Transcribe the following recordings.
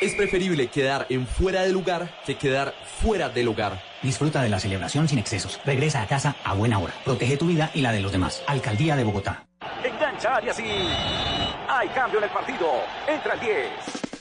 Es preferible quedar en fuera de lugar que quedar fuera del hogar. Disfruta de la celebración sin excesos. Regresa a casa a buena hora. Protege tu vida y la de los demás. Alcaldía de Bogotá. Engancha y así. Hay cambio en el partido. Entra el 10.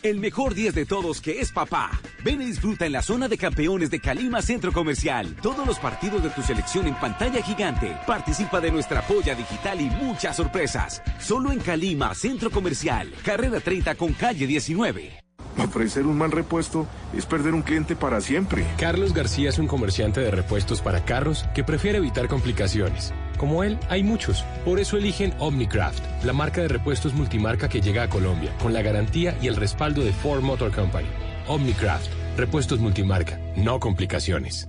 El mejor 10 de todos que es papá. Ven y disfruta en la zona de campeones de Calima Centro Comercial. Todos los partidos de tu selección en pantalla gigante. Participa de nuestra polla digital y muchas sorpresas. Solo en Calima Centro Comercial. Carrera 30 con calle 19. Ofrecer un mal repuesto es perder un cliente para siempre. Carlos García es un comerciante de repuestos para carros que prefiere evitar complicaciones. Como él, hay muchos. Por eso eligen Omnicraft, la marca de repuestos multimarca que llega a Colombia, con la garantía y el respaldo de Ford Motor Company. Omnicraft, repuestos multimarca, no complicaciones.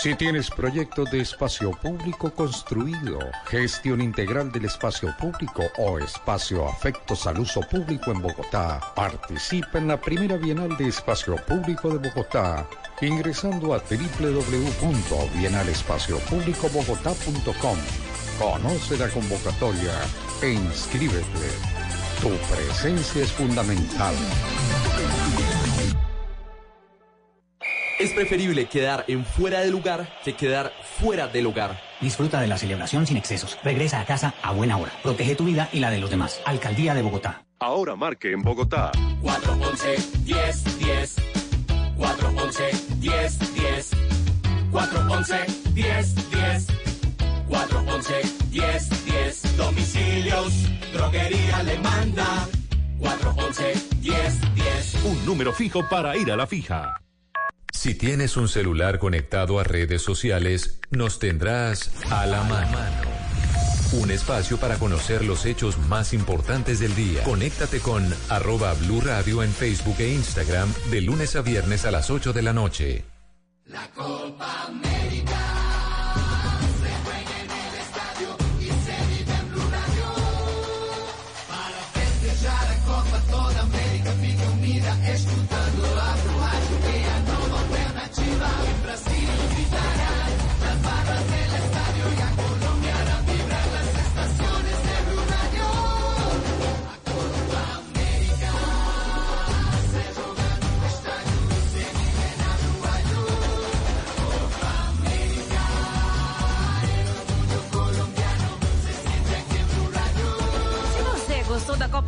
Si tienes proyectos de espacio público construido, gestión integral del espacio público o espacio afectos al uso público en Bogotá, participa en la primera Bienal de Espacio Público de Bogotá ingresando a www.bienalespaciopublicobogotá.com. Conoce la convocatoria e inscríbete. Tu presencia es fundamental. Es preferible quedar en fuera de lugar que quedar fuera del hogar. Disfruta de la celebración sin excesos. Regresa a casa a buena hora. Protege tu vida y la de los demás. Alcaldía de Bogotá. Ahora marque en Bogotá. 411 10 10. 411 10 10. 411 10 10. 411 10 10. Domicilios, droguería le manda. 411 10 10. Un número fijo para ir a la fija. Si tienes un celular conectado a redes sociales, nos tendrás a la mano. Un espacio para conocer los hechos más importantes del día. Conéctate con arroba Blue Radio en Facebook e Instagram de lunes a viernes a las 8 de la noche. La Copa América.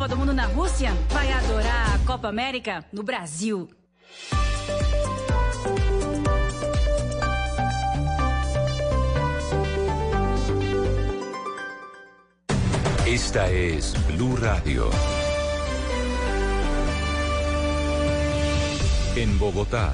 Copa do Mundo na Rússia, vai adorar a Copa América no Brasil. Esta es Blue Radio. En Bogotá,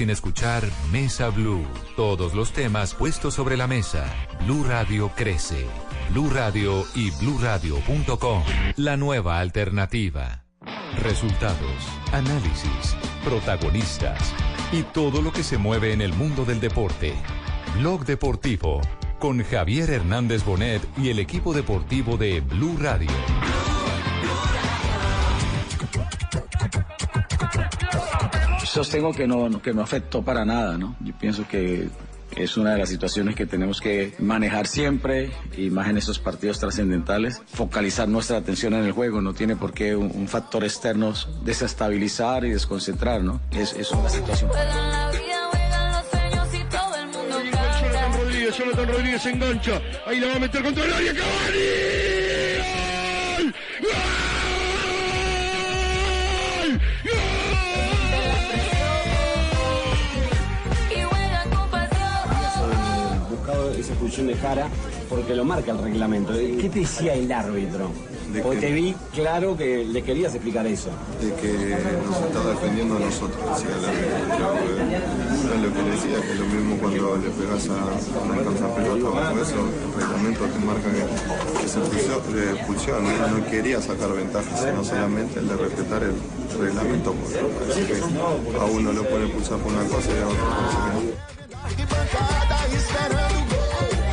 sin escuchar Mesa Blue. Todos los temas puestos sobre la mesa. Blue Radio crece. Blue Radio y bluradio.com. La nueva alternativa. Resultados, análisis, protagonistas y todo lo que se mueve en el mundo del deporte. Blog Deportivo con Javier Hernández Bonet y el equipo deportivo de Blue Radio. Sostengo que no, que no afectó para nada, ¿no? Yo pienso que es una de las situaciones que tenemos que manejar siempre y más en estos partidos trascendentales. Focalizar nuestra atención en el juego, no tiene por qué un, un factor externo desestabilizar y desconcentrar, ¿no? Es, es una situación. Jonathan Rodríguez, engancha. Ahí la va a meter contra el área. ¡Cavani! Expulsión de Jara porque lo marca el reglamento. ¿Qué te decía el árbitro? Porque te vi claro que le querías explicar eso. de que nos está defendiendo a nosotros, decía el árbitro. Pero, eh, es lo que decía, que es lo mismo cuando le pegas a una alcanza pelota bajo eso, el reglamento te marca que, que es expulsión, de expulsión. Él no quería sacar ventaja, sino solamente el de respetar el reglamento, porque parece que a uno lo puede expulsar por una cosa y a otro que no.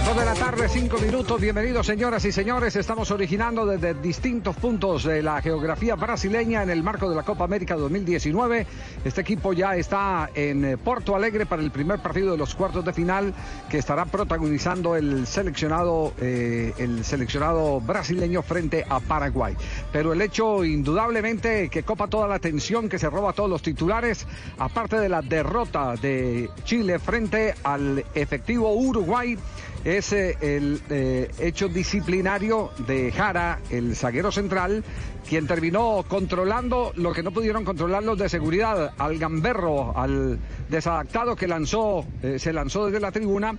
De la tarde, cinco minutos. Bienvenidos, señoras y señores. Estamos originando desde distintos puntos de la geografía brasileña en el marco de la Copa América 2019. Este equipo ya está en eh, Porto Alegre para el primer partido de los cuartos de final que estará protagonizando el seleccionado, eh, el seleccionado brasileño frente a Paraguay. Pero el hecho indudablemente que copa toda la atención, que se roba todos los titulares, aparte de la derrota de Chile frente al efectivo Uruguay es eh, el eh, hecho disciplinario de Jara, el zaguero central, quien terminó controlando lo que no pudieron controlar los de seguridad, al gamberro, al desadaptado que lanzó, eh, se lanzó desde la tribuna,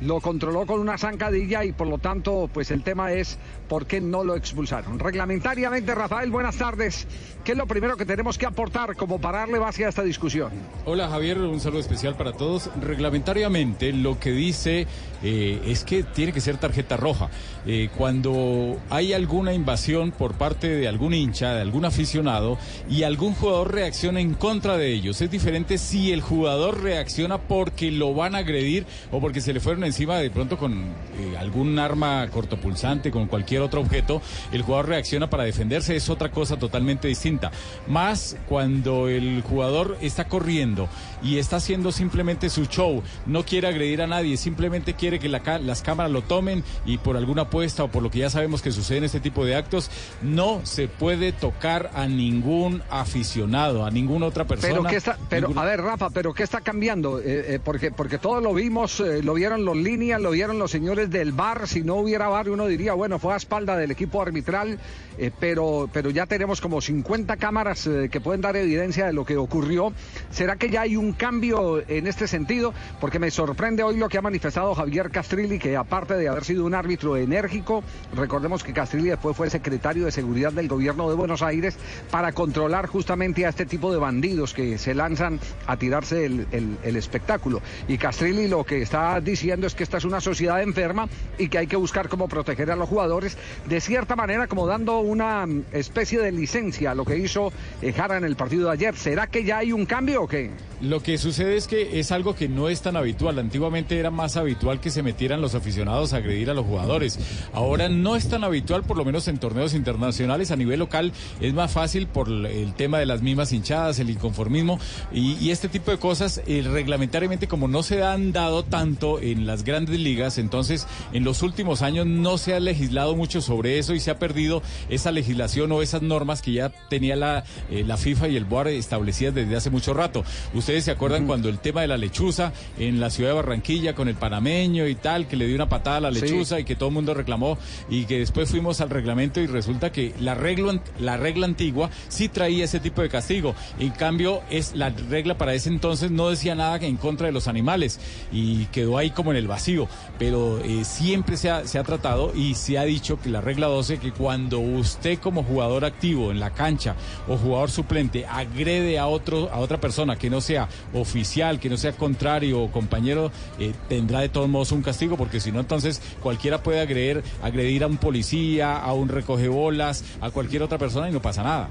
lo controló con una zancadilla y por lo tanto, pues el tema es por qué no lo expulsaron. Reglamentariamente, Rafael, buenas tardes. ¿Qué es lo primero que tenemos que aportar como para darle base a esta discusión? Hola Javier, un saludo especial para todos. Reglamentariamente lo que dice eh, es que tiene que ser tarjeta roja. Eh, cuando hay alguna invasión por parte de algún hincha, de algún aficionado y algún jugador reacciona en contra de ellos, es diferente si el jugador reacciona porque lo van a agredir o porque se le fueron encima de pronto con eh, algún arma cortopulsante, con cualquier otro objeto, el jugador reacciona para defenderse, es otra cosa totalmente distinta. Más cuando el jugador está corriendo y está haciendo simplemente su show, no quiere agredir a nadie, simplemente quiere que la las cámaras lo tomen y por alguna apuesta o por lo que ya sabemos que sucede en este tipo de actos, no se puede tocar a ningún aficionado, a ninguna otra persona. Pero qué está, pero ninguna- a ver, Rafa, pero qué está cambiando, Eh, eh, porque porque todos lo vimos, eh, lo vieron los líneas, lo vieron los señores del bar. Si no hubiera bar, uno diría, bueno, fue a espalda del equipo arbitral, eh, pero pero ya tenemos como 50 cámaras eh, que pueden dar evidencia de lo que ocurrió. ¿Será que ya hay un cambio en este sentido? Porque me sorprende hoy lo que ha manifestado Javier Castrilli, que aparte de haber sido un árbitro enérgico, recordemos que Castrilli después fue secretario de seguridad del gobierno de Buenos Aires para controlar justamente a este tipo de bandidos que se lanzan a tirarse el, el- el espectáculo. Y Castrilli lo que está diciendo es que esta es una sociedad enferma y que hay que buscar cómo proteger a los jugadores, de cierta manera como dando una mm, especie de licencia a lo que hizo eh, Jara en el partido de ayer. ¿Será que ya hay un cambio o qué? Lo que sucede es que es algo que no es tan habitual. Antiguamente era más habitual que se metieran los aficionados a agredir a los jugadores. Ahora no es tan habitual, por lo menos en torneos internacionales. A nivel local es más fácil por el tema de las mismas hinchadas, el inconformismo y, este tipo de cosas. eh, reglamentariamente, como no se han dado tanto en las grandes ligas, entonces en los últimos años no se ha legislado mucho sobre eso y se ha perdido esa legislación o esas normas que ya tenía la, eh, la FIFA y el BOAR establecidas desde hace mucho rato. Ustedes se acuerdan cuando el tema de la lechuza en la ciudad de Barranquilla con el panameño y tal, que le dio una patada a la Sí. lechuza y que todo el mundo reclamó y que después fuimos al reglamento y resulta que la regla, la regla antigua sí traía ese tipo de castigo. En cambio, es la regla para ese entonces no decía nada en contra de los animales y quedó ahí como en el vacío. Pero eh, siempre se ha, se ha tratado y se ha dicho la regla 12 que cuando usted como jugador activo en la cancha o jugador suplente agrede a otro a otra persona que no sea oficial, que no sea contrario o compañero, eh, tendrá de todos modos un castigo porque si no entonces cualquiera puede agredir, agredir a un policía, a un recogebolas, a cualquier otra persona y no pasa nada.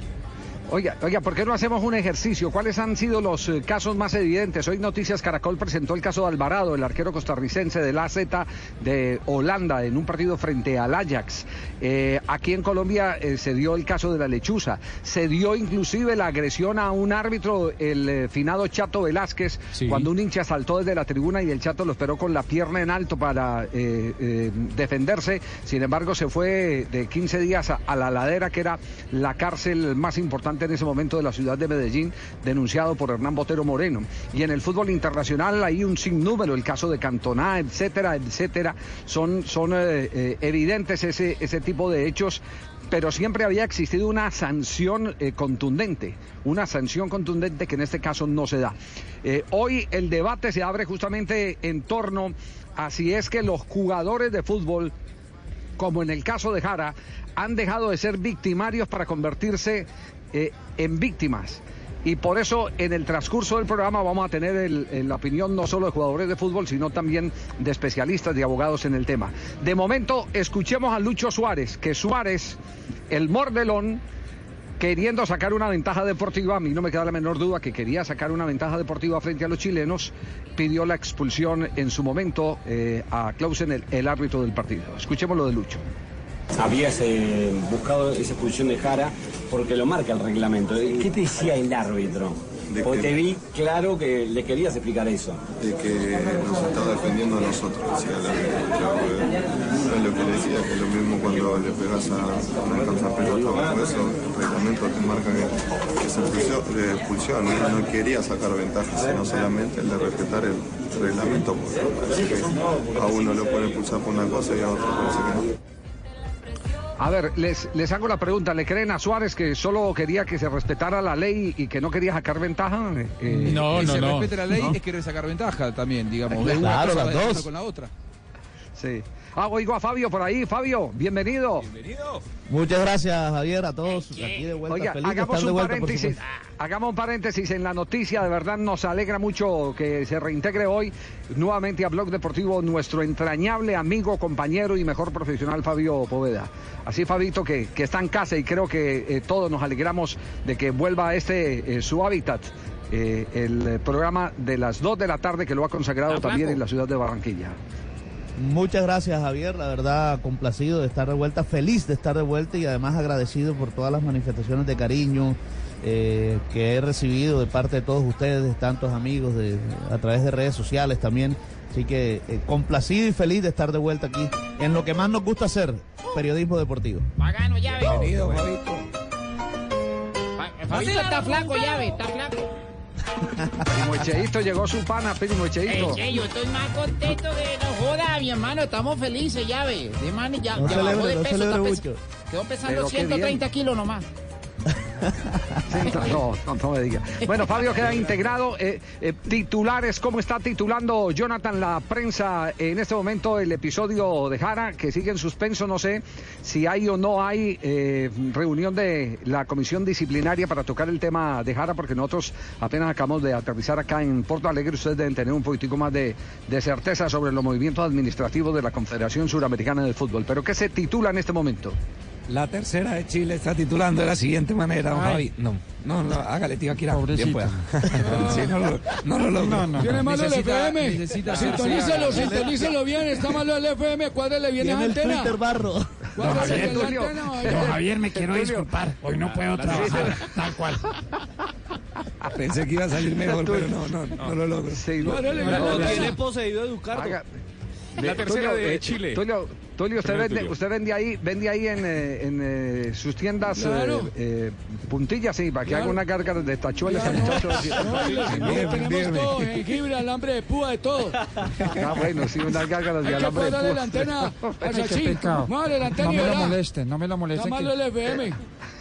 Oiga, oiga, ¿por qué no hacemos un ejercicio? ¿Cuáles han sido los eh, casos más evidentes? Hoy Noticias Caracol presentó el caso de Alvarado, el arquero costarricense del AZ de Holanda, en un partido frente al Ajax. Eh, aquí en Colombia eh, se dio el caso de la lechuza. Se dio inclusive la agresión a un árbitro, el eh, finado Chato Velázquez, Sí. cuando un hincha saltó desde la tribuna y el Chato lo esperó con la pierna en alto para defenderse. Sin embargo, se fue de 15 días a, a la ladera, que era la cárcel más importante en ese momento de la ciudad de Medellín, denunciado por Hernán Botero Moreno. Y en el fútbol internacional hay un sinnúmero, el caso de Cantona, etcétera, etcétera. Son, son eh, eh, evidentes ese, ese tipo de hechos pero siempre había existido una sanción eh, contundente, una sanción contundente que en este caso no se da. Hoy el debate se abre justamente en torno a si es que los jugadores de fútbol, como en el caso de Jara, han dejado de ser victimarios para convertirse eh, en víctimas. Y por eso en el transcurso del programa vamos a tener el- la opinión no solo de jugadores de fútbol, sino también de especialistas, de abogados en el tema. De momento, escuchemos a Lucho Suárez, que Suárez, el mordelón, queriendo sacar una ventaja deportiva, a mí no me queda la menor duda que quería sacar una ventaja deportiva frente a los chilenos, pidió la expulsión en su momento eh, a Clausen, el, el árbitro del partido. Escuchemos lo de Lucho. Habías eh, buscado esa expulsión de Jara porque lo marca el reglamento. ¿Qué te decía el árbitro? Porque te vi claro que le querías explicar eso. de que nos está defendiendo a nosotros, decía el árbitro. Lo que le decía, que lo mismo cuando le pegas a una alcanza pelota bajo eso, el reglamento te marca que, que es expulsión, de expulsión. ¿no? no quería sacar ventaja, sino solamente el de respetar el reglamento, porque parece que a uno lo puede expulsar por una cosa y a otro parece que no. A ver, les, les hago la pregunta, ¿le creen a Suárez que solo quería que se respetara la ley y que no quería sacar ventaja? Eh, que se respete la ley es querer sacar ventaja también, digamos. de una Claro, cosa las dos. con la otra. Sí. Ah, oigo a Fabio por ahí. Fabio, bienvenido. Muchas gracias, Javier, a todos. Aquí de vuelta. Oiga, Feliz de hagamos de un vuelta, paréntesis. Hagamos un paréntesis en la noticia. De verdad nos alegra mucho que se reintegre hoy nuevamente a Blog Deportivo nuestro entrañable amigo, compañero y mejor profesional Fabio Poveda. Así, Fabito, que, que está en casa y creo que eh, todos nos alegramos de que vuelva a este eh, su hábitat. eh, el programa de las 2 de la tarde que lo ha consagrado también en la ciudad de Barranquilla. Muchas gracias, Javier. La verdad, complacido de estar de vuelta, feliz de estar de vuelta y además agradecido por todas las manifestaciones de cariño eh, que he recibido de parte de todos ustedes, de tantos amigos, de, a través de redes sociales también. Así que eh, complacido y feliz de estar de vuelta aquí en lo que más nos gusta hacer, periodismo deportivo. Pagano, llave. Bienvenido, Fabito. Fabito está flaco, llave, está flaco. Primo Echeito, llegó su pana, primo Echeito. Eh, yo estoy más contento que no joda, mi hermano. Estamos felices, llave. De man, ya, No ya celebre, bajó de no peso. celebre está pes- mucho. Quedó pesando Pero qué 130 kilos nomás. No, no, no me diga. Bueno, Fabio queda integrado. Eh, eh, titulares, ¿cómo está titulando Jonathan la prensa en este momento el episodio de Jara, que sigue en suspenso? No sé si hay o no hay eh, reunión de la comisión disciplinaria para tocar el tema de Jara, porque nosotros apenas acabamos de aterrizar acá en Porto Alegre. Ustedes deben tener un poquitico más de, de certeza sobre los movimientos administrativos de la Confederación Suramericana del Fútbol. ¿Pero qué se titula en este momento? La tercera de Chile está titulando de la siguiente manera, don. Javi. No, no, no, hágale, tío Akira. Pobrecito. Bien pueda. Sí, no, lo, no lo logro. Tiene malo el FM. necesita Sintonícelo, sintonícelo bien. Está malo el FM. Cuádrele bien la antena. barro. Javier, bien la Tulio. antena. Don Javier, me quiero disculpar. Hoy no puedo trabajar. Tal cual. Pensé que iba a salir mejor, pero no, no, no lo logro. Sí, no, no, Lo no, tiene no. poseído Educardo. Haga- La tercera Tulio, de eh, Chile. Tulio, Tulio, usted, vende, usted vende ahí, vende ahí en, eh, en eh, sus tiendas Claro. eh, eh, puntillas, sí, para que Claro. haga una gárgaras de tachuelas al muchacho. No, no, tenemos todo, jengibre, alambre de púa, de todo. Ah, bueno, sí, unas gárgaras de Hay que alambre de púa. la antena al Ay, qué Sachin. pecado. Madre, la antena No me lo molesten, no me lo molesten. Está malo el FM.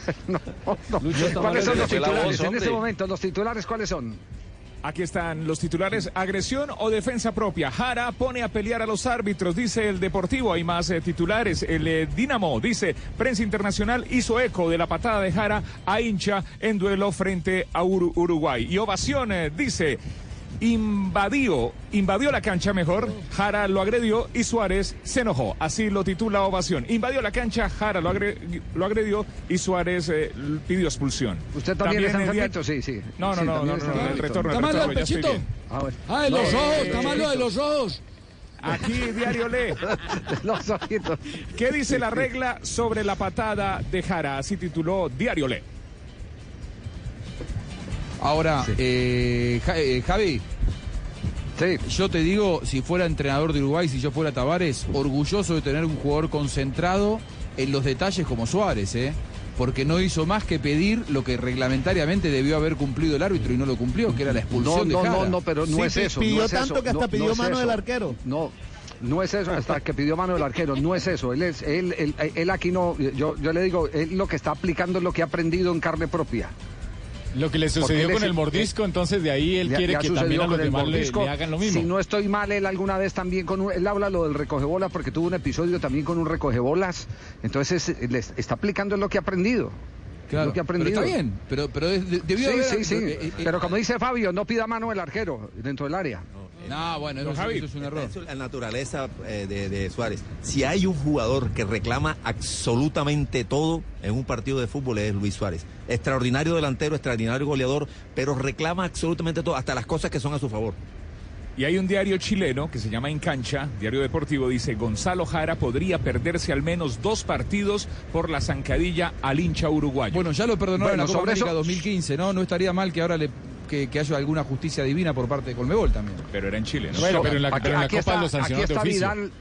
¿Cuáles son los la voz, titulares en este momento? Los titulares, ¿cuáles son? Aquí están los titulares, agresión o defensa propia. Jara pone a pelear a los árbitros, dice el Deportivo. Hay más eh, titulares. El eh, Dinamo, dice, prensa internacional hizo eco de la patada de Jara a hincha en duelo frente a Uru- Uruguay. Y ovación, eh, dice, invadió, invadió la cancha mejor, Jara lo agredió y Suárez se enojó. Así lo titula ovación. Invadió la cancha, Jara lo, agre- lo agredió y Suárez eh, pidió expulsión. ¿Usted también, está el día-? Sí, sí. No, no, Sí, no, también no, está no, el retorno, ¿Está el malo el retorno, ya estoy pechito? bien. Ah, bueno. Ah, de los No, ojos, eh, está malo de los ojos. Aquí Diario Lee. Los ojitos. ¿Qué dice la regla sobre la patada de Jara? Así tituló Diario Lee. Ahora, eh, Ja- eh, Javi. Yo te digo, si fuera entrenador de Uruguay, si yo fuera Tavares, orgulloso de tener un jugador concentrado en los detalles como Suárez, ¿eh? Porque no hizo más que pedir lo que reglamentariamente debió haber cumplido el árbitro y no lo cumplió, que era la No, expulsión no, de Jara. no, no, pero no Sí, es eso. pidió no es tanto eso, que hasta no- pidió no es mano del arquero. No. No es eso, hasta que pidió mano del arquero, no es eso. Él, es, él, él, él aquí no, yo, yo le digo, él lo que está aplicando es lo que ha aprendido en carne propia. Lo que le sucedió con el mordisco, entonces de ahí él Le- quiere le que también a con los el demás le, mordisco. le hagan lo mismo. Si no estoy mal, él alguna vez también con un, él habla lo del recogebolas porque tuvo un episodio también con un recogebolas. Entonces es- le está aplicando lo que ha aprendido. Claro, lo que ha pero aprendido. está bien, pero, pero es- debió sí, haber... sí, sí. eh, eh, pero como dice Fabio, no pida mano el arquero dentro del área. No, bueno, eso, eso es un error. Es la naturaleza eh, de, de Suárez. Si hay un jugador que reclama absolutamente todo en un partido de fútbol es Luis Suárez. Extraordinario delantero, extraordinario goleador, pero reclama absolutamente todo, hasta las cosas que son a su favor. Y hay un diario chileno que se llama En Cancha, diario deportivo, dice Gonzalo Jara podría perderse al menos dos partidos por la zancadilla al hincha uruguayo. Bueno, ya lo perdonaron en la Copa sobre América eso- 2015, ¿no? No estaría mal que ahora le que, que haya alguna justicia divina por parte de Colmebol también. Pero era en Chile, ¿no? Bueno, pero en la- aquí, pero en la Copa está, lo sancionaron de oficio. Vidal.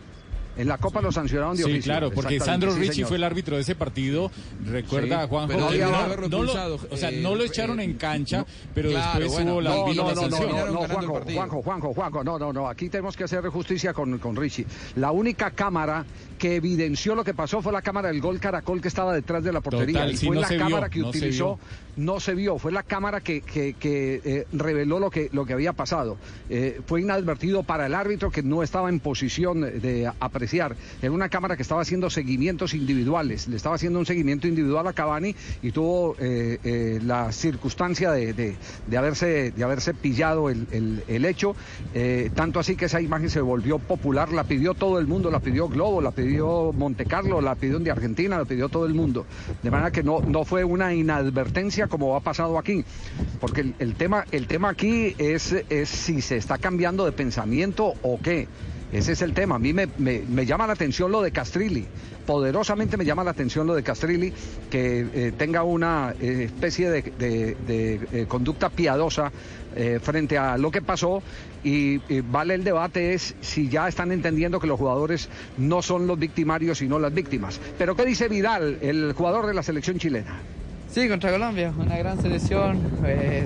En la Copa lo sancionaron de Sí, oficio. claro, porque Sandro sí, Richie señor. fue el árbitro de ese partido. Recuerda, Sí, Juanjo, no, haberlo no lo, o sea, eh, no lo echaron eh, en cancha, pero claro, después bueno, hubo la, No, vino no, la no, no, sanción. no, no, Juanjo. Juanjo, Juanjo, Juanjo, no, no, no, aquí tenemos que hacer justicia con, con Richie. La única cámara que evidenció lo que pasó fue la cámara del gol Caracol que estaba detrás de la portería. Total, y sí, fue no la vio, cámara que no utilizó, no se vio, fue la cámara que, que, que, eh, reveló lo que, lo que había pasado. Eh, fue inadvertido para el árbitro que no estaba en posición de apreciar. Era una cámara que estaba haciendo seguimientos individuales, le estaba haciendo un seguimiento individual a Cavani y tuvo eh, la circunstancia de, de- de haberse, de haberse pillado el, el- el hecho, tanto así que esa imagen se volvió popular, la pidió todo el mundo, la pidió Globo, la pidió Monte Carlo, la pidió de Argentina, la pidió todo el mundo. De manera que no, no fue una inadvertencia como ha pasado aquí, porque el, el tema, el tema aquí es, es si se está cambiando de pensamiento o qué. Ese es el tema. A mí me, me- me llama la atención lo de Castrilli. Poderosamente me llama la atención lo de Castrilli, que eh, tenga una eh, especie de, eh, conducta piadosa frente a lo que pasó. Y, vale el debate es si ya están entendiendo que los jugadores no son los victimarios, sino las víctimas. Pero ¿qué dice Vidal, el jugador de la selección chilena? Sí, contra Colombia, una gran selección.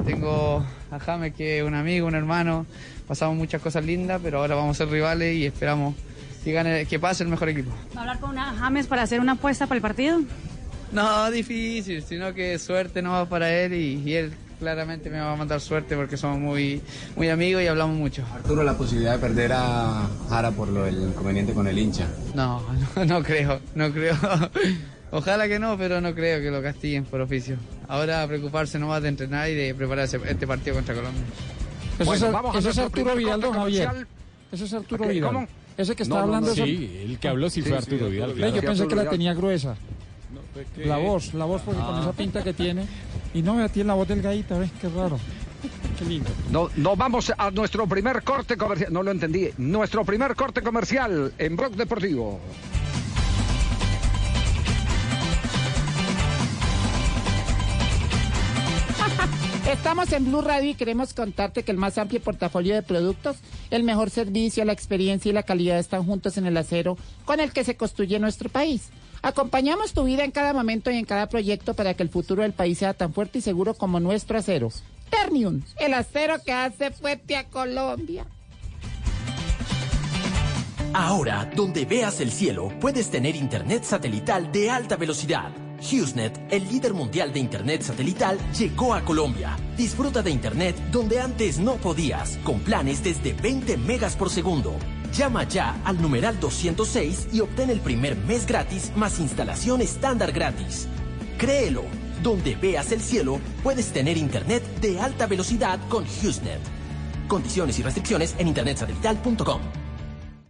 Tengo a James que es un amigo, un hermano. Pasamos muchas cosas lindas, pero ahora vamos a ser rivales y esperamos que, gane, que pase el mejor equipo. ¿Va a hablar con una James para hacer una apuesta para el partido? No, difícil, sino que suerte no va para él y, y él claramente me va a mandar suerte porque somos muy, muy amigos y hablamos mucho. Arturo, la posibilidad de perder a Jara por lo del inconveniente con el hincha. No, no, no creo, no creo. Ojalá que no, pero no creo que lo castiguen por oficio. Ahora a preocuparse nomás de entrenar y de prepararse este partido contra Colombia. Eso Bueno, vamos a eso es Arturo Vidal, Javier. Ese es Arturo ¿Qué? Vidal. ¿Cómo? Ese que está No, no, hablando no, Sí, el que habló sí, Sí, fue sí, Arturo Vidal. Yo pensé que la tenía gruesa. La voz, la voz, porque con esa pinta que tiene. Y no, vea, tiene la voz delgadita, ¿ves? Qué raro. Qué lindo. No, nos vamos a nuestro primer corte comercial. No lo entendí. Nuestro primer corte comercial en Blog Deportivo. Estamos en Blue Radio y queremos contarte que el más amplio portafolio de productos, el mejor servicio, la experiencia y la calidad están juntos en el acero con el que se construye nuestro país. Acompañamos tu vida en cada momento y en cada proyecto para que el futuro del país sea tan fuerte y seguro como nuestro acero. Ternium, el acero que hace fuerte a Colombia. Ahora, donde veas el cielo, puedes tener internet satelital de alta velocidad. HughesNet, el líder mundial de internet satelital, llegó a Colombia. Disfruta de internet donde antes no podías, con planes desde 20 megas por segundo. Llama ya al numeral 206 y obtén el primer mes gratis más instalación estándar gratis. Créelo, donde veas el cielo, puedes tener internet de alta velocidad con HughesNet. Condiciones y restricciones en internetsatelital.com.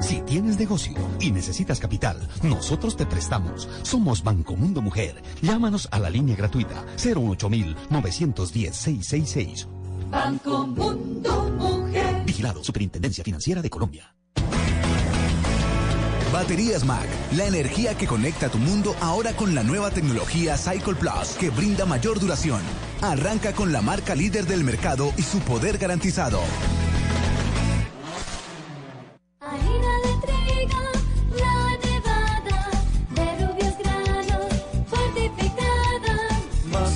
Si tienes negocio y necesitas capital, nosotros te prestamos. Somos Banco Mundo Mujer. Llámanos a la línea gratuita 08910-666. Banco Mundo Mujer. Vigilado Superintendencia Financiera de Colombia. Baterías Mac, la energía que conecta tu mundo ahora con la nueva tecnología Cycle Plus que brinda mayor duración. Arranca con la marca líder del mercado y su poder garantizado.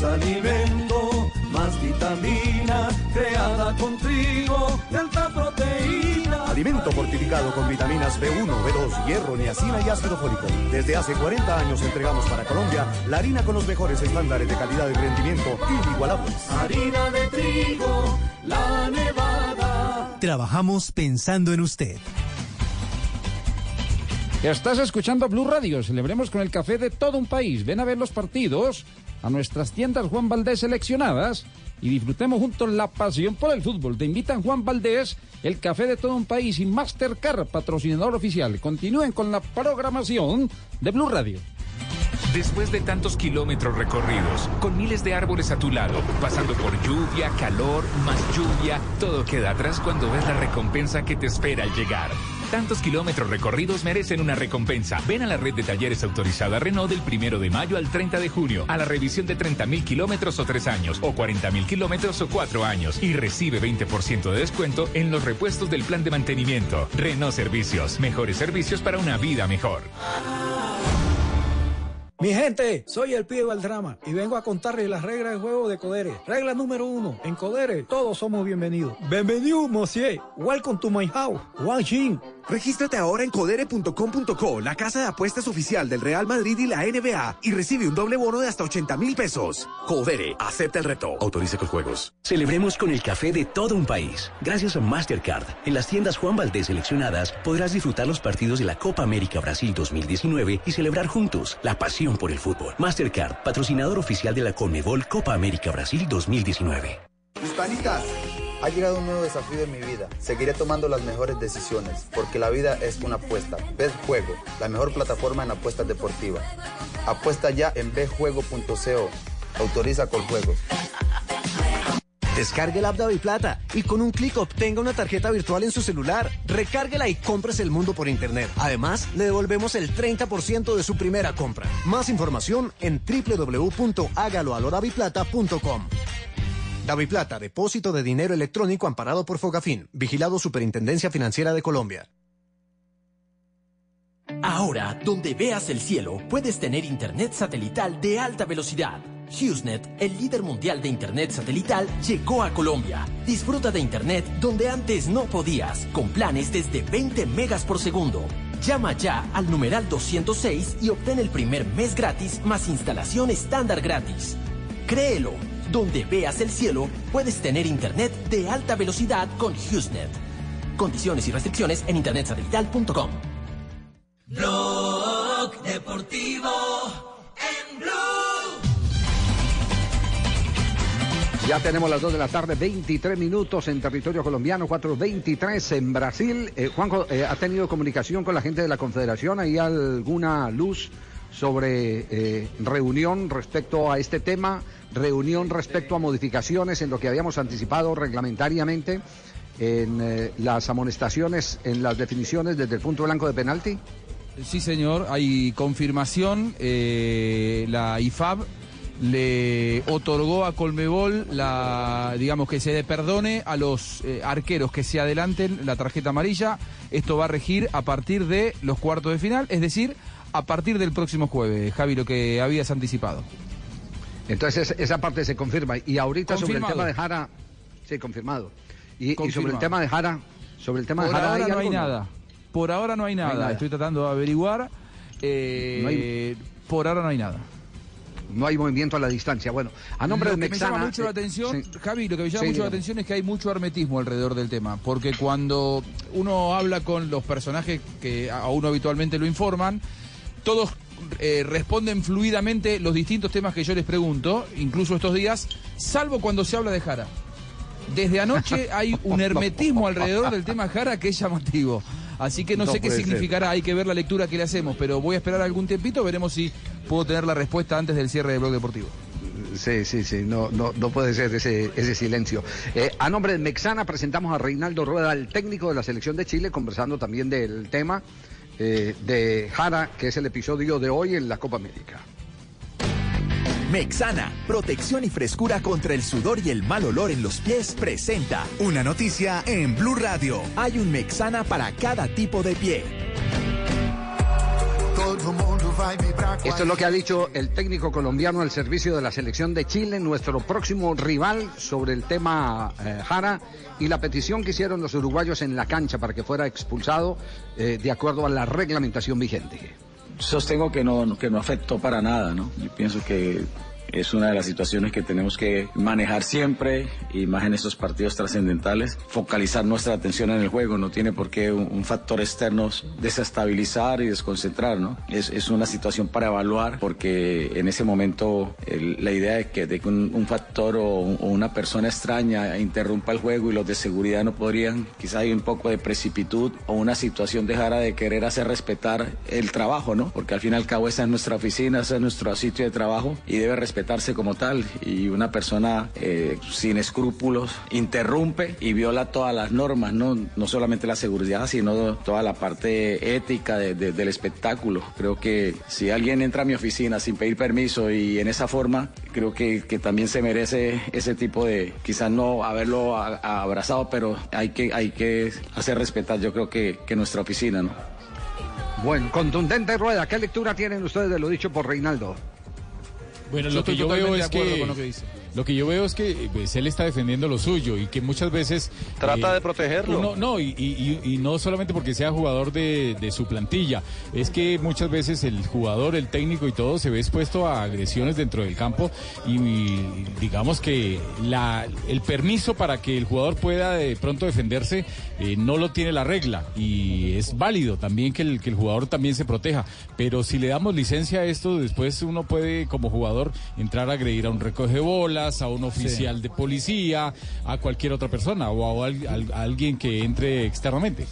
Alimento, más vitamina, creada con trigo, de alta proteína. Alimento fortificado con vitaminas B1, B2, hierro, niacina y ácido fólico. Desde hace 40 años entregamos para Colombia la harina con los mejores estándares de calidad y rendimiento inigualables. Harina de trigo, la nevada. Trabajamos pensando en usted. Estás escuchando Blue Radio. Celebremos con el café de todo un país. Ven a ver los partidos a nuestras tiendas Juan Valdés seleccionadas y disfrutemos juntos la pasión por el fútbol. Te invitan Juan Valdés, el café de todo un país y Mastercard, patrocinador oficial. Continúen con la programación de Blue Radio. Después de tantos kilómetros recorridos, con miles de árboles a tu lado, pasando por lluvia, calor, más lluvia, todo queda atrás cuando ves la recompensa que te espera al llegar. Tantos kilómetros recorridos merecen una recompensa. Ven a la red de talleres autorizada Renault del primero de mayo al 30 de junio, a la revisión de 30 mil kilómetros o 3 años, o 40 mil kilómetros o 4 años, y recibe 20% de descuento en los repuestos del plan de mantenimiento. Renault Servicios, mejores servicios para una vida mejor. Mi gente, soy el pibe del drama y vengo a contarles las reglas de juego de Codere. Regla número uno, en Codere todos somos bienvenidos. Bienvenido, monsieur. Welcome to my house. Wang Jin. Regístrate ahora en codere.com.co, la casa de apuestas oficial del Real Madrid y la NBA, y recibe un doble bono de hasta 80 mil pesos. Codere, acepta el reto. Autorice con juegos. Celebremos con el café de todo un país. Gracias a Mastercard, en las tiendas Juan Valdés seleccionadas podrás disfrutar los partidos de la Copa América Brasil 2019 y celebrar juntos la por el fútbol. Mastercard, patrocinador oficial de la Conmebol Copa América Brasil 2019. Hispanitas, ha llegado un nuevo desafío en mi vida. Seguiré tomando las mejores decisiones, porque la vida es una apuesta. Betjuego, la mejor plataforma en apuestas deportivas. Apuesta ya en betjuego.co. Autoriza con juegos. Descargue la app de Plata y con un clic obtenga una tarjeta virtual en su celular. Recárguela y compres el mundo por internet. Además, le devolvemos el 30% de su primera compra. Más información en www.hágaloalodaviplata.com. Daviplata, depósito de dinero electrónico amparado por Fogafín, vigilado Superintendencia Financiera de Colombia. Ahora, donde veas el cielo, puedes tener internet satelital de alta velocidad. HughesNet, el líder mundial de internet satelital, llegó a Colombia. Disfruta de internet donde antes no podías, con planes desde 20 megas por segundo. Llama ya al numeral 206 y obtén el primer mes gratis más instalación estándar gratis. Créelo, donde veas el cielo, puedes tener internet de alta velocidad con HughesNet. Condiciones y restricciones en internetsatelital.com. Blog Deportivo en Blue. Ya tenemos las 2 de la tarde, 23 minutos en territorio colombiano, 4.23 en Brasil. Eh, Juanjo, eh, ¿ha tenido comunicación con la gente de la Confederación? ¿Hay alguna luz sobre eh, reunión respecto a este tema? ¿Reunión respecto a modificaciones en lo que habíamos anticipado reglamentariamente en las amonestaciones, en las definiciones desde el punto blanco de penalti? Sí, señor, hay confirmación. la IFAB le otorgó a Colmebol la, digamos, que se le perdone a los eh, arqueros que se adelanten la tarjeta amarilla. Esto va a regir a partir de los cuartos de final, es decir, a partir del próximo jueves, Javi, lo que habías anticipado. Entonces es- esa parte se confirma. Y ahorita sobre el Confirmado. tema de Jara, sí, confirmado. Y, y sobre Confirmado. el tema de Jara, sobre el tema Por de Jara ahora no hay nada. Por ahora no hay No hay nada. nada. Estoy tratando de averiguar. Eh, No hay- Por ahora no hay nada. No hay movimiento a la distancia. Bueno, a nombre lo de que me Mexana. llama mucho la eh, atención, sí. Javi, lo que me llama Sí, mucho la atención es que hay mucho hermetismo alrededor del tema, porque cuando uno habla con los personajes que a uno habitualmente lo informan, todos eh, responden fluidamente los distintos temas que yo les pregunto, incluso estos días, salvo cuando se habla de Jara. Desde anoche hay un hermetismo alrededor del tema Jara que es llamativo. Así que no, No sé qué ser. significará, hay que ver la lectura que le hacemos, pero voy a esperar algún tiempito, veremos si puedo tener la respuesta antes del cierre del blog deportivo. Sí, sí, sí, no, no, no puede ser ese, ese silencio. Eh, a nombre de Mexana presentamos a Reinaldo Rueda, el técnico de la selección de Chile, conversando también del tema eh, de Jara, que es el episodio de hoy en la Copa América. Mexana, protección y frescura contra el sudor y el mal olor en los pies, presenta Una noticia en Blue Radio. Hay un Mexana para cada tipo de pie. Esto es lo que ha dicho el técnico colombiano al servicio de la selección de Chile, nuestro próximo rival sobre el tema eh, Jara y la petición que hicieron los uruguayos en la cancha para que fuera expulsado eh, de acuerdo a la reglamentación vigente. Sostengo que no, que no afectó para nada, ¿no? Yo pienso que es una de las situaciones que tenemos que manejar siempre y más en estos partidos trascendentales, focalizar nuestra atención en el juego, no tiene por qué un, un factor externo desestabilizar y desconcentrar, ¿no? Es, es una situación para evaluar porque en ese momento el- la idea de que, de que un, un factor o, o una persona extraña interrumpa el juego y los de seguridad no podrían, quizá hay un poco de precipitud o una situación de Jara de querer hacer respetar el trabajo, ¿no? Porque al fin y al cabo esa es nuestra oficina, ese es nuestro sitio de trabajo y debe respetarse como tal. Y una persona eh, sin escrúpulos interrumpe y viola todas las normas, ¿no? No solamente la seguridad, sino toda la parte ética de- de- del espectáculo. Creo que si alguien entra a mi oficina sin pedir permiso y en esa forma, creo que, que también se merece ese tipo de, quizás no haberlo a- a- abrazado, pero hay que, hay que hacer respetar, yo creo que, que nuestra oficina, ¿no? Bueno, contundente rueda. ¿Qué lectura tienen ustedes de lo dicho por Reinaldo? Bueno, Yo lo que yo veo es que, con lo que dice. Lo que yo veo es que pues, él está defendiendo lo suyo y que muchas veces Trata de protegerlo. uno- no y, y- no solamente porque sea jugador de, de su plantilla, es que muchas veces el jugador, el técnico y todo se ve expuesto a agresiones dentro del campo y, y digamos que la, el permiso para que el jugador pueda de pronto defenderse eh, no lo tiene la regla y es válido también que el, que el jugador también se proteja, pero si le damos licencia a esto, después uno puede como jugador entrar a agredir a un recoge a un oficial de policía, a cualquier otra persona o a, al- al- a alguien que entre externamente.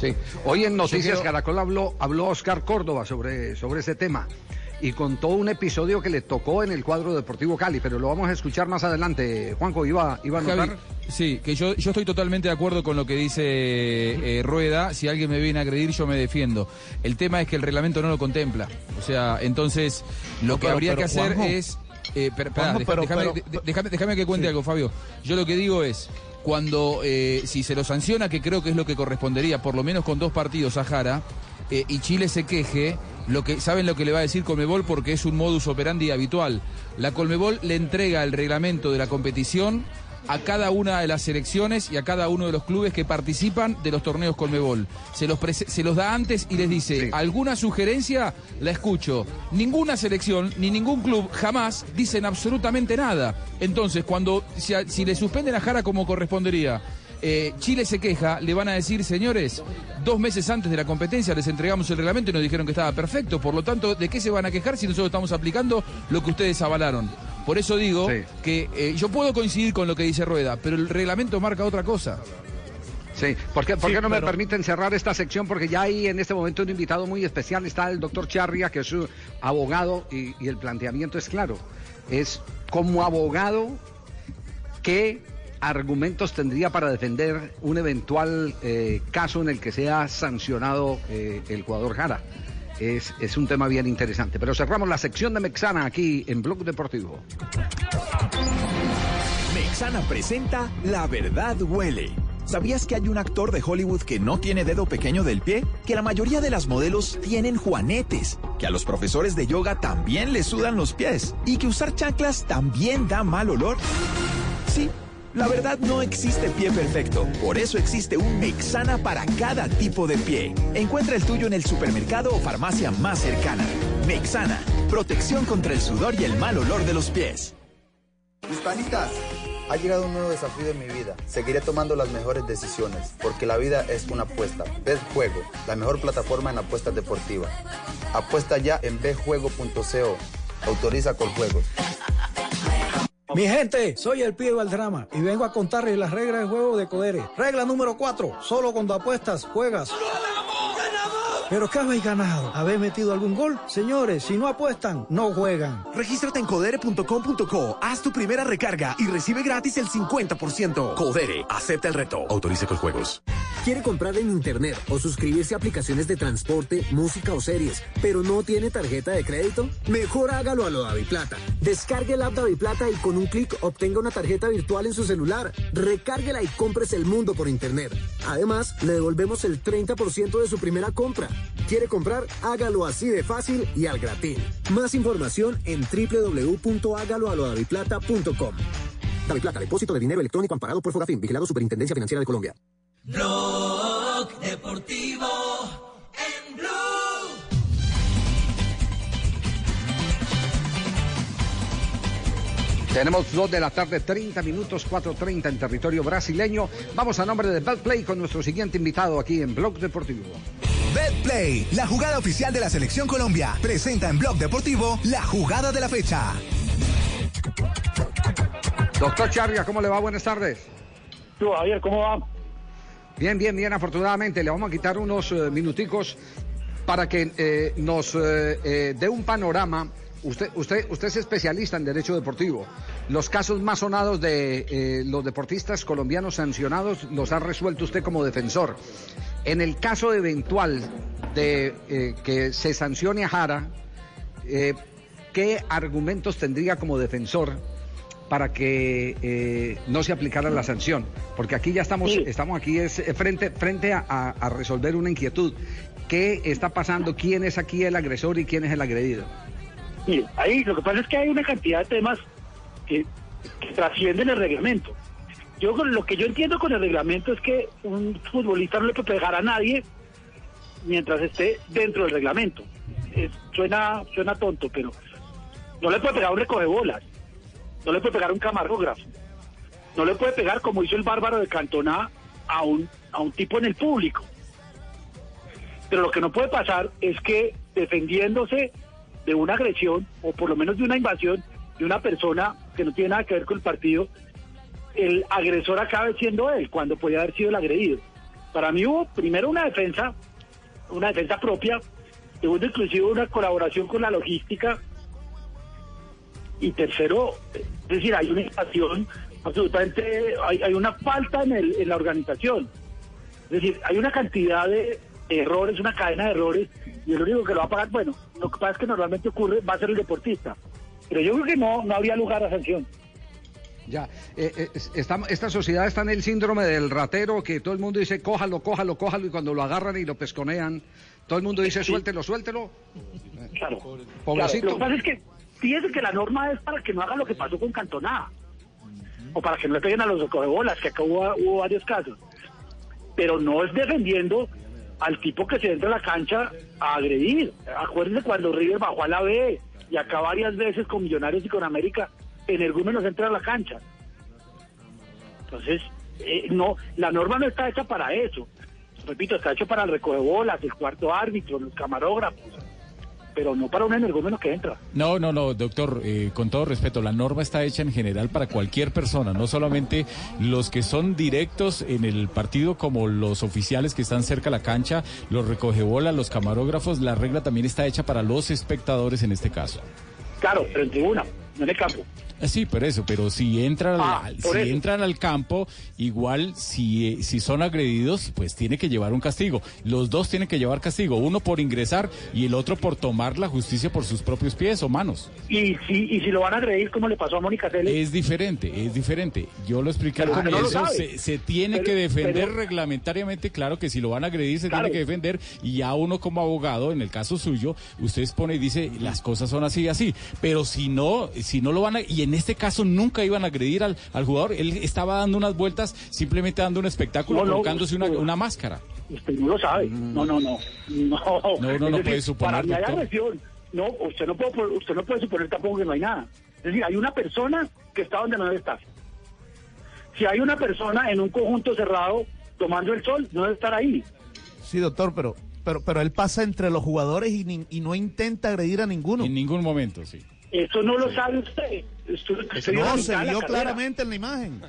Sí. Hoy en Noticias quiero- Caracol habló, habló Oscar Córdoba sobre, sobre ese tema y contó un episodio que le tocó en el cuadro Deportivo Cali, pero lo vamos a escuchar más adelante. Juanjo, iba, iba a Javi, anotar. sí, que yo, yo estoy totalmente de acuerdo con lo que dice eh, Rueda. Si alguien me viene a agredir, yo me defiendo. El tema es que el reglamento no lo contempla. O sea, entonces lo No, que pero- habría pero, que hacer Juanjo. es. Eh, per- pará, Juanjo, deja- pero- déjame, pero- de- de- déjame- déjame que cuente algo, Fabio. Yo lo que digo es. Cuando, eh, si se lo sanciona, que creo que es lo que correspondería, por lo menos con dos partidos a Jara, eh, y Chile se queje, lo que, ¿saben lo que le va a decir Colmebol? Porque es un modus operandi habitual. La Colmebol le entrega el reglamento de la competición a cada una de las selecciones y a cada uno de los clubes que participan de los torneos Colmebol. Se los, se los da antes y les dice, ¿alguna sugerencia? La escucho. Ninguna selección ni ningún club jamás dicen absolutamente nada. Entonces, cuando si, a- si le suspenden a Jara como correspondería, eh, Chile se queja, le van a decir, señores, dos meses antes de la competencia les entregamos el reglamento y nos dijeron que estaba perfecto. Por lo tanto, ¿de qué se van a quejar si nosotros estamos aplicando lo que ustedes avalaron? Por eso digo que eh, yo puedo coincidir con lo que dice Rueda, pero el reglamento marca otra cosa. Sí, ¿por qué, por Sí, qué no me permiten cerrar esta sección? Porque ya hay en este momento un invitado muy especial, está el doctor Charria, que es su abogado, y, y el planteamiento es claro. Es como abogado, ¿qué argumentos tendría para defender un eventual eh, caso en el que sea sancionado eh, el jugador Jara? Es, es un tema bien interesante. Pero cerramos la sección de Mexana aquí en Blog Deportivo. Mexana presenta La verdad huele. ¿Sabías que hay un actor de Hollywood que no tiene dedo pequeño del pie? Que la mayoría de las modelos tienen juanetes. Que a los profesores de yoga también les sudan los pies. Y que usar chanclas también da mal olor. Sí. La verdad no existe pie perfecto, por eso existe un Mexana para cada tipo de pie. Encuentra el tuyo en el supermercado o farmacia más cercana. Mexana, protección contra el sudor y el mal olor de los pies. Hispanitas, ha llegado un nuevo desafío en mi vida. Seguiré tomando las mejores decisiones, porque la vida es una apuesta. BetJuego, la mejor plataforma en apuestas deportivas. Apuesta ya en betjuego.co. Autoriza con juegos. Mi gente, soy el pibe Valdrama y vengo a contarles las reglas del juego de Codere. Regla número 4, solo cuando apuestas, juegas. ¿Pero qué habéis ganado? ¿Habéis metido algún gol? Señores, si no apuestan, no juegan. Regístrate en codere.com.co, haz tu primera recarga y recibe gratis el 50%. Codere, acepta el reto. Autoriza con juegos. ¿Quiere comprar en internet o suscribirse a aplicaciones de transporte, música o series, pero no tiene tarjeta de crédito? Mejor hágalo a lo Plata. Descargue el app Plata y con un clic obtenga una tarjeta virtual en su celular. Recárguela y compres el mundo por internet. Además, le devolvemos el 30% de su primera compra. ¿Quiere comprar? Hágalo así de fácil y al gratín. Más información en www.hágaloalodaviplata.com. Plata, depósito de dinero electrónico amparado por Fogafín, vigilado Superintendencia Financiera de Colombia. Blog Deportivo en Blue. Tenemos 2 de la tarde, 30 minutos, 4.30 en territorio brasileño. Vamos a nombre de Betplay con nuestro siguiente invitado aquí en Blog Deportivo. BetPlay, la jugada oficial de la Selección Colombia, presenta en Blog Deportivo la jugada de la fecha. Doctor Charria, ¿cómo le va? Buenas tardes. Tú, Javier, ¿cómo va? Bien, bien, bien, afortunadamente. Le vamos a quitar unos eh, minuticos para que eh, nos eh, dé un panorama. Usted, usted, usted es especialista en derecho deportivo. Los casos más sonados de los deportistas colombianos sancionados los ha resuelto usted como defensor. En el caso eventual de que se sancione a Jara, ¿qué argumentos tendría como defensor para que eh, no se aplicara la sanción? Porque aquí ya estamos, estamos aquí es eh, frente, frente a, a- a resolver una inquietud. ¿Qué está pasando? ¿Quién es aquí el agresor y quién es el agredido? Mire, ahí lo que pasa es que hay una cantidad de temas que, que trascienden el reglamento. Yo lo que yo entiendo con el reglamento es que un futbolista no le puede pegar a nadie mientras esté dentro del reglamento. Es- suena, suena tonto, pero no le puede pegar a un recogebolas, no le puede pegar un camarógrafo, no le puede pegar como hizo el bárbaro de Cantona a un, a un tipo en el público. Pero lo que no puede pasar es que defendiéndose de una agresión o por lo menos de una invasión de una persona que no tiene nada que ver con el partido, el agresor acabe siendo él cuando podía haber sido el agredido. Para mí hubo primero una defensa, una defensa propia, segundo inclusive una colaboración con la logística y tercero, es decir, hay una invasión absolutamente, hay, hay una falta en, el, en la organización. Es decir, hay una cantidad de errores, una cadena de errores, y el único que lo va a pagar, bueno, lo que pasa es que normalmente ocurre, va a ser el deportista. Pero yo creo que no, no habría lugar a sanción. Ya, eh, eh, esta sociedad está en el síndrome del ratero, que todo el mundo dice, cójalo, cójalo, cójalo, y cuando lo agarran y lo pesconean, todo el mundo dice, suéltelo, suéltelo. Claro. Pobrecito. Claro, Lo que pasa es que, fíjese que la norma es para que no haga lo que pasó con Cantoná. O para que no le peguen a los recogebolas, que acá hubo, hubo varios casos. Pero no es defendiendo al tipo que se entra a la cancha a agredir. Acuérdense cuando River bajó a la B y acá varias veces con Millonarios y con América, energúmenos entra a la cancha. Entonces, eh, no, la norma no está hecha para eso. Repito, está hecho para el recogebolas, el cuarto árbitro, los camarógrafos, pero no para un energúmeno que entra. No, no, no, doctor, eh, con todo respeto, la norma está hecha en general para cualquier persona, no solamente los que son directos en el partido como los oficiales que están cerca a la cancha, los recogebolas, los camarógrafos, la regla también está hecha para los espectadores en este caso. Claro, pero en tribuna, no en el campo. Eh, Sí, por eso, pero si entran, Ah, al- por si eso. entran al campo, igual si, eh, si son agredidos, pues tiene que llevar un castigo. Los dos tienen que llevar castigo, uno por ingresar y el otro por tomar la justicia por sus propios pies o manos. Y si, y si lo van a agredir, como le pasó a Mónica Celes, Es diferente, es diferente. Yo lo expliqué al no comienzo, se, se tiene Pero- que defender pero- reglamentariamente, claro que si lo van a agredir se Claro. tiene que defender y ya uno como abogado, en el caso suyo, usted expone y dice las cosas son así y así, pero si no, si no lo van a, y en este caso nunca iban a agredir al, al jugador, él estaba dando unas vueltas, simplemente dando un espectáculo, No, no, colocándose una, una máscara. usted no lo sabe. No, no, no. No, No, no, puede suponer, Para agresión. No, usted no, puede, usted no puede suponer tampoco que no hay nada. Es decir, hay una persona que está donde no debe estar. Si hay una persona en un conjunto cerrado tomando el sol, no debe estar ahí. Sí, doctor, pero, pero, pero él pasa entre los jugadores y, ni- y no intenta agredir a ninguno. En ningún momento, sí. Eso no lo sabe usted. Usted, usted No, se vio claramente en la imagen.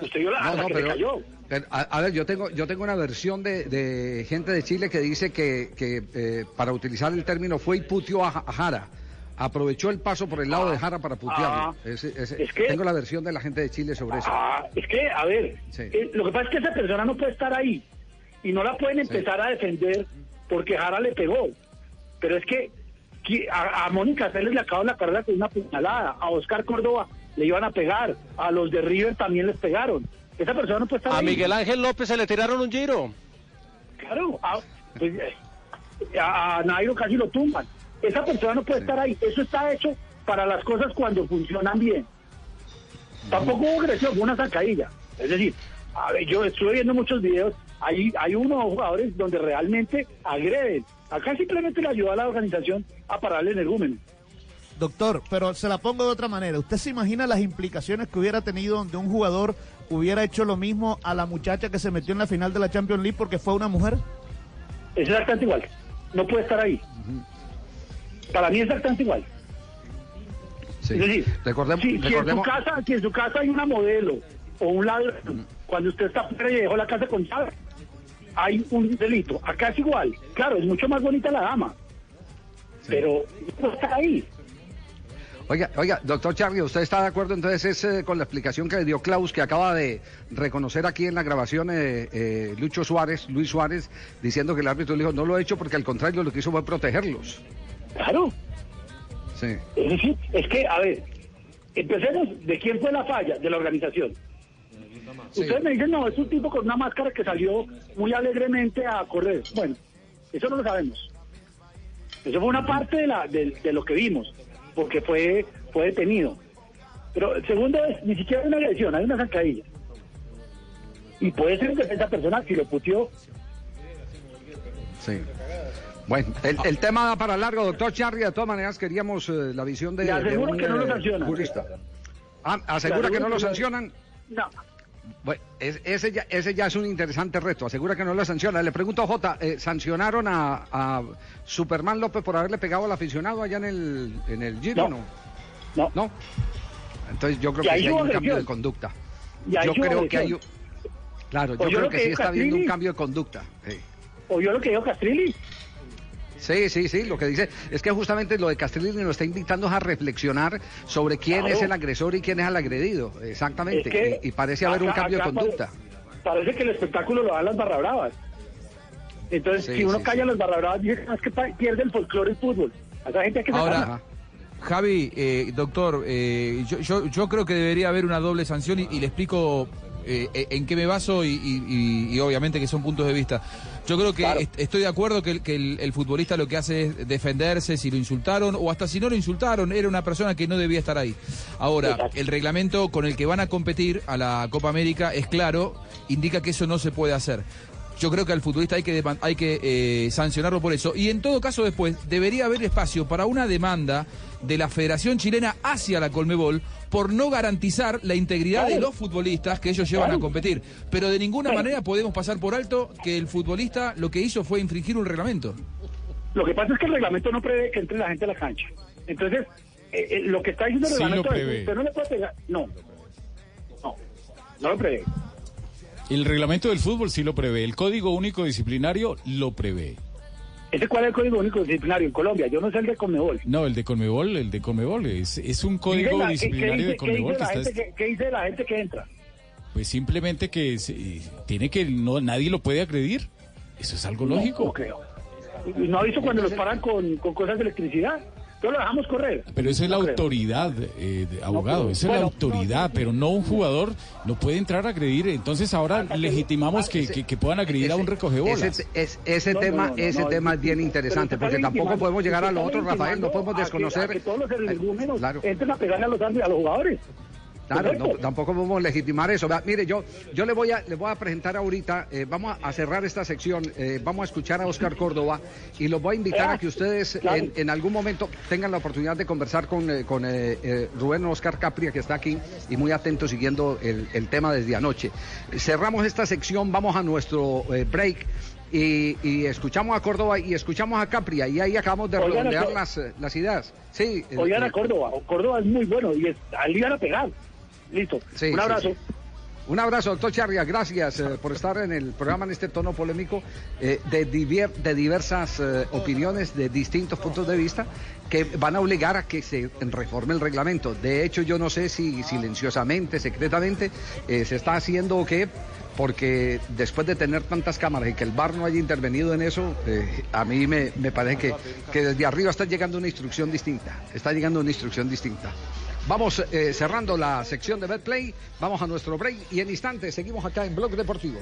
Usted vio la No, no, que pero, cayó. pero, a, a ver, yo tengo, yo tengo una versión de, de gente de Chile que dice que, que, eh, para utilizar el término fue y puteó a, Ja- a Jara. Aprovechó el paso por el lado de Jara para putearlo. Ah, es que- Tengo la versión de la gente de Chile sobre eso. Ah, es que, a ver, Sí. eh, lo que pasa es que esa persona no puede estar ahí y no la pueden empezar a defender porque Jara le pegó. Pero es que a, a Mónica Celes le acaban la carrera con una puñalada, a Oscar Córdoba le iban a pegar, a los de River también les pegaron. Esa persona no puede estar A ahí. Miguel Ángel López se le tiraron un giro. Claro, a, pues, eh, a- a Nairo casi lo tumban. Esa persona no puede estar ahí. Eso está hecho para las cosas cuando funcionan bien. Tampoco hubo agresión, fue una sacadilla. Es decir, a ver, yo estuve viendo muchos videos, hay, hay unos jugadores donde realmente agreden. Acá simplemente le ayuda a la organización a pararle el energúmeno. Doctor, pero se la pongo de otra manera. ¿Usted se imagina las implicaciones que hubiera tenido donde un jugador hubiera hecho lo mismo a la muchacha que se metió en la final de la Champions League porque fue una mujer? Es exactamente igual. No puede estar ahí. Para mí es exactamente igual. Sí. Es decir, Recordemos, si, si en su recordemos- casa, si en su casa hay una modelo o un ladrón, cuando usted está fuera y dejó la casa con llave, hay un delito. Acá es igual. Claro, es mucho más bonita la dama. Pero no está ahí. Oiga, oiga, doctor Charlie, ¿usted está de acuerdo entonces eh, con la explicación que le dio Klaus, que acaba de reconocer aquí en la grabación eh, eh, Lucho Suárez, Luis Suárez, diciendo que el árbitro le dijo, no lo he hecho porque al contrario lo que hizo fue protegerlos? Claro. Sí. Es decir, es que, a ver, empecemos de quién fue la falla de la organización. Ustedes me dicen, no, es un tipo con una máscara que salió muy alegremente a correr. Bueno, eso no lo sabemos. Eso fue una parte de, la, de, de lo que vimos, porque fue, fue detenido. Pero el segundo es, ni siquiera hay una agresión, hay una zancadilla. Y puede ser que esa persona, si lo puteó, Sí. Bueno, el, el tema da para largo, doctor Charlie. De todas maneras, queríamos eh, la visión de, Le de aseguro un que no lo eh, sancionan. jurista. Ah, ¿Asegura que no lo sancionan? no. Bueno, es- ese, ya, ese ya es un interesante reto. Asegura que no lo sancionan. Le pregunto a Jota, eh, ¿sancionaron a, a Superman López por haberle pegado al aficionado allá en el, en el Giro? No. No. ¿No? Entonces yo creo que hay un cambio de conducta. Yo creo que hay... un- Claro, yo yo creo que que sí está habiendo un cambio de conducta. sí. oyó lo que dijo Castrilli. Sí, sí, sí, lo que dice es que justamente lo de Castellini nos está invitando a reflexionar sobre quién Claro. es el agresor y quién es el agredido, exactamente, Es que y, y parece haber un cambio de conducta. pare- Parece que el espectáculo lo dan las barra bravas. Entonces, Sí, si uno sí, calla las barra bravas, dice "Ah, es que pierde el folclore el fútbol. A esa gente hay que Ahora, sacarla. Javi, eh, doctor, eh, yo, yo, yo creo que debería haber una doble sanción y, y le explico eh, eh, en qué me baso y, y- y- y obviamente que son puntos de vista. Yo creo que est- estoy de acuerdo que, el, que el- el futbolista lo que hace es defenderse si lo insultaron o hasta si no lo insultaron, era una persona que no debía estar ahí. Ahora, el reglamento con el que van a competir a la Copa América es claro, indica que eso no se puede hacer. Yo creo que al futbolista hay que, hay que eh, sancionarlo por eso. Y en todo caso después debería haber espacio para una demanda de la Federación Chilena hacia la Colmebol por no garantizar la integridad de los futbolistas que ellos llevan Claro. a competir. Pero de ninguna Claro. manera podemos pasar por alto que el futbolista lo que hizo fue infringir un reglamento. Lo que pasa es que el reglamento no prevé que entre la gente a la cancha. Entonces, eh, eh, lo que está diciendo el Sí lo reglamento es prevé. usted no le puede pegar. No. No. No lo prevé. El reglamento del fútbol sí lo prevé. El Código Único Disciplinario lo prevé. ¿Ese cuál es el código único disciplinario en Colombia? Yo no sé el de Conmebol. No, el de Conmebol, el de Conmebol es, es un código la- ¿qué- qué disciplinario dice- de qué Conmebol dice que está gente ¿Qué dice la gente que entra? pues simplemente que se- tiene que no nadie lo puede agredir. Eso es algo lógico. No creo. ¿Y ¿No ha visto cuando los paran con, con cosas de electricidad? Yo lo dejamos correr. Pero esa es la No autoridad, eh, de abogado, pero- esa es la autoridad, pero no un jugador no puede entrar a agredir. Entonces ahora legitimamos que, que- que puedan agredir a un recogebolas. Ese, es- ese No, no, tema, no, no, ese no, tema es- es bien interesante, porque tampoco podemos llegar a lo otro, Rafael, no podemos a que- desconocer. a que todos los energúmenos Claro. entren a pegarle a los, a los jugadores. Claro, no, tampoco podemos legitimar eso. Mire, yo, yo le voy a, le voy a presentar ahorita, eh, vamos a cerrar esta sección, eh, vamos a escuchar a Oscar Córdoba y los voy a invitar a que ustedes en, en algún momento tengan la oportunidad de conversar con, eh, con eh, Rubén Oscar Capria, que está aquí y muy atento siguiendo el, el tema desde anoche. Cerramos esta sección, vamos a nuestro eh, break. Y, y escuchamos a Córdoba y escuchamos a Capria y ahí acabamos de redondear las, las ideas. Sí, Oigan a Córdoba. Córdoba es muy bueno y es, iban a pegar. Listo. Sí, Un abrazo. sí. Un abrazo, doctor Charria. Gracias eh, por estar en el programa en este tono polémico eh, de, divier- de diversas eh, opiniones, de distintos puntos de vista que van a obligar a que se reforme el reglamento. De hecho, yo no sé si silenciosamente, secretamente, se está haciendo o qué, porque después de tener tantas cámaras y que el bar no haya intervenido en eso, eh, a mí me, me parece que, que desde arriba está llegando una instrucción distinta. Está llegando una instrucción distinta. Vamos eh, cerrando la sección de Betplay, vamos a nuestro break y en instantes seguimos acá en Blog Deportivo.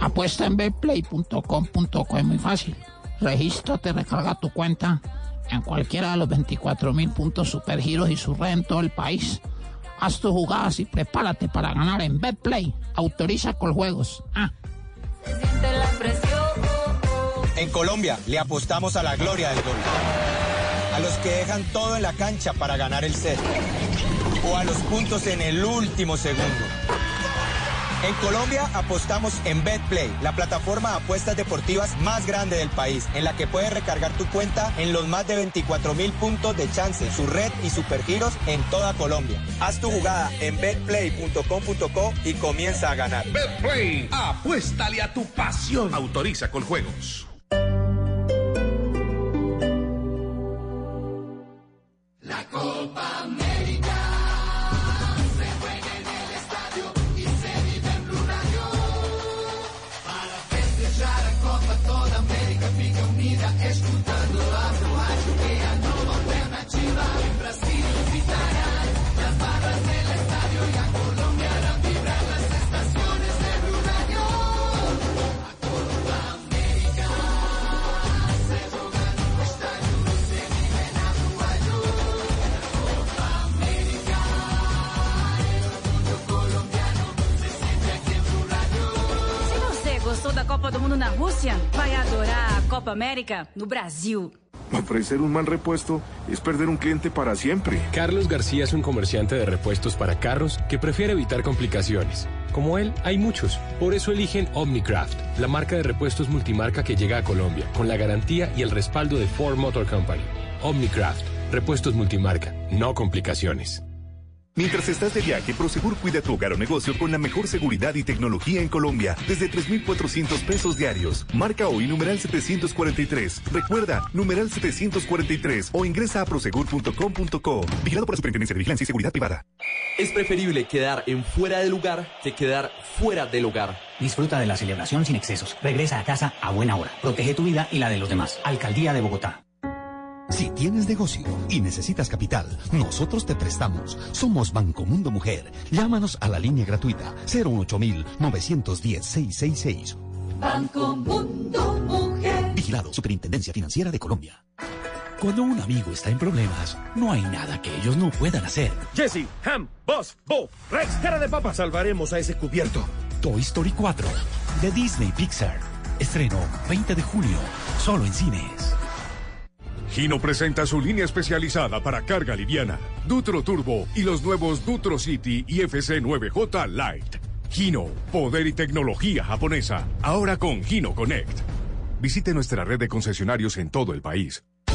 Apuesta en betplay.com.co es muy fácil. Regístrate, recarga tu cuenta en cualquiera de los 24 mil puntos supergiros y su red en todo el país. Haz tus jugadas y prepárate para ganar en Betplay. Autoriza con juegos. Ah. En Colombia le apostamos a la gloria del gol. A los que dejan todo en la cancha para ganar el set. O a los puntos en el último segundo. En Colombia apostamos en BetPlay, la plataforma de apuestas deportivas más grande del país, en la que puedes recargar tu cuenta en los más de 24 mil puntos de chance, su red y supergiros en toda Colombia. Haz tu jugada en betplay.com.co y comienza a ganar. Betplay, apuéstale a tu pasión. Autoriza con juegos. La Copa América Copa do Mundo na Rússia, vai adorar a Copa América no Brasil. Ofrecer un mal repuesto es perder un cliente para siempre. Carlos García es un comerciante de repuestos para carros que prefiere evitar complicaciones. Como él, hay muchos. Por eso eligen Omnicraft, la marca de repuestos multimarca que llega a Colombia, con la garantía y el respaldo de Ford Motor Company. Omnicraft, repuestos multimarca, no complicaciones. Mientras estás de viaje, Prosegur cuida tu hogar o negocio con la mejor seguridad y tecnología en Colombia, desde 3,400 pesos diarios. Marca hoy numeral 743. Recuerda, numeral 743 o ingresa a prosegur.com.co. Vigilado por la Superintendencia de Vigilancia y Seguridad Privada. Es preferible quedar en fuera de lugar que quedar fuera del hogar. Disfruta de la celebración sin excesos. Regresa a casa a buena hora. Protege tu vida y la de los demás. Alcaldía de Bogotá. Si tienes negocio y necesitas capital, nosotros te prestamos. Somos Banco Mundo Mujer. Llámanos a la línea gratuita 08910-666. Banco Mundo Mujer. Vigilado Superintendencia Financiera de Colombia. Cuando un amigo está en problemas, no hay nada que ellos no puedan hacer. Jesse, Ham, Boss, Bo, Rex, cara de papa. Salvaremos a ese cubierto. Toy Story 4 de Disney Pixar. Estreno 20 de julio, solo en cines. Gino presenta su línea especializada para carga liviana, Dutro Turbo y los nuevos Dutro City y FC9J Light. Gino, poder y tecnología japonesa, ahora con Gino Connect. Visite nuestra red de concesionarios en todo el país.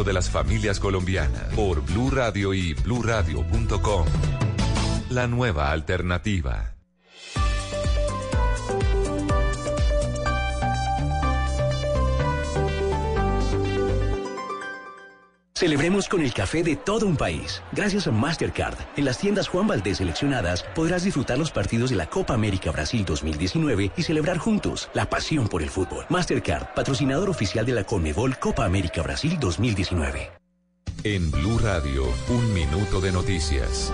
de las familias colombianas por Blue Radio y bluradio.com. La nueva alternativa. Celebremos con el café de todo un país. Gracias a Mastercard, en las tiendas Juan Valdés seleccionadas podrás disfrutar los partidos de la Copa América Brasil 2019 y celebrar juntos la pasión por el fútbol. Mastercard, patrocinador oficial de la Conmebol Copa América Brasil 2019. En Blue Radio, un minuto de noticias.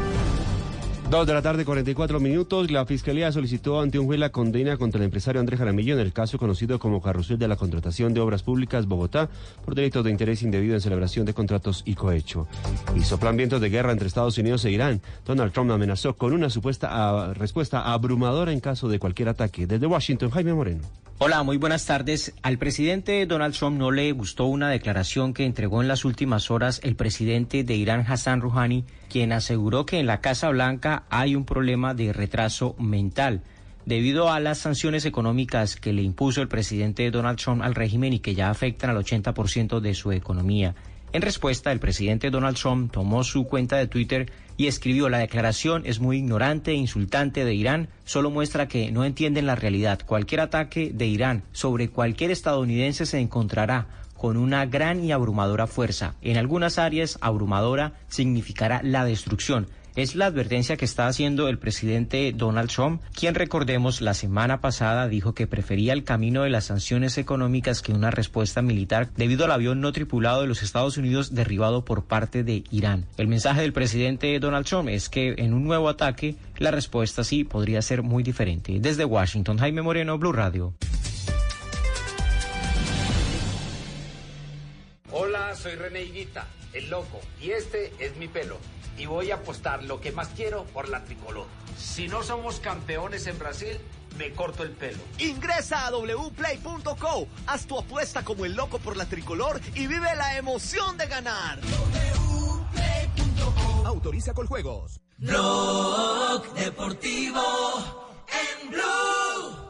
Dos de la tarde, 44 minutos. La Fiscalía solicitó ante un juez la condena contra el empresario Andrés Jaramillo en el caso conocido como carrusel de la contratación de obras públicas Bogotá por delitos de interés indebido en celebración de contratos y cohecho. Y soplan vientos de guerra entre Estados Unidos e Irán. Donald Trump amenazó con una supuesta respuesta abrumadora en caso de cualquier ataque. Desde Washington, Jaime Moreno. Hola, muy buenas tardes. Al presidente Donald Trump no le gustó una declaración que entregó en las últimas horas el presidente de Irán, Hassan Rouhani, quien aseguró que en la Casa Blanca hay un problema de retraso mental debido a las sanciones económicas que le impuso el presidente Donald Trump al régimen y que ya afectan al 80% de su economía. En respuesta, el presidente Donald Trump tomó su cuenta de Twitter y escribió la declaración es muy ignorante e insultante de Irán, solo muestra que no entienden la realidad. Cualquier ataque de Irán sobre cualquier estadounidense se encontrará con una gran y abrumadora fuerza. En algunas áreas, abrumadora significará la destrucción. Es la advertencia que está haciendo el presidente Donald Trump, quien recordemos la semana pasada dijo que prefería el camino de las sanciones económicas que una respuesta militar debido al avión no tripulado de los Estados Unidos derribado por parte de Irán. El mensaje del presidente Donald Trump es que en un nuevo ataque la respuesta sí podría ser muy diferente. Desde Washington, Jaime Moreno, Blue Radio. Hola, soy René Higuita, el loco, y este es mi pelo. Y voy a apostar lo que más quiero por la tricolor. Si no somos campeones en Brasil, me corto el pelo. Ingresa a wplay.co, haz tu apuesta como el loco por la tricolor y vive la emoción de ganar. Autoriza con juegos. Blog Deportivo en Blue.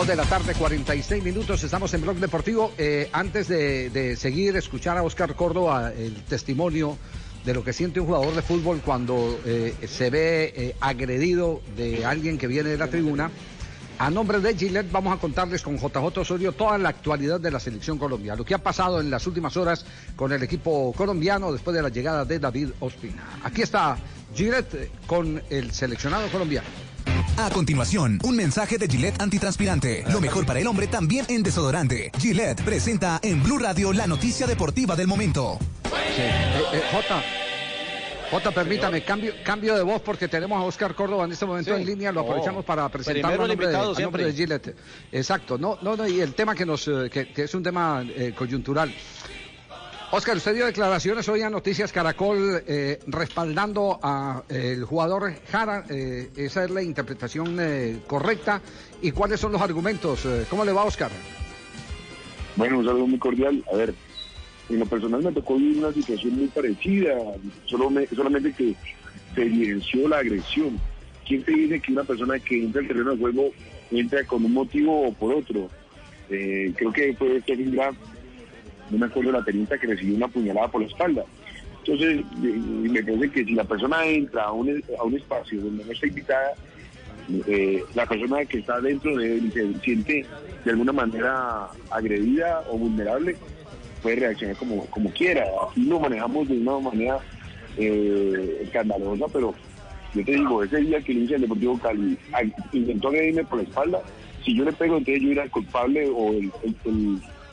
Dos de la tarde, 46 minutos, estamos en Blog Deportivo. Eh, antes de, seguir, escuchar a Oscar Córdoba el testimonio de lo que siente un jugador de fútbol cuando eh, se ve eh, agredido de alguien que viene de la tribuna. A nombre de Gillette vamos a contarles con JJ Osorio toda la actualidad de la selección colombiana, lo que ha pasado en las últimas horas con el equipo colombiano después de la llegada de David Ospina. Aquí está Gillette con el seleccionado colombiano. A continuación, un mensaje de Gillette antitranspirante. Lo mejor para el hombre también en desodorante. Gillette presenta en Blue Radio la noticia deportiva del momento. Eh, eh, Jota, Jota, permítame, cambio, cambio de voz porque tenemos a Oscar Córdoba en este momento Sí. en línea, lo Oh. aprovechamos para a el nombre, de, invitado a nombre de. Gillette. Exacto, no, no, no, y el tema que nos, eh, que, que es un tema eh, coyuntural. Oscar, usted dio declaraciones hoy a Noticias Caracol eh, respaldando al jugador Jara. eh, esa es la interpretación eh, correcta. ¿Y cuáles son los argumentos? Eh, ¿Cómo le va, Oscar? Bueno, un saludo muy cordial. A ver, en lo personal me tocó una situación muy parecida, solo me- solamente que se evidenció la agresión. ¿Quién te dice que una persona que entra al terreno de juego entra con un motivo o por otro? Eh, creo que fue Kevin Graf, no me acuerdo la teniente que recibió una puñalada por la espalda. Entonces, me parece que si la persona entra a un, a un espacio donde no está invitada, eh, la persona que está dentro de él se siente de alguna manera agredida o vulnerable puede reaccionar como, como quiera. Aquí lo manejamos de una manera eh, escandalosa, pero yo te digo, ese día que el del Deportivo Cali intentó agredirme por la espalda, si yo le pego, entonces yo era el culpable o el-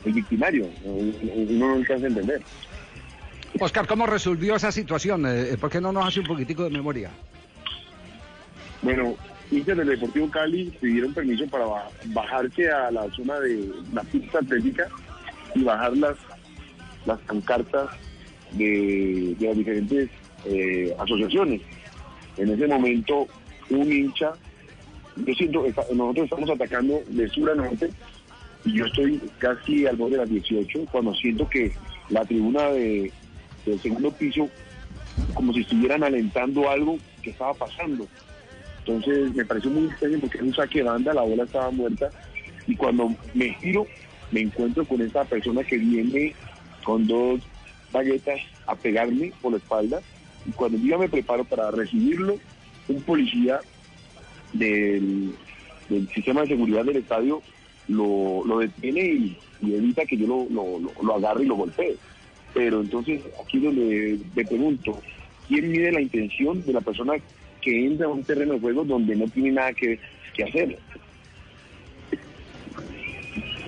el victimario. Eh, Uno no alcanza a entender. Oscar, ¿cómo resolvió esa situación? Eh, ¿Por qué no nos hace un poquitico de memoria? Bueno, hinchas del Deportivo Cali pidieron permiso para ba- bajarse a la zona de la pista atlética y bajar las, las pancartas de, de las diferentes eh, asociaciones. En ese momento, un hincha, yo siento, nosotros estamos atacando de sur a norte y yo estoy casi al borde de las 18 cuando siento que la tribuna de, del segundo piso como si estuvieran alentando algo que estaba pasando. Entonces me pareció muy extraño porque era un saque de banda, la bola estaba muerta y cuando me giro me encuentro con esta persona que viene con dos baguetas a pegarme por la espalda y cuando yo me preparo para recibirlo, un policía del, del sistema de seguridad del estadio lo, lo detiene y, evita que yo lo, agarre y lo golpee. Pero entonces aquí donde me pregunto, ¿quién mide la intención de la persona que entra a un terreno de juego donde no tiene nada que, que hacer?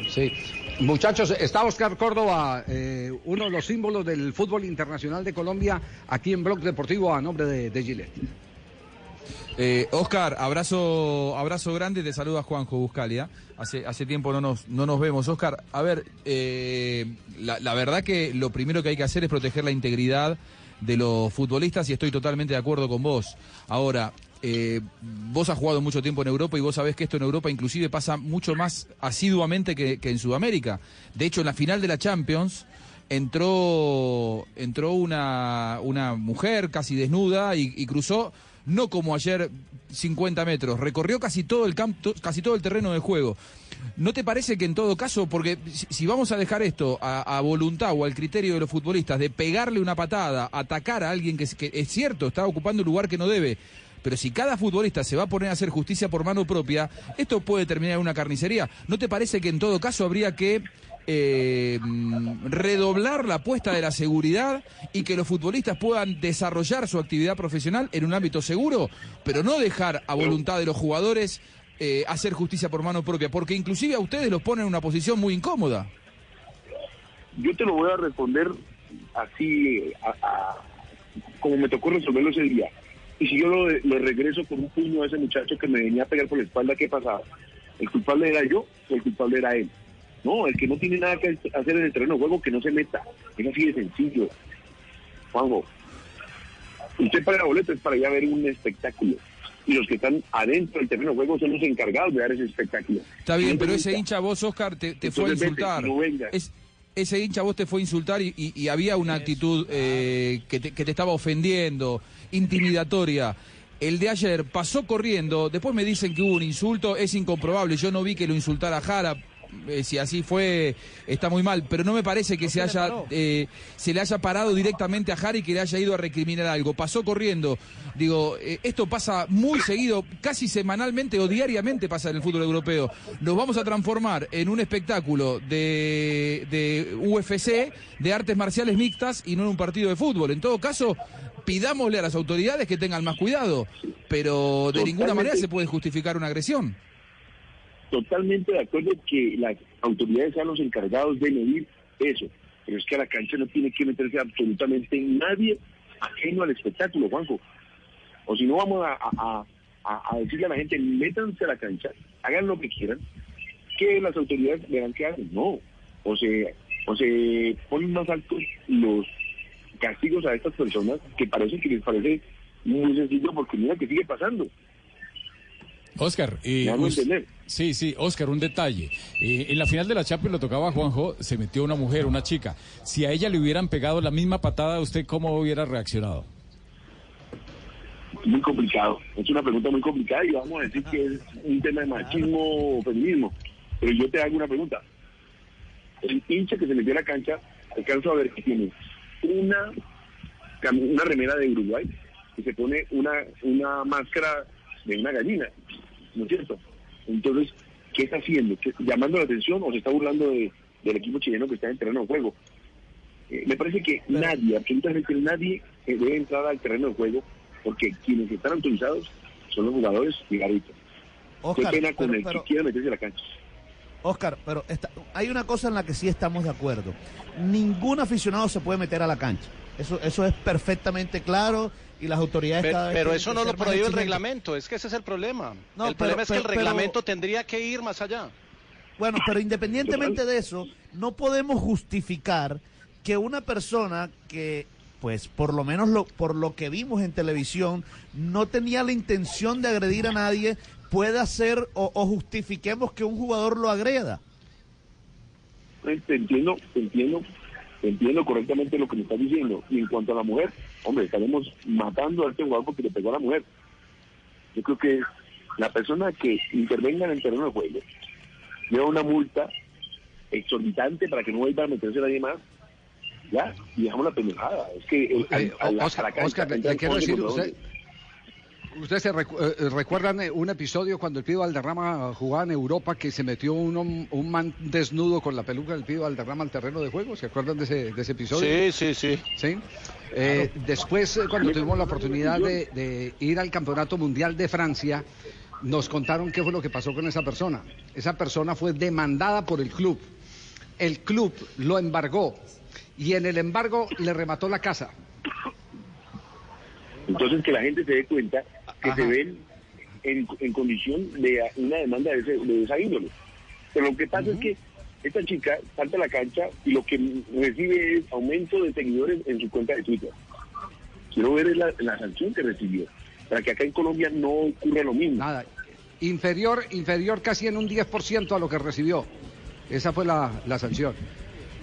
Sí. Muchachos, está Oscar Córdoba, eh, uno de los símbolos del fútbol internacional de Colombia, aquí en Blog Deportivo a nombre de, de Gillette. Eh, Oscar, abrazo, abrazo grande, te saluda Juanjo Buscalia. Hace, hace tiempo no nos, no nos vemos. Oscar, a ver, eh, la, verdad que lo primero que hay que hacer es proteger la integridad de los futbolistas y estoy totalmente de acuerdo con vos. Ahora, eh, vos has jugado mucho tiempo en Europa y vos sabés que esto en Europa inclusive pasa mucho más asiduamente que, en Sudamérica. De hecho, en la final de la Champions entró, entró una, una mujer casi desnuda y cruzó, no como ayer 50 metros, recorrió casi todo el campo, casi todo el terreno de juego. ¿No te parece que en todo caso, porque si, vamos a dejar esto a, voluntad o al criterio de los futbolistas de pegarle una patada, atacar a alguien que, que es cierto, está ocupando un lugar que no debe, pero si cada futbolista se va a poner a hacer justicia por mano propia, esto puede terminar en una carnicería. ¿No te parece que en todo caso habría que mm, redoblar la apuesta de la seguridad y que los futbolistas puedan desarrollar su actividad profesional en un ámbito seguro, pero no dejar a voluntad de los jugadores eh, hacer justicia por mano propia, porque inclusive a ustedes los ponen en una posición muy incómoda. Yo te lo voy a responder así, como me tocó resolverlo ese día. Y si yo lo, lo regreso con un puño a ese muchacho que me venía a pegar por la espalda, ¿qué pasaba? ¿El culpable era yo o el culpable era él? No, el que no tiene nada que hacer en el terreno de juego, que no se meta. Es así de sencillo. Juanjo, usted paga boleto es para ir a ver un espectáculo. Y los que están adentro del terreno de juego son los encargados de dar ese espectáculo. Está bien, no pero ese hincha vos, Oscar, te, te fue a vete, insultar. no. Es- ese hincha vos te fue a insultar y, y- y había una actitud eh, que, te, que te estaba ofendiendo, intimidatoria. El de ayer pasó corriendo, después me dicen que hubo un insulto, es incomprobable, yo no vi que lo insultara Jara, eh, si así fue, está muy mal, pero no me parece que se haya eh, se le haya parado directamente a Jara y que le haya ido a recriminar algo. Pasó corriendo. Digo, eh, esto pasa muy seguido, casi semanalmente o diariamente pasa en el fútbol europeo. Nos vamos a transformar en un espectáculo de, de UFC, de artes marciales mixtas y no en un partido de fútbol. En todo caso, pidámosle a las autoridades que tengan más cuidado, pero de ninguna manera se puede justificar una agresión. Totalmente de acuerdo que las autoridades sean los encargados de medir eso, pero es que a la cancha no tiene que meterse absolutamente nadie ajeno al espectáculo, Juanjo. O si no, vamos a, a- a- a decirle a la gente, métanse a la cancha, hagan lo que quieran, que las autoridades verán qué hacen. No. O se, o se ponen más altos los castigos a estas personas que parece que les parece muy sencillo porque mira que sigue pasando. Oscar, eh, sí, sí, Oscar, un detalle. Eh, en la final de la Champions lo tocaba a Juanjo, se metió una mujer, una chica. Si a ella le hubieran pegado la misma patada, ¿usted cómo hubiera reaccionado? muy complicado. Es una pregunta muy complicada y vamos a decir que es un tema de machismo o feminismo. Pero yo te hago una pregunta. El hincha que se metió a la cancha, alcanzo a ver que tiene una, una remera de Uruguay y se pone una, una máscara de una gallina. ¿No es cierto? Entonces, ¿qué está haciendo? ¿Qué- ¿Llamando la atención o se está burlando de- del equipo chileno que está en el terreno de juego? Eh, me parece que nadie, absolutamente nadie, eh, debe entrar al terreno de juego porque quienes están autorizados son los jugadores y. Oscar, Qué pena con pero- el pero- que meterse a la cancha. Oscar, pero está- hay una cosa en la que sí estamos de acuerdo. Ningún aficionado se puede meter a la cancha. Eso, eso es perfectamente claro y las autoridades cada Pero, vez pero eso que no ser lo prohíbe el reglamento, es que ese es el problema. No, el pero- problema es que pero- el pero- reglamento tendría que ir más allá. Bueno, pero independientemente de eso, no podemos justificar que una persona que, pues por lo menos lo, por lo que vimos en televisión, no tenía la intención de agredir a nadie, pueda hacer o, o justifiquemos que un jugador lo agreda. Te entiendo, te entiendo, te entiendo correctamente lo que me estás diciendo. Y en cuanto a la mujer, hombre, estaremos matando a este jugador porque le pegó a la mujer. Yo creo que la persona que intervenga en el terreno de juego lleva una multa exorbitante para que no vuelva a meterse nadie más. Ya, y dejamos la pendejada. Es que Eh, a a Oscar, le- quiero decir, usted. ¿Ustedes se recu- eh, recuerdan eh, un episodio cuando el Pío Valderrama jugaba en Europa que se metió un, un man desnudo con la peluca del Pío Valderrama al terreno de juego? ¿Se acuerdan de ese, de ese episodio? Sí, sí, sí. ¿Sí? Eh, después, eh, cuando tuvimos la oportunidad de, de ir al Campeonato Mundial de Francia, nos contaron qué fue lo que pasó con esa persona. Esa persona fue demandada por el club. El club lo embargó y en el embargo le remató la casa. Entonces que la gente se dé cuenta que se ven en, en condición de una demanda de, ese, de esa índole. Pero lo que pasa es que esta chica salta a la cancha y lo que recibe es aumento de seguidores en su cuenta de Twitter. Quiero ver la, la sanción que recibió, para que acá en Colombia no ocurra lo mismo. Nada, inferior, inferior casi en un 10% a lo que recibió. Esa fue la, la sanción.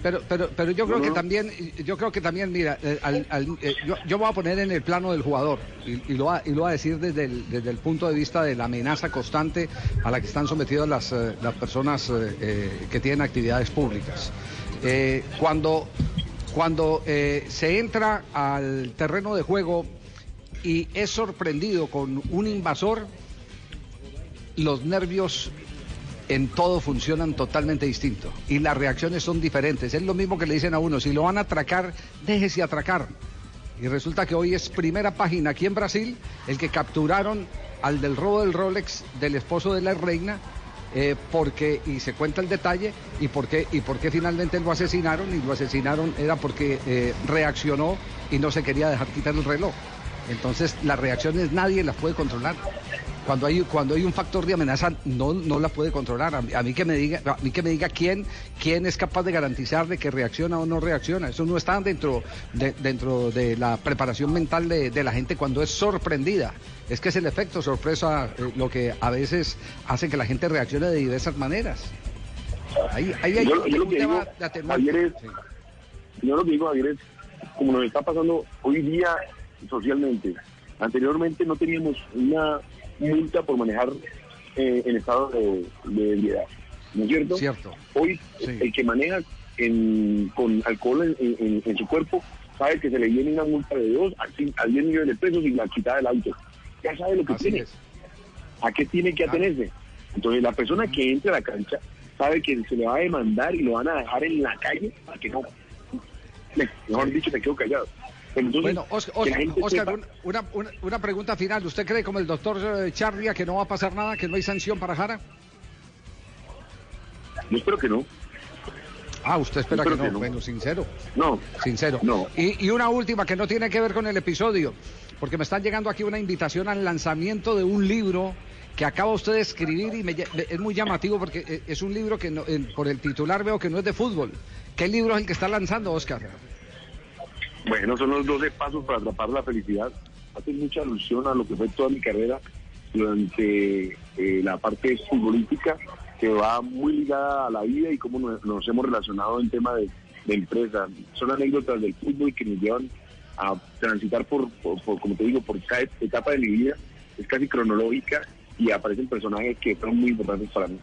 Pero, pero, pero yo creo No, que no. también, yo creo que también, mira, eh, al- al- eh, yo, yo voy a poner en el plano del jugador y, y lo, va, y lo voy a decir desde el, desde el punto de vista de la amenaza constante a la que están sometidas las, eh, las personas que tienen actividades públicas. Eh, cuando cuando eh, se entra al terreno de juego y es sorprendido con un invasor, los nervios en todo funcionan totalmente distinto y las reacciones son diferentes. Es lo mismo que le dicen a uno, si lo van a atracar, déjese atracar. Y resulta que hoy es primera página aquí en Brasil el que capturaron al del robo del Rolex del esposo de la reina eh, porque y se cuenta el detalle y por qué y por qué finalmente lo asesinaron y lo asesinaron era porque eh, reaccionó y no se quería dejar quitar el reloj. Entonces las reacciones nadie las puede controlar. Cuando hay cuando hay un factor de amenaza no no la puede controlar. A mí, a mí que me diga a mí que me diga quién quién es capaz de garantizar de que reacciona o no reacciona. Eso no está dentro de, dentro de la preparación mental de, de la gente cuando es sorprendida. Es que es el efecto sorpresa eh, lo que a veces hace que la gente reaccione de diversas maneras. Ahí, ahí hay yo, un, yo lo que digo. Javier, es, yo lo que digo, Javier, es como nos está pasando hoy día socialmente. Anteriormente no teníamos una multa por manejar eh, en estado de, de ebriedad, ¿no es cierto? Cierto. Hoy el que maneja en- con alcohol en, en- en su cuerpo sabe que se le viene una multa de 2 a, cin- a 10 millones de pesos y la quitada del auto. Ya sabe lo que Así tiene. es. ¿A qué tiene que atenerse? Entonces la persona que entre a la cancha sabe que se le va a demandar y lo van a dejar en la calle para que no, me- mejor dicho, se quedó callado. Entonces, Bueno, Oscar, Oscar, sepa- una, una, una pregunta final. ¿Usted cree como el doctor eh, Charria que no va a pasar nada, que no hay sanción para Jara? yo espero que no. Ah, usted espera que no. que no. Bueno, sincero. No. Sincero. No. Y, y una última que no tiene que ver con el episodio, porque me están llegando aquí una invitación al lanzamiento de un libro que acaba usted de escribir y me es muy llamativo porque eh, es un libro que no- por el titular veo que no es de fútbol. ¿Qué libro es el que está lanzando, Oscar? Bueno, son los 12 pasos para atrapar la felicidad. Hace mucha alusión a lo que fue toda mi carrera durante eh, la parte futbolística, que va muy ligada a la vida y cómo nos, hemos relacionado en tema de, de empresa. Son anécdotas del fútbol que nos llevan a transitar por, por- como te digo, por cada etapa de mi vida. Es casi cronológica y aparecen personajes que fueron muy importantes para mí.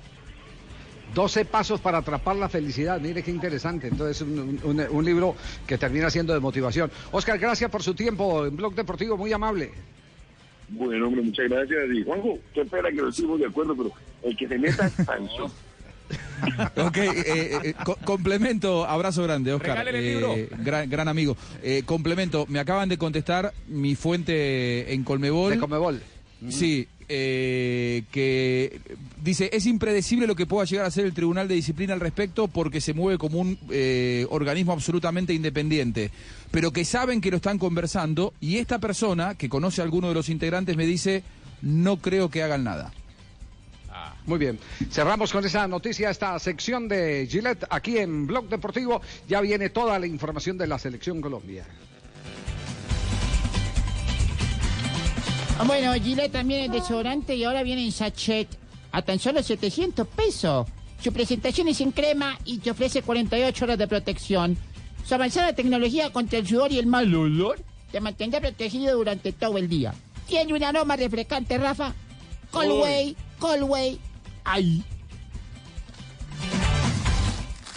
12 pasos para atrapar la felicidad. Mire qué interesante. Entonces, un, un- un libro que termina siendo de motivación. Oscar, gracias por su tiempo en Blog Deportivo, muy amable. Bueno, hombre, muchas gracias. Y Juanjo, qué pena que no estuvimos de acuerdo, pero el que se meta es Sancho. Ok, eh, eh, co- complemento, abrazo grande, Oscar. El eh, libro. gran, gran amigo. Eh, complemento, me acaban de contestar mi fuente en Colmebol. De Conmebol. Sí, eh, que dice, es impredecible lo que pueda llegar a ser el Tribunal de Disciplina al respecto porque se mueve como un eh, organismo absolutamente independiente, pero que saben que lo están conversando y esta persona, que conoce a alguno de los integrantes, me dice, no creo que hagan nada. Muy bien. Cerramos con esa noticia, esta sección de Gillette aquí en Blog Deportivo. Ya viene toda la información de la Selección Colombia. Bueno, Gillette también es desodorante y ahora viene en sachet a tan solo 700 pesos. Su presentación es en crema y te ofrece 48 horas de protección. Su avanzada tecnología contra el sudor y el mal olor te mantendrá protegido durante todo el día. Tiene un aroma refrescante, Rafa. Colway, Colway. Ay.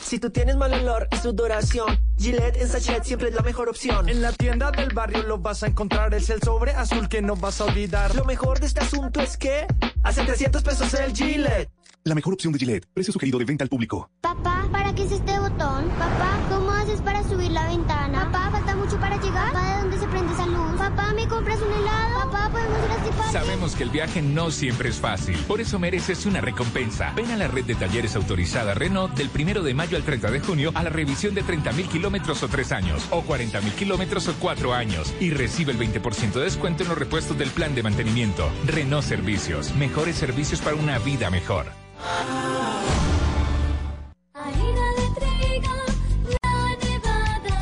Si tú tienes mal olor y sudoración, Gillette en sachet siempre es la mejor opción. En la tienda del barrio lo vas a encontrar, es el sobre azul que no vas a olvidar. Lo mejor de este asunto es que hace 300 pesos el Gillette. La mejor opción de Gillette. Precio sugerido de venta al público. Papá, ¿para qué es este botón? Papá, ¿cómo haces para subir la ventana? Papá, ¿falta mucho para llegar? Papá, ¿de dónde se prende esa luz? Papá, ¿me compras un helado? Papá, ¿podemos ir a este parque? Sabemos que el viaje no siempre es fácil, por eso mereces una recompensa. Ven a la red de talleres autorizada Renault del 1 de mayo al 30 de junio a la revisión de 30.000 kilómetros o 3 años, o 40.000 kilómetros o 4 años, y recibe el 20% de descuento en los repuestos del plan de mantenimiento. Renault Servicios, mejores servicios para una vida mejor. Harina de trigo, la nevada,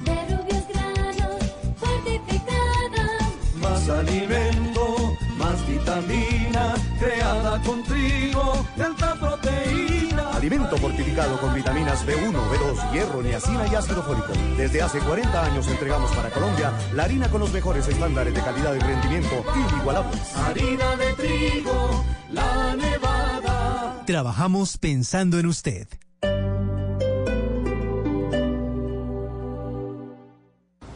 de rubios granos, fortificada. Más alimento, más vitamina, creada con trigo, de alta proteína. Alimento fortificado con vitaminas B1, B2, hierro, niacina y ácido fólico. Desde hace 40 años entregamos para Colombia la harina con los mejores estándares de calidad y rendimiento inigualables. Harina de trigo, la nevada. Trabajamos pensando en usted.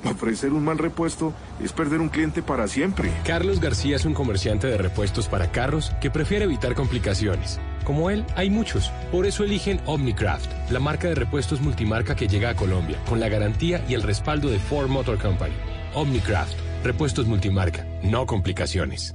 Ofrecer un mal repuesto es perder un cliente para siempre. Carlos García es un comerciante de repuestos para carros que prefiere evitar complicaciones. Como él, hay muchos. Por eso eligen Omnicraft, la marca de repuestos multimarca que llega a Colombia, con la garantía y el respaldo de Ford Motor Company. Omnicraft, repuestos multimarca, no complicaciones.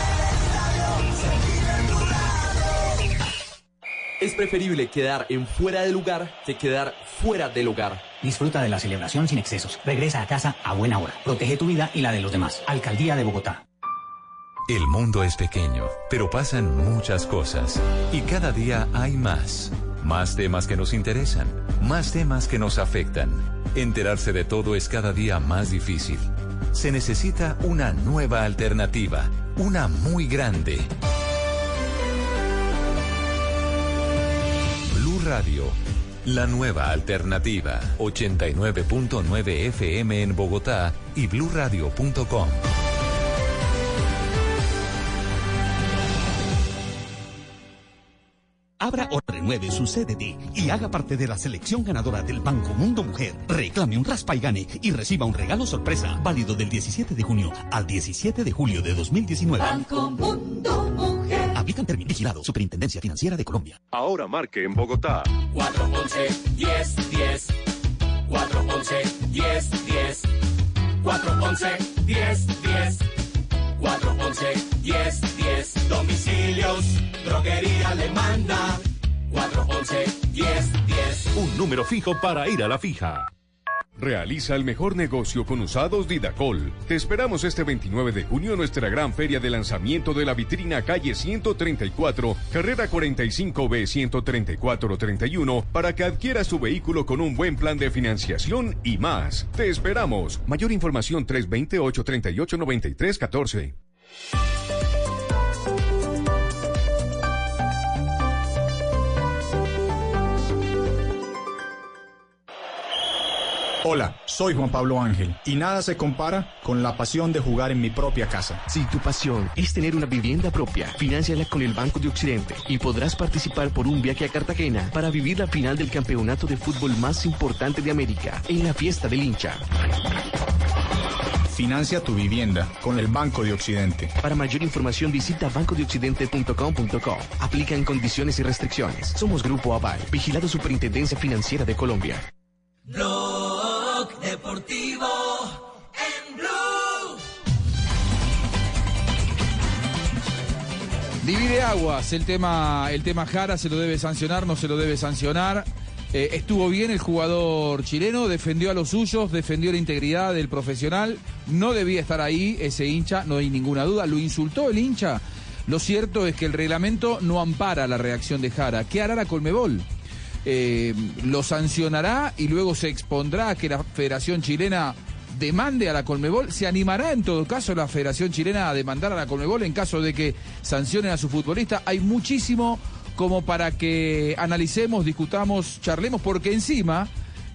Es preferible quedar en fuera de lugar que quedar fuera del hogar. Disfruta de la celebración sin excesos. Regresa a casa a buena hora. Protege tu vida y la de los demás. Alcaldía de Bogotá. El mundo es pequeño, pero pasan muchas cosas. Y cada día hay más. Más temas que nos interesan. Más temas que nos afectan. Enterarse de todo es cada día más difícil. Se necesita una nueva alternativa. Una muy grande. Radio, la nueva alternativa. 89.9 FM en Bogotá y bluradio.com. Abra o renueve su CDT y haga parte de la selección ganadora del Banco Mundo Mujer. Reclame un raspa y gane y reciba un regalo sorpresa válido del 17 de junio al 17 de julio de 2019. Banco Mundo Mujer. Aplican términos vigilado Superintendencia Financiera de Colombia. Ahora marque en Bogotá. 411 10 10 411 10 10 411 10 10 411 10 10 Domicilios, droguería le manda 411 10 10 Un número fijo para ir a la fija. Realiza el mejor negocio con usados Didacol. Te esperamos este 29 de junio en nuestra gran feria de lanzamiento de la vitrina calle 134, carrera 45B 13431, para que adquieras tu vehículo con un buen plan de financiación y más. Te esperamos. Mayor información 328 38 93 14. Hola, soy Juan Pablo Ángel y nada se compara con la pasión de jugar en mi propia casa. Si tu pasión es tener una vivienda propia, financiala con el Banco de Occidente y podrás participar por un viaje a Cartagena para vivir la final del campeonato de fútbol más importante de América en la fiesta del hincha. Financia tu vivienda con el Banco de Occidente. Para mayor información visita bancodeoccidente.com.co. Aplican condiciones y restricciones. Somos Grupo Aval, vigilado Superintendencia Financiera de Colombia. Deportivo en Blue. Divide aguas, el tema, el tema Jara se lo debe sancionar, no se lo debe sancionar. Eh, estuvo bien el jugador chileno, defendió a los suyos, defendió la integridad del profesional, no debía estar ahí ese hincha, no hay ninguna duda, lo insultó el hincha. Lo cierto es que el reglamento no ampara la reacción de Jara. ¿Qué hará la Colmebol? Eh, ¿Lo sancionará y luego se expondrá a que la Federación Chilena demande a la Colmebol? ¿Se animará en todo caso la Federación Chilena a demandar a la Colmebol en caso de que sancionen a su futbolista? Hay muchísimo como para que analicemos, discutamos, charlemos, porque encima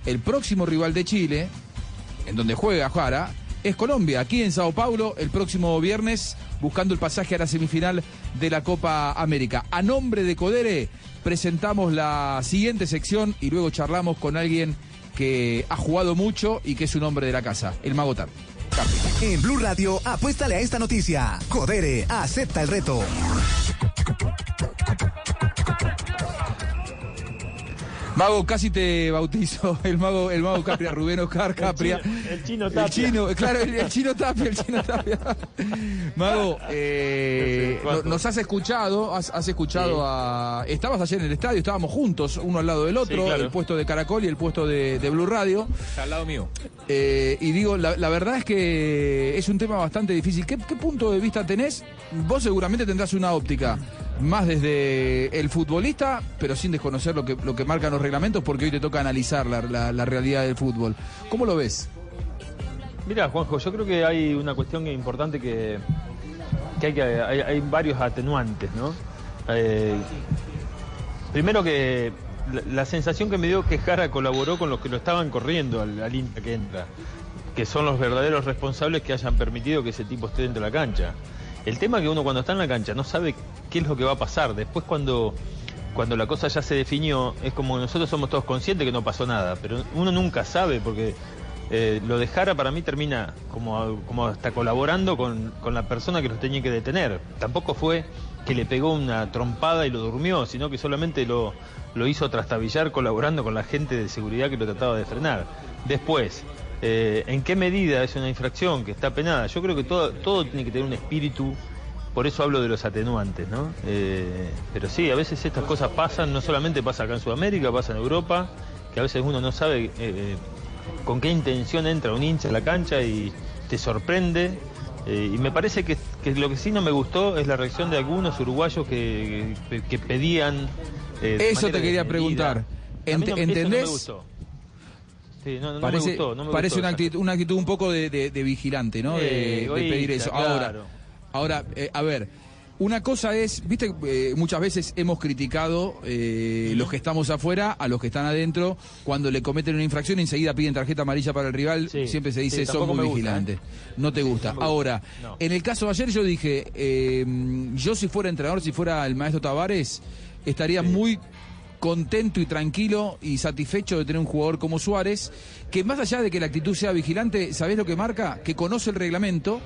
el próximo rival de Chile, en donde juega Jara, es Colombia, aquí en Sao Paulo, el próximo viernes, buscando el pasaje a la semifinal de la Copa América. A nombre de Codere, presentamos la siguiente sección y luego charlamos con alguien que ha jugado mucho y que es un hombre de la casa, el Mago Tar. En Blue Radio, apuéstale a esta noticia. Codere, acepta el reto. Mago, casi te bautizo el mago, el mago Capria, Rubén Oscar Capria. El chino Tapia. El chino, claro, el, el chino Tapia, el chino Tapia. Mago, eh, no- nos has escuchado, has, has escuchado a. Estabas ayer en el estadio, estábamos juntos, uno al lado del otro, Sí, claro. el puesto de Caracol y el puesto de, de Blue Radio. Al lado mío. Eh, y digo, la, la verdad es que es un tema bastante difícil. ¿Qué, qué punto de vista tenés? Vos seguramente tendrás una óptica más desde el futbolista, pero sin desconocer lo que, lo que marcan los reglamentos, porque hoy te toca analizar la, la- realidad del fútbol. ¿Cómo lo ves? Mira, Juanjo, yo creo que hay una cuestión importante que, que hay que hay, varios atenuantes, ¿no? Eh, primero que la, sensación que me dio que Jara colaboró con los que lo estaban corriendo al, al que entra, que son los verdaderos responsables que hayan permitido que ese tipo esté dentro de la cancha. El tema es que uno cuando está en la cancha no sabe qué es lo que va a pasar. Después cuando, cuando la cosa ya se definió, es como nosotros somos todos conscientes que no pasó nada, pero uno nunca sabe porque eh, lo de Jara para mí termina como, como hasta colaborando con, con la persona que los tenía que detener. Tampoco fue que le pegó una trompada y lo durmió, sino que solamente lo, lo hizo trastabillar colaborando con la gente de seguridad que lo trataba de frenar. Después, eh, ¿en qué medida es una infracción que está penada? Yo creo que todo, todo tiene que tener un espíritu, por eso hablo de los atenuantes, ¿no? Eh, pero sí, a veces estas cosas pasan, no solamente pasa acá en Sudamérica, pasa en Europa, que a veces uno no sabe eh, con qué intención entra un hincha a la cancha y te sorprende. Y me parece que, que lo que sí no me gustó es la reacción de algunos uruguayos que, que- que pedían... Eso te quería preguntar. Ent- no- no ¿Entendés? Sí, no, no parece me gustó, no me parece gustó una, actitud, una actitud un poco de, de- de vigilante, ¿no? De, de pedir eso. claro. Ahora, ahora eh, a ver, Una cosa es, viste, eh, muchas veces hemos criticado eh, los que estamos afuera a los que están adentro. Cuando le cometen una infracción, enseguida piden tarjeta amarilla para el rival. siempre se dice, sí, son muy vigilantes. ¿eh? No te gusta. Ahora, No. en el caso de ayer yo dije, yo si fuera entrenador, si fuera el maestro Tavares, estaría muy contento y tranquilo y satisfecho de tener un jugador como Suárez, que más allá de que la actitud sea vigilante, ¿sabés lo que marca? Que conoce el reglamento,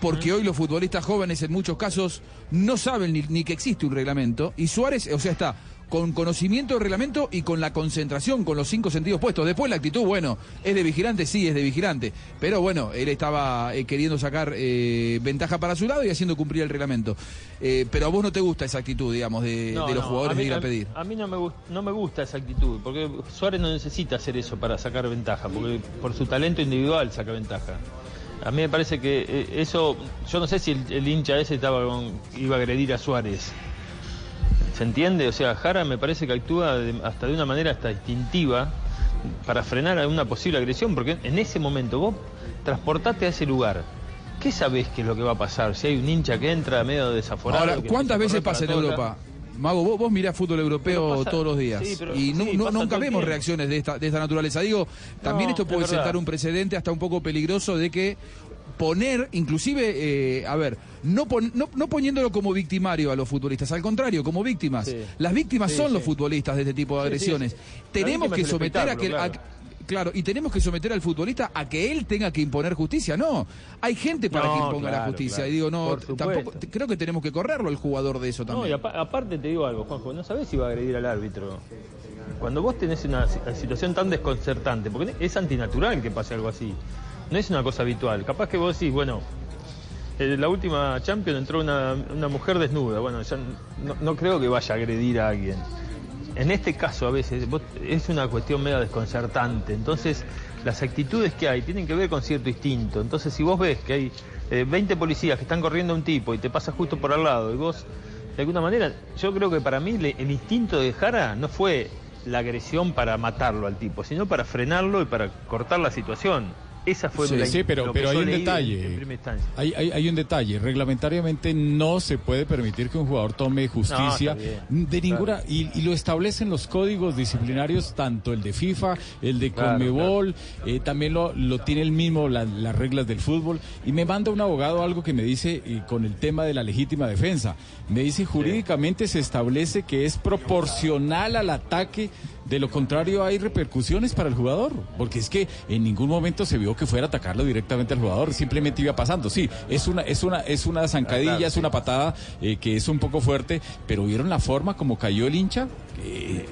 porque hoy los futbolistas jóvenes en muchos casos no saben ni, ni que existe un reglamento, y Suárez, o sea, está con conocimiento del reglamento y con la concentración, con los cinco sentidos puestos. Después la actitud, bueno, es de vigilante, sí, es de vigilante, pero bueno, él estaba eh, queriendo sacar eh, ventaja para su lado y haciendo cumplir el reglamento. Eh, pero a vos no te gusta esa actitud, digamos, de, No, de los no, jugadores mí- de ir a pedir. A mí no me, no me gusta esa actitud, porque Suárez no necesita hacer eso para sacar ventaja, porque por su talento individual saca ventaja. A mí me parece que eso, yo no sé si el, el hincha ese estaba con- iba a agredir a Suárez. ¿Se entiende? O sea, Jara me parece que actúa de- hasta de una manera hasta instintiva para frenar a una posible agresión, porque en ese momento vos transportate a ese lugar. ¿Qué sabés que es lo que va a pasar? Si hay un hincha que entra medio desaforado. Ahora, ¿cuántas veces pasa en Europa? Mago, vos, vos mirás fútbol europeo pasa- todos los días sí, pero- y no- sí, no- pasa nunca vemos tiempo. reacciones de esta, de esta naturaleza. Digo, también No, esto es puede sentar un precedente hasta un poco peligroso de que poner, inclusive, eh, a ver, no, pon- no, no poniéndolo como victimario a los futbolistas, al contrario, como víctimas. Sí. Las víctimas Sí, son sí. los futbolistas de este tipo de agresiones. Tenemos que someter a que... a- Claro, y tenemos que someter al futbolista a que él tenga que imponer justicia. No, hay gente para No, que imponga la claro, justicia. claro. Y digo, no, tampoco, creo que tenemos que correrlo el jugador de eso No, también. y apa- aparte te digo algo, Juanjo, no sabés si va a agredir al árbitro. Cuando vos tenés una si- situación tan desconcertante, porque es antinatural que pase algo así, no es una cosa habitual. Capaz que vos decís, bueno, la última Champions entró una, mujer desnuda, bueno, ya no, creo que vaya a agredir a alguien. En este caso a veces vos- es una cuestión medio desconcertante, entonces las actitudes que hay tienen que ver con cierto instinto. Entonces si vos ves que hay eh, 20 policías que están corriendo a un tipo y te pasa justo por al lado y vos, de alguna manera, yo creo que para mí le- el instinto de Jara no fue la agresión para matarlo al tipo, sino para frenarlo y para cortar la situación. Esa fue Sí, la- sí, pero, pero hay un detalle. en. Hay, hay, hay un detalle. Reglamentariamente no se puede permitir que un jugador tome justicia No, de ninguna. Y, y lo establecen los códigos disciplinarios, tanto el de FIFA, el de Claro, Conmebol, eh, también lo, lo tiene el mismo la- las reglas del fútbol. Y me manda un abogado algo que me dice eh, con el tema de la legítima defensa. Me dice jurídicamente se establece que es proporcional al ataque. De lo contrario, hay repercusiones para el jugador, porque es que en ningún momento se vio que fuera a atacarlo directamente al jugador, simplemente iba pasando. Sí, es una, es una, es una zancadilla, claro, es sí. una patada eh, que es un poco fuerte, pero vieron la forma como cayó el hincha. Eh,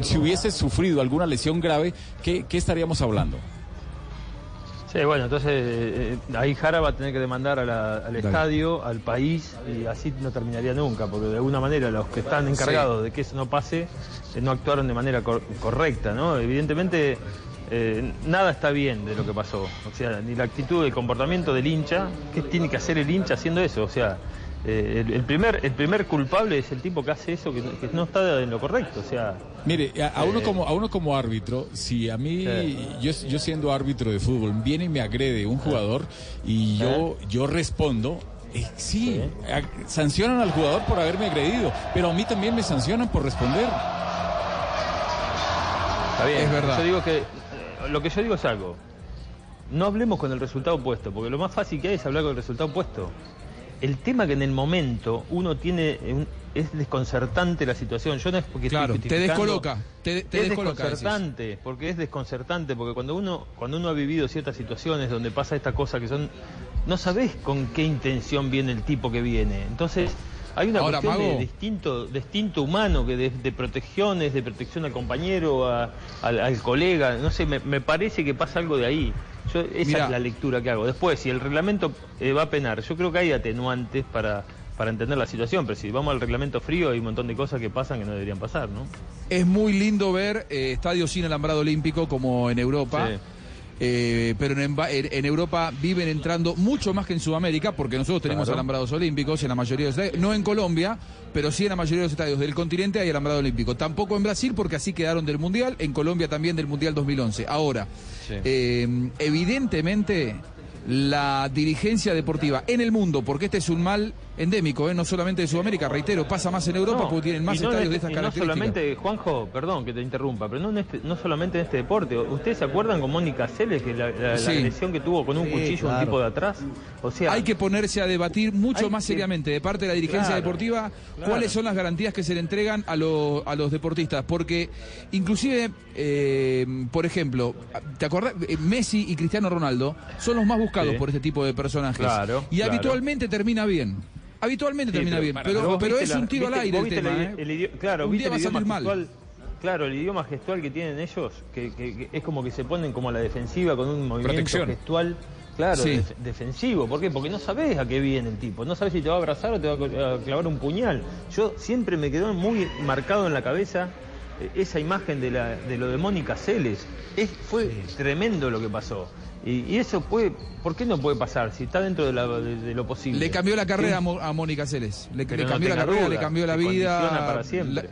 si hubiese sufrido alguna lesión grave, ¿qué, qué estaríamos hablando? Sí, bueno, entonces eh, eh, ahí Jara va a tener que demandar a la- al Dale. estadio, al país, y así no terminaría nunca, porque de alguna manera los que están encargados de que eso no pase eh, no actuaron de manera cor- correcta, ¿no? Evidentemente eh, nada está bien de lo que pasó, o sea, ni la actitud, el comportamiento del hincha, ¿qué tiene que hacer el hincha haciendo eso? O sea, eh, el, el primer, el primer culpable es el tipo que hace eso, que, que no está en lo correcto, o sea... Mire, a, a uno Eh, como a uno como árbitro, si a mí yo, yo siendo árbitro de fútbol viene y me agrede un jugador y yo yo respondo, eh, sí, sancionan al jugador por haberme agredido, pero a mí también me sancionan por responder. Está bien, Es verdad. Yo digo que, eh, lo que yo digo es algo. No hablemos con el resultado opuesto, porque lo más fácil que hay es hablar con el resultado opuesto. El tema que en el momento uno tiene, un- es desconcertante la situación. Yo no es porque Claro, estoy te descoloca, te- te es descoloca, decís. desconcertante, porque es desconcertante, porque cuando uno, cuando uno ha vivido ciertas situaciones donde pasa esta cosa que son, no sabés con qué intención viene el tipo que viene. Entonces, hay una Ahora, cuestión de, Mago. de instinto, de instinto humano, que de, de protecciones, de protección al compañero, a- al, al colega, no sé, me, me parece que pasa algo de ahí. Yo, esa Mirá. es la lectura que hago. Después, si el reglamento eh, va a penar, yo creo que hay atenuantes para, para entender la situación, pero si vamos al reglamento frío hay un montón de cosas que pasan que no deberían pasar, ¿no? Es muy lindo ver eh, estadios sin alambrado olímpico como en Europa. Sí. Eh, pero en, Europa viven entrando mucho más que en Sudamérica, porque nosotros tenemos Claro. alambrados olímpicos en la mayoría de los estadios. No en Colombia, pero sí en la mayoría de los estadios del continente hay alambrado olímpico. Tampoco en Brasil, porque así quedaron del Mundial. En Colombia también del Mundial 2011. Ahora, eh, evidentemente, la dirigencia deportiva en el mundo, porque este es un mal endémico, ¿eh? no solamente de Sudamérica, reitero, pasa más en Europa No, porque tienen más no estadios de este- estas y no características. solamente, Juanjo, perdón que te interrumpa, pero no, en este- no solamente en este deporte. ¿Ustedes se acuerdan con Mónica Celes, que la, la- la Sí. agresión que tuvo con un Sí, cuchillo un claro. tipo de atrás? O sea, Hay que ponerse a debatir mucho Hay más seriamente de parte de la dirigencia Claro, deportiva claro. cuáles son las garantías que se le entregan a, los- a los deportistas. Porque inclusive, eh, por ejemplo, ¿te acordás? Eh, Messi y Cristiano Ronaldo son los más buscados Sí. por este tipo de personajes. Claro, y habitualmente termina bien. Habitualmente Sí, termina pero bien, pero, pero es la- un tiro viste- al aire el viste tema. el- ¿eh? el idi- claro, un viste día va a el mal. gestual. Claro, el idioma gestual que tienen ellos, que, que- que es como que se ponen como a la defensiva con un movimiento Protección. gestual, claro, Sí. def- defensivo. ¿Por qué? Porque no sabes a qué viene el tipo, no sabes si te va a abrazar o te va a cl- a clavar un puñal. Yo siempre me quedó muy marcado en la cabeza esa imagen de, la, de lo de Mónica Celes. Es, fue tremendo lo que pasó. Y, y eso puede, ¿por qué no puede pasar? Si está dentro de, la- de- de lo posible. Le cambió la carrera a Sí. Mo- a Mónica Celes. Le, no cambió la carrera, duda, le cambió la vida. para siempre.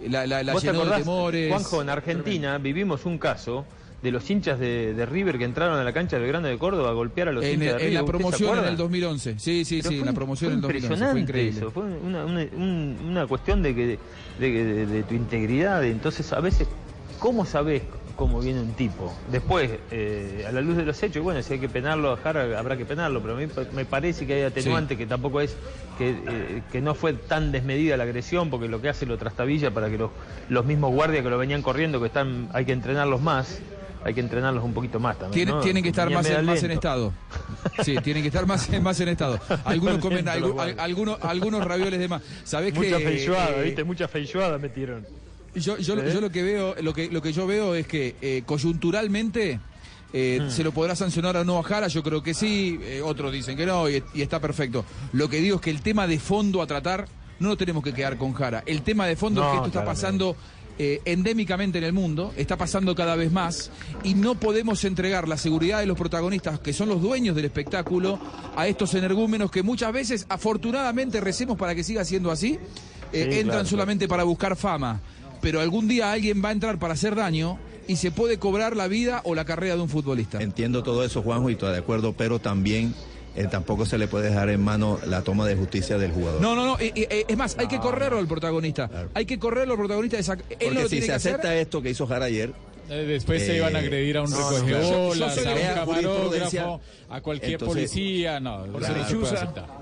La, la- la ¿Vos te llenó de temores. Juanjo, en Argentina vivimos un caso de los hinchas de, de River que entraron a la cancha del Grande de Córdoba a golpear a los En, hinchas de en River. la ¿Usted se promoción en el 2011. Sí, sí, Pero sí, en fue- la promoción fue en el 2011. Fue impresionante increíble. eso, fue una, una- un- una cuestión de, que, de, de- de tu integridad. Entonces, a veces, ¿cómo sabes cómo viene un tipo? Después, eh, a la luz de los hechos, bueno, si hay que penarlo Jara, habrá que penarlo, pero a mí me parece que hay atenuante que tampoco es, que, eh, que no fue tan desmedida la agresión, porque lo que hace lo trastabilla para que los, los mismos guardias que lo venían corriendo, que están, hay que entrenarlos más. Hay que entrenarlos un poquito más también. Tienen, ¿no? tienen que estar más, en, más en estado. Sí, tienen que estar más, más en estado. Algunos comen al- algunos, algunos ravioles de más. ¿Sabés que Mucha feijoada, eh, ¿viste? Mucha feijoada metieron. Yo, yo, ¿Eh? yo lo que veo, lo que, lo que yo veo es que eh, coyunturalmente eh, Hmm. se lo podrá sancionar o no a Jara, yo creo que sí, eh, otros dicen que no y, y está perfecto. Lo que digo es que el tema de fondo a tratar no nos tenemos que quedar con Jara. El tema de fondo es que esto está pasando eh, endémicamente en el mundo, está pasando cada vez más y no podemos entregar la seguridad de los protagonistas, que son los dueños del espectáculo, a estos energúmenos que muchas veces, afortunadamente, recemos para que siga siendo así, eh, Sí, entran claro, solamente para buscar fama, pero algún día alguien va a entrar para hacer daño y se puede cobrar la vida o la carrera de un futbolista. Entiendo todo eso, Juanjo, y estoy de acuerdo, pero también eh, tampoco se le puede dejar en mano la toma de justicia del jugador. No, no, no. eh, eh, es más, hay que correrlo al protagonista. Hay que correrlo al protagonista. De esa... Él Porque no lo si tiene se que hacer. acepta esto que hizo Jara ayer, Eh, Después se iban a agredir a un no, no, recoge claro. Yo- yo olas, soy a de un camarógrafo, a cualquier Entonces, policía. No, no se.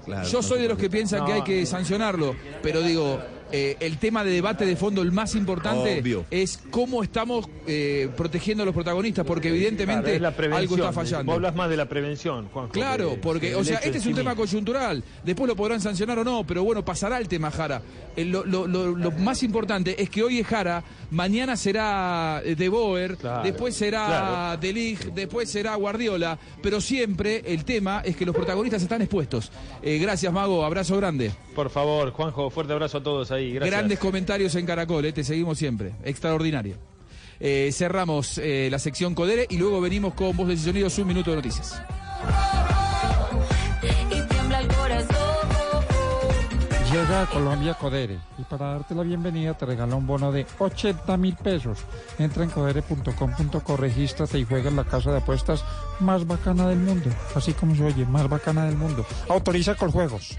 Claro, Yo soy de los que piensan que hay que sancionarlo, pero digo, eh, el tema de debate de fondo, el más importante, Obvio. es cómo estamos eh, protegiendo a los protagonistas, porque Claro, evidentemente es la algo está fallando. Vos hablas más de la prevención, Juanjo. Claro, que- porque, que o sea, este es un sí tema mismo. coyuntural. Después lo podrán sancionar o no, pero bueno, pasará el tema Jara. Eh, Lo, lo- lo- lo más importante es que hoy es Jara, mañana será eh, De Boer, Claro, después será claro. De Ligt, después será Guardiola, pero siempre el tema es que los protagonistas están expuestos. Eh, gracias, Mago, abrazo grande. Por favor, Juanjo, fuerte abrazo a todos ahí. Gracias. Grandes comentarios en Caracol, eh, te seguimos siempre. Extraordinario. Eh, cerramos eh, la sección Codere y luego venimos con Voz de Sonidos, un minuto de noticias. Llega a Colombia Codere y para darte la bienvenida te regala un bono de 80 mil pesos. Entra en codere.com.co, regístrate y juega en la casa de apuestas más bacana del mundo. Así como se oye, más bacana del mundo. Autoriza con juegos.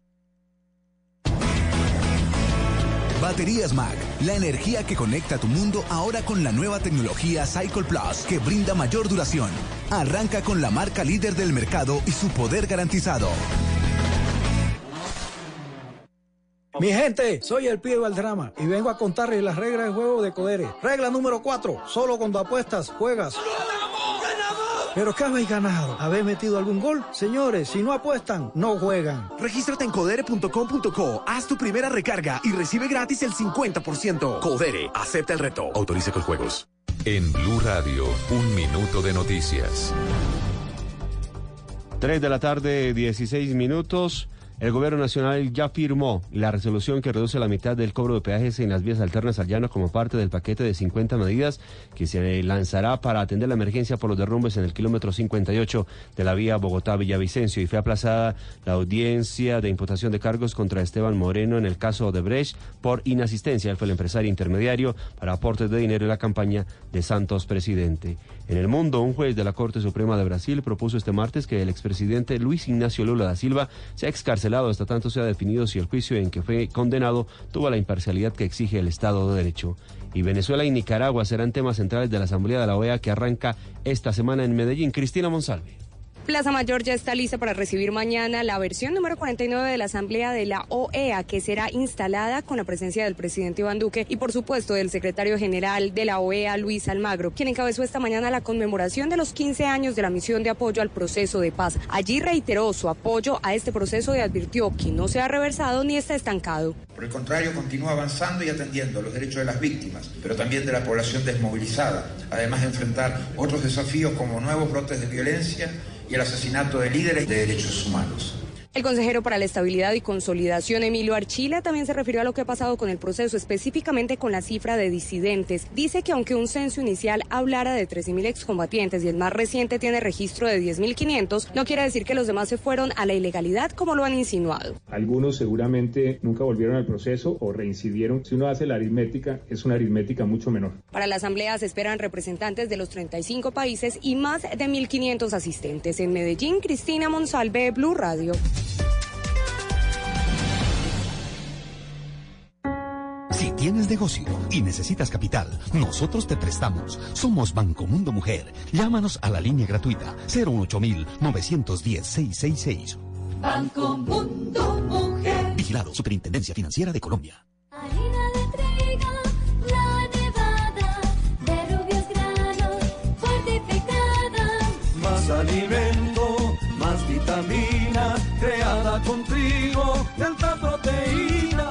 Baterías Mag, la energía que conecta tu mundo ahora con la nueva tecnología Cycle Plus que brinda mayor duración. Arranca con la marca líder del mercado y su poder garantizado. Mi gente, soy el pibe Valdrama y vengo a contarles las reglas del juego de Codere. Regla número cuatro, solo cuando apuestas juegas. ¿Pero qué habéis ganado? ¿Habéis metido algún gol? Señores, si no apuestan, no juegan. Regístrate en codere.com.co, haz tu primera recarga y recibe gratis el 50%. Codere, acepta el reto. Autoriza con juegos. En Blue Radio, un minuto de noticias. 3 de la tarde, 16 minutos. El gobierno nacional ya firmó la resolución que reduce la mitad del cobro de peajes en las vías alternas al llano como parte del paquete de 50 medidas que se lanzará para atender la emergencia por los derrumbes en el kilómetro 58 de la vía Bogotá-Villavicencio y fue aplazada la audiencia de imputación de cargos contra Esteban Moreno en el caso de Brecht por inasistencia. Él fue el empresario intermediario para aportes de dinero en la campaña de Santos presidente. En el mundo, un juez de la Corte Suprema de Brasil propuso este martes que el expresidente Luis Ignacio Lula da Silva sea excarcelado hasta tanto sea definido si el juicio en que fue condenado tuvo la imparcialidad que exige el Estado de Derecho. Y Venezuela y Nicaragua serán temas centrales de la Asamblea de la OEA que arranca esta semana en Medellín. Cristina Monsalve. Plaza Mayor ya está lista para recibir mañana la versión número 49 de la Asamblea de la OEA, que será instalada con la presencia del presidente Iván Duque y, por supuesto, del secretario general de la OEA, Luis Almagro, quien encabezó esta mañana la conmemoración de los 15 años de la misión de apoyo al proceso de paz. Allí reiteró su apoyo a este proceso y advirtió que no se ha reversado ni está estancado. Por el contrario, continúa avanzando y atendiendo los derechos de las víctimas, pero también de la población desmovilizada, además de enfrentar otros desafíos como nuevos brotes de violencia y el asesinato de líderes de derechos humanos. El consejero para la Estabilidad y Consolidación, Emilio Archila, también se refirió a lo que ha pasado con el proceso, específicamente con la cifra de disidentes. Dice que aunque un censo inicial hablara de 13.000 excombatientes y el más reciente tiene registro de 10.500, no quiere decir que los demás se fueron a la ilegalidad como lo han insinuado. Algunos seguramente nunca volvieron al proceso o reincidieron. Si uno hace la aritmética, es una aritmética mucho menor. Para la Asamblea se esperan representantes de los 35 países y más de 1.500 asistentes. En Medellín, Cristina Monsalve, Blue Radio. Tienes negocio y necesitas capital, nosotros te prestamos. Somos Banco Mundo Mujer. Llámanos a la línea gratuita 08910-666. Banco Mundo Mujer. Vigilado Superintendencia Financiera de Colombia. Harina de trigo, la nevada, de rubios granos, fortificada. Más alimento, más vitamina, creada con trigo, de alta proteína.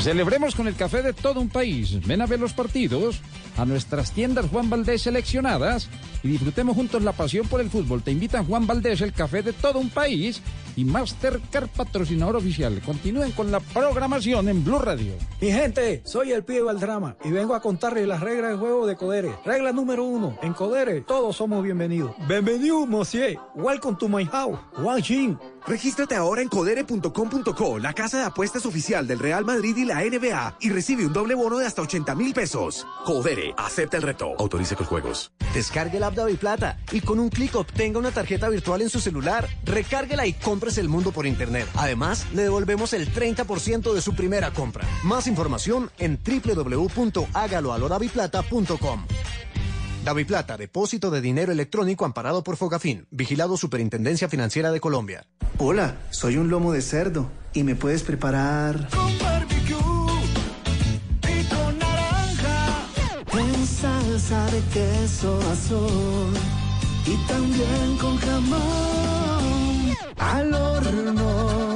Celebremos con el café de todo un país. Ven a ver los partidos a nuestras tiendas Juan Valdés seleccionadas y disfrutemos juntos la pasión por el fútbol. Te invitan Juan Valdés, el café de todo un país y Mastercard patrocinador oficial. Continúen con la programación en Blue Radio. Mi gente, soy el pibe Valdrama y vengo a contarles las reglas de juego de Codere. Regla número uno, en Codere todos somos bienvenidos. Bienvenido, monsieur. Welcome to my house. Wang Jin. Regístrate ahora en codere.com.co, la casa de apuestas oficial del Real Madrid y la NBA, y recibe un doble bono de hasta 80 mil pesos. Codere, acepta el reto. Autorice con juegos. Descargue la app de Plata y con un clic obtenga una tarjeta virtual en su celular. Recárguela y compres el mundo por internet. Además, le devolvemos el 30% de su primera compra. Más información en www.hágaloalodaviplata.com. Daviplata, depósito de dinero electrónico amparado por Fogafín, vigilado Superintendencia Financiera de Colombia. Hola, soy un lomo de cerdo y me puedes preparar Con barbecue y con naranja. en salsa de queso azul y también con jamón al horno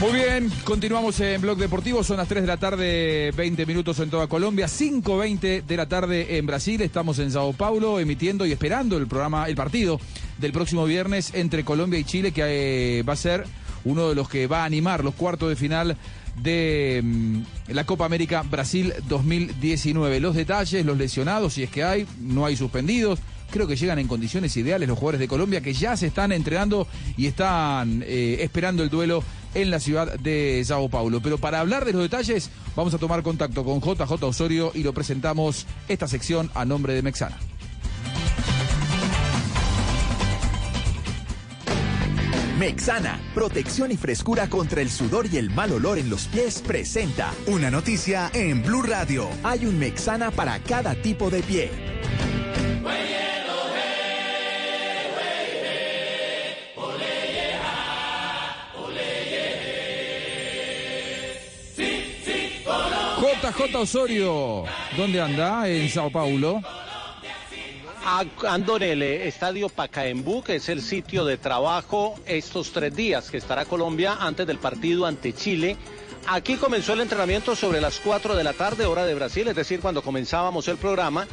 Muy bien, continuamos en Blog Deportivo, son las 3 de la tarde, 20 minutos en toda Colombia, 5.20 de la tarde en Brasil, estamos en Sao Paulo emitiendo y esperando el programa, el partido del próximo viernes entre Colombia y Chile, que eh, va a ser uno de los que va a animar los cuartos de final de mm, la Copa América Brasil 2019. Los detalles, los lesionados, si es que hay, no hay suspendidos. Creo que llegan en condiciones ideales los jugadores de Colombia que ya se están entrenando y están eh, esperando el duelo en la ciudad de Sao Paulo. Pero para hablar de los detalles, vamos a tomar contacto con JJ Osorio y lo presentamos esta sección a nombre de Mexana. Mexana, protección y frescura contra el sudor y el mal olor en los pies, presenta una noticia en Blue Radio. Hay un Mexana para cada tipo de pie. JJ Osorio, ¿dónde anda? En Sao Paulo. Ando en el eh, estadio Pacaembu, que es el sitio de trabajo estos tres días que estará Colombia antes del partido ante Chile. Aquí comenzó el entrenamiento sobre las 4 de la tarde, hora de Brasil, es decir, cuando comenzábamos el programa.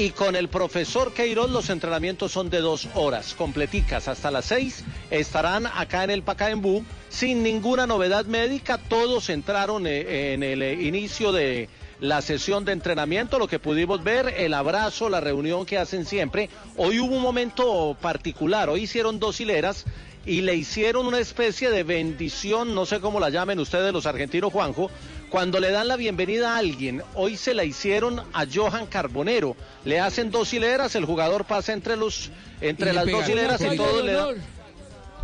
Y con el profesor Queiroz los entrenamientos son de dos horas, completicas. Hasta las 6 estarán acá en el Pacaembu sin ninguna novedad médica. Todos entraron eh, en el eh, inicio de la sesión de entrenamiento, lo que pudimos ver, el abrazo, la reunión que hacen siempre. Hoy hubo un momento particular, hoy hicieron dos hileras y le hicieron una especie de bendición, no sé cómo la llamen ustedes los argentinos, Juanjo, cuando le dan la bienvenida a alguien. Hoy se la hicieron a Johan Carbonero. Le hacen dos hileras, el jugador pasa entre los entre las dos hileras y todo le da.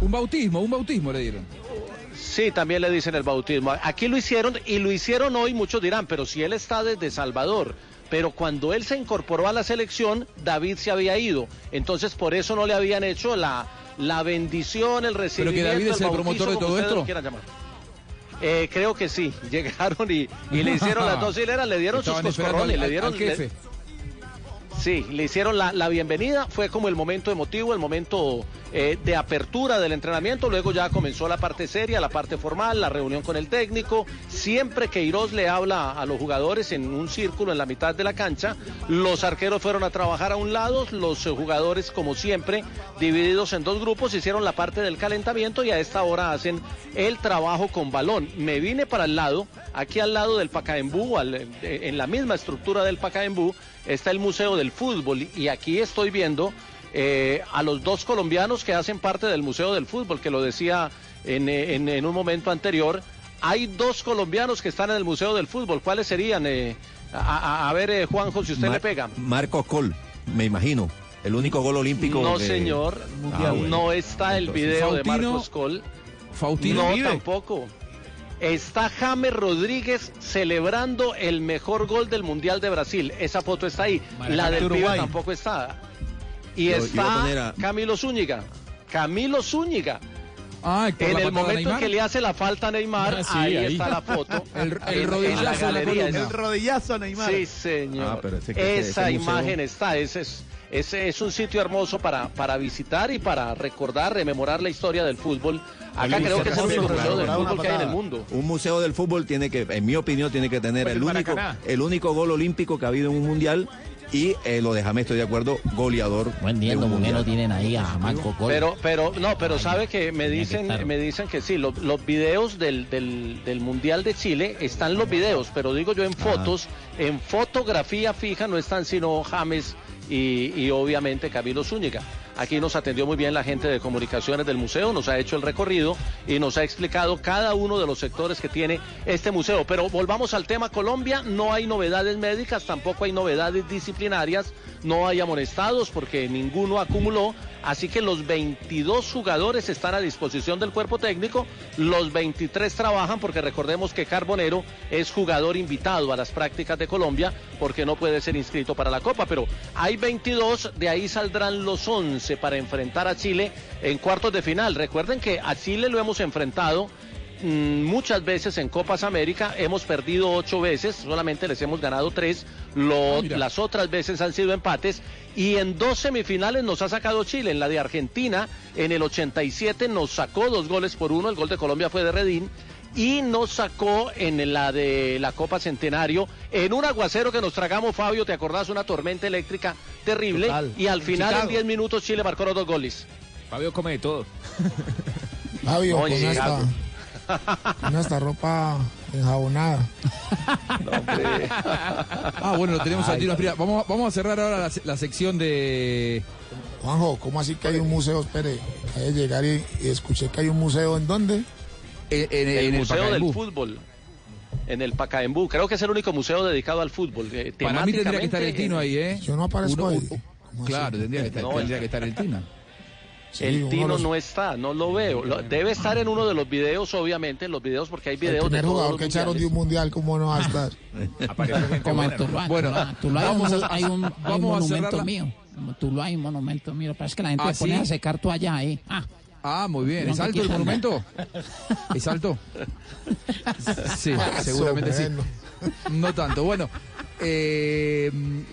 Un bautismo, un bautismo le dieron. Sí, también le dicen el bautismo. Aquí lo hicieron y lo hicieron hoy, muchos dirán, pero si él está desde Salvador. Pero cuando él se incorporó a la selección, David se había ido. Entonces por eso no le habían hecho la, la bendición, el recibimiento. David es el bautizo, promotor de todo esto. Eh, creo que sí, llegaron y, y le hicieron las dos hileras, le dieron Estaban sus coscorrones, al- le dieron... al jefe. le- Sí, le hicieron la, la bienvenida, fue como el momento emotivo, el momento eh, de apertura del entrenamiento, luego ya comenzó la parte seria, la parte formal, la reunión con el técnico, siempre que Queiroz le habla a los jugadores en un círculo en la mitad de la cancha, los arqueros fueron a trabajar a un lado, los eh, jugadores como siempre divididos en dos grupos hicieron la parte del calentamiento y a esta hora hacen el trabajo con balón. Me vine para el lado, aquí al lado del Pacaembú, eh, en la misma estructura del Pacaembú, está el Museo del Fútbol y aquí estoy viendo eh, a los dos colombianos que hacen parte del Museo del Fútbol, que lo decía en, eh, en- en un momento anterior. Hay dos colombianos que están en el Museo del Fútbol. ¿Cuáles serían? eh? a, a- a ver, eh, Juanjo, si usted Mar- le pega. Marco Col, me imagino. El único gol olímpico. No, de- señor. Ah, bueno. No está el Entonces, video de Faustino- Marcos Col. Faustino No, vive. tampoco. Está James Rodríguez celebrando el mejor gol del Mundial de Brasil. Esa foto está ahí. La del pibe Uruguay. tampoco está. Y Yo- iba a está a- Camilo Zúñiga. Camilo Zúñiga. Ah, En el momento en que le hace la falta a Neymar, Ah, sí, ahí, ahí. está la foto. El- el En- en rodillazo la en la galería. columna. Es- rodillazo a Neymar. Sí, señor. Ah, pero ese que- ese- Esa ese museo- imagen está. Ese es, ese es un sitio hermoso para, para visitar y para recordar, rememorar la historia del fútbol. Acá creo que es el único museo del fútbol que hay en el mundo. Un museo del fútbol tiene que, en mi opinión, tiene que tener Pues el el único, el único gol olímpico que ha habido en un mundial y eh, lo de James, estoy de acuerdo, goleador. No entiendo por qué no tienen ahí a Marco Col. Pero, pero, no, pero sabe que me dicen, me dicen que sí, los, los videos del, del, del Mundial de Chile están los videos, pero digo yo en fotos, en fotografía fija no están sino James y, y obviamente Camilo Zúñiga. Aquí nos atendió muy bien la gente de comunicaciones del museo, nos ha hecho el recorrido y nos ha explicado cada uno de los sectores que tiene este museo. Pero volvamos al tema. Colombia, no hay novedades médicas, tampoco hay novedades disciplinarias, no hay amonestados porque ninguno acumuló, así que los 22 jugadores están a disposición del cuerpo técnico, los 23 trabajan porque recordemos que Carbonero es jugador invitado a las prácticas de Colombia porque no puede ser inscrito para la Copa, pero hay 22, de ahí saldrán los 11 para enfrentar a Chile en cuartos de final. Recuerden que a Chile lo hemos enfrentado mm, muchas veces en Copas América, hemos perdido ocho veces, solamente les hemos ganado tres, Lo- las otras veces han sido empates. Y en dos semifinales nos ha sacado Chile, en la de Argentina en el 87 nos sacó dos goles por uno, el gol de Colombia fue de Redín y nos sacó en la de la Copa Centenario en un aguacero que nos tragamos, Fabio, ¿te acordás? Una tormenta eléctrica terrible Total. y al final en Chicago. 10 minutos Chile marcó los dos goles. Fabio come de todo. Fabio, Oye, con esta, Chicago. con esta ropa enjabonada. Ah, bueno, lo tenemos al tiro. Mira, Vamos, vamos a cerrar ahora la, se- la sección de. Juanjo, ¿cómo así que hay un museo? Espere, hay llegar y, y escuché que hay un museo en dónde? En, el, Museo del. Fútbol. En el Pacaembu. Creo que es el único museo dedicado al fútbol. eh, Para mí tendría que estar el Tino ahí, ¿eh? Yo no aparezco Uno- ahí. Claro, tendría que estar, No, tendría el- que estar el Tino. el uno Tino los- no está, no lo veo. Lo- debe estar en uno de los videos, obviamente, en los videos, porque hay El videos de primer jugador que echaron de un mundial, ¿cómo no va a estar? Como en Bueno, hay un, vamos a- hay un, hay un vamos a cerrar monumento la- mío. Tuluá hay un monumento mío. Pero es que la gente ¿Ah, se pone sí? a secar toalla ahí. Ah, Ah, muy bien. ¿Es alto el monumento? ¿Es alto? Sí, seguramente sí. No tanto. Bueno, eh,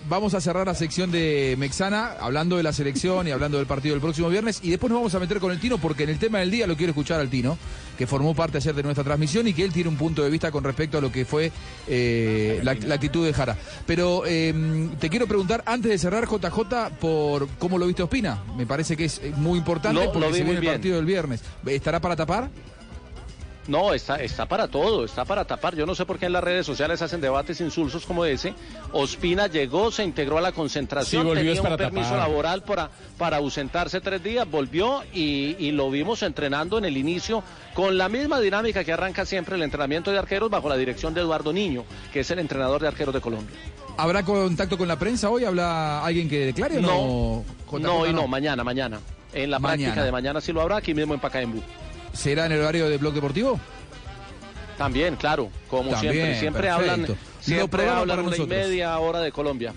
vamos a cerrar la sección de Mexana hablando de la selección y hablando del partido del próximo viernes. Y después nos vamos a meter con el Tino porque en el tema del día lo quiero escuchar al Tino, que formó parte ayer de nuestra transmisión y que él tiene un punto de vista con respecto a lo que fue eh, la, la actitud de Jara. Pero eh, te quiero preguntar, antes de cerrar, JJ, por cómo lo viste Ospina. Me parece que es eh, muy importante porque se viene el partido del viernes. ¿Estará para tapar? No, está, está para todo, está para tapar. Yo no sé por qué en las redes sociales hacen debates insulsos como ese. Ospina llegó, se integró a la concentración, Sí, volvió tenía un para permiso tapar. laboral para, para ausentarse tres días, volvió y, y lo vimos entrenando en el inicio con la misma dinámica que arranca siempre el entrenamiento de arqueros bajo la dirección de Eduardo Niño, que es el entrenador de arqueros de Colombia. ¿Habrá contacto con la prensa hoy? ¿Habla alguien que declare o no? JJ, No, y no, mañana, mañana. En la Mañana. práctica de mañana sí lo habrá, aquí mismo en Pacaembu. ¿Será en el horario de Blog Deportivo? También, claro, como También, siempre, siempre perfecto. hablan, siempre hablan para una y media hora de Colombia.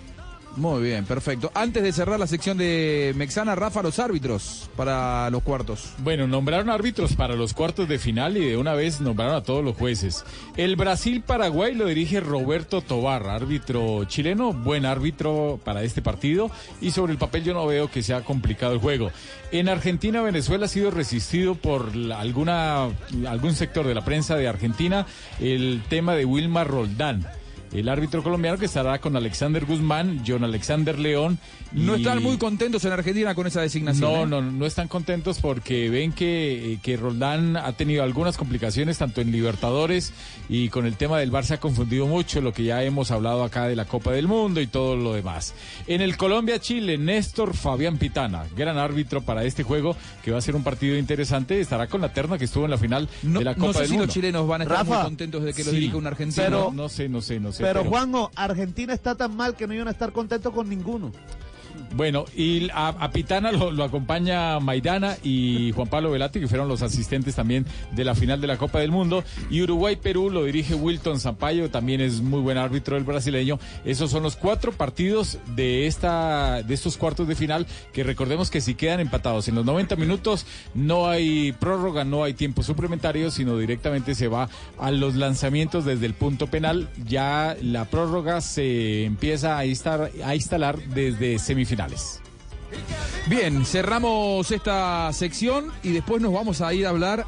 Muy bien, perfecto. Antes de cerrar la sección de Mexana, Rafa, los árbitros para los cuartos. Bueno, nombraron árbitros para los cuartos de final y de una vez nombraron a todos los jueces. El Brasil-Paraguay lo dirige Roberto Tobar, árbitro chileno, buen árbitro para este partido y sobre el papel yo no veo que sea complicado el juego. En Argentina-Venezuela ha sido resistido por alguna, algún sector de la prensa de Argentina el tema de Wilmar Roldán. El árbitro colombiano que estará con Alexander Guzmán, John Alexander León. No están muy contentos en Argentina con esa designación. no, ¿eh? no, no están contentos porque ven que, eh, que Roldán ha tenido algunas complicaciones tanto en Libertadores y con el tema del Bar se ha confundido mucho, lo que ya hemos hablado acá de la Copa del Mundo y todo lo demás. En el Colombia-Chile, Néstor Fabián Pitana, gran árbitro para este juego, que va a ser un partido interesante, estará con la terna que estuvo en la final No, de la Copa no sé del si Mundo. los chilenos van a estar Rafa, muy contentos de que lo Sí, dirija un argentino. pero- no sé, no sé, no sé. Pero Juanjo, Argentina está tan mal que no iban a estar contentos con ninguno. Bueno, y a, Pitana lo, lo acompaña Maidana y Juan Pablo Velati, que fueron los asistentes también de la final de la Copa del Mundo. Y Uruguay-Perú lo dirige Wilton Zampayo, también es muy buen árbitro el brasileño. Esos son los cuatro partidos de, esta, de estos cuartos de final, que recordemos que si quedan empatados en los 90 minutos, no hay prórroga, no hay tiempo suplementario, sino directamente se va a los lanzamientos desde el punto penal. Ya la prórroga se empieza a, instar- a instalar desde semifinales. Bien, cerramos esta sección y después nos vamos a ir a hablar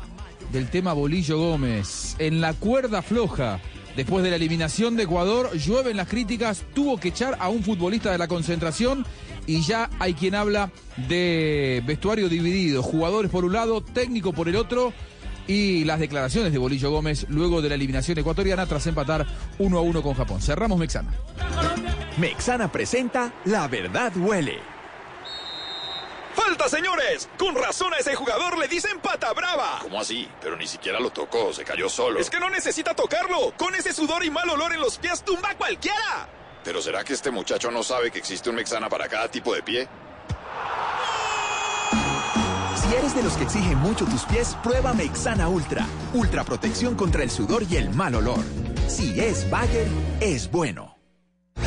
del tema Bolillo Gómez. En la cuerda floja, después de la eliminación de Ecuador, llueven las críticas, tuvo que echar a un futbolista de la concentración y ya hay quien habla de vestuario dividido, jugadores por un lado, técnico por el otro. Y las declaraciones de Bolillo Gómez luego de la eliminación ecuatoriana tras empatar 1 a 1 con Japón. Cerramos Mexana. Mexana presenta La Verdad Huele. ¡Falta, señores! Con razón a ese jugador le dicen pata brava. ¿Cómo así? Pero ni siquiera lo tocó, se cayó solo. Es que no necesita tocarlo. Con ese sudor y mal olor en los pies tumba a cualquiera. ¿Pero será que este muchacho no sabe que existe un Mexana para cada tipo de pie? Si eres de los que exigen mucho tus pies, prueba Mexana Ultra. Ultra protección contra el sudor y el mal olor. Si es Bayer, es bueno. Tus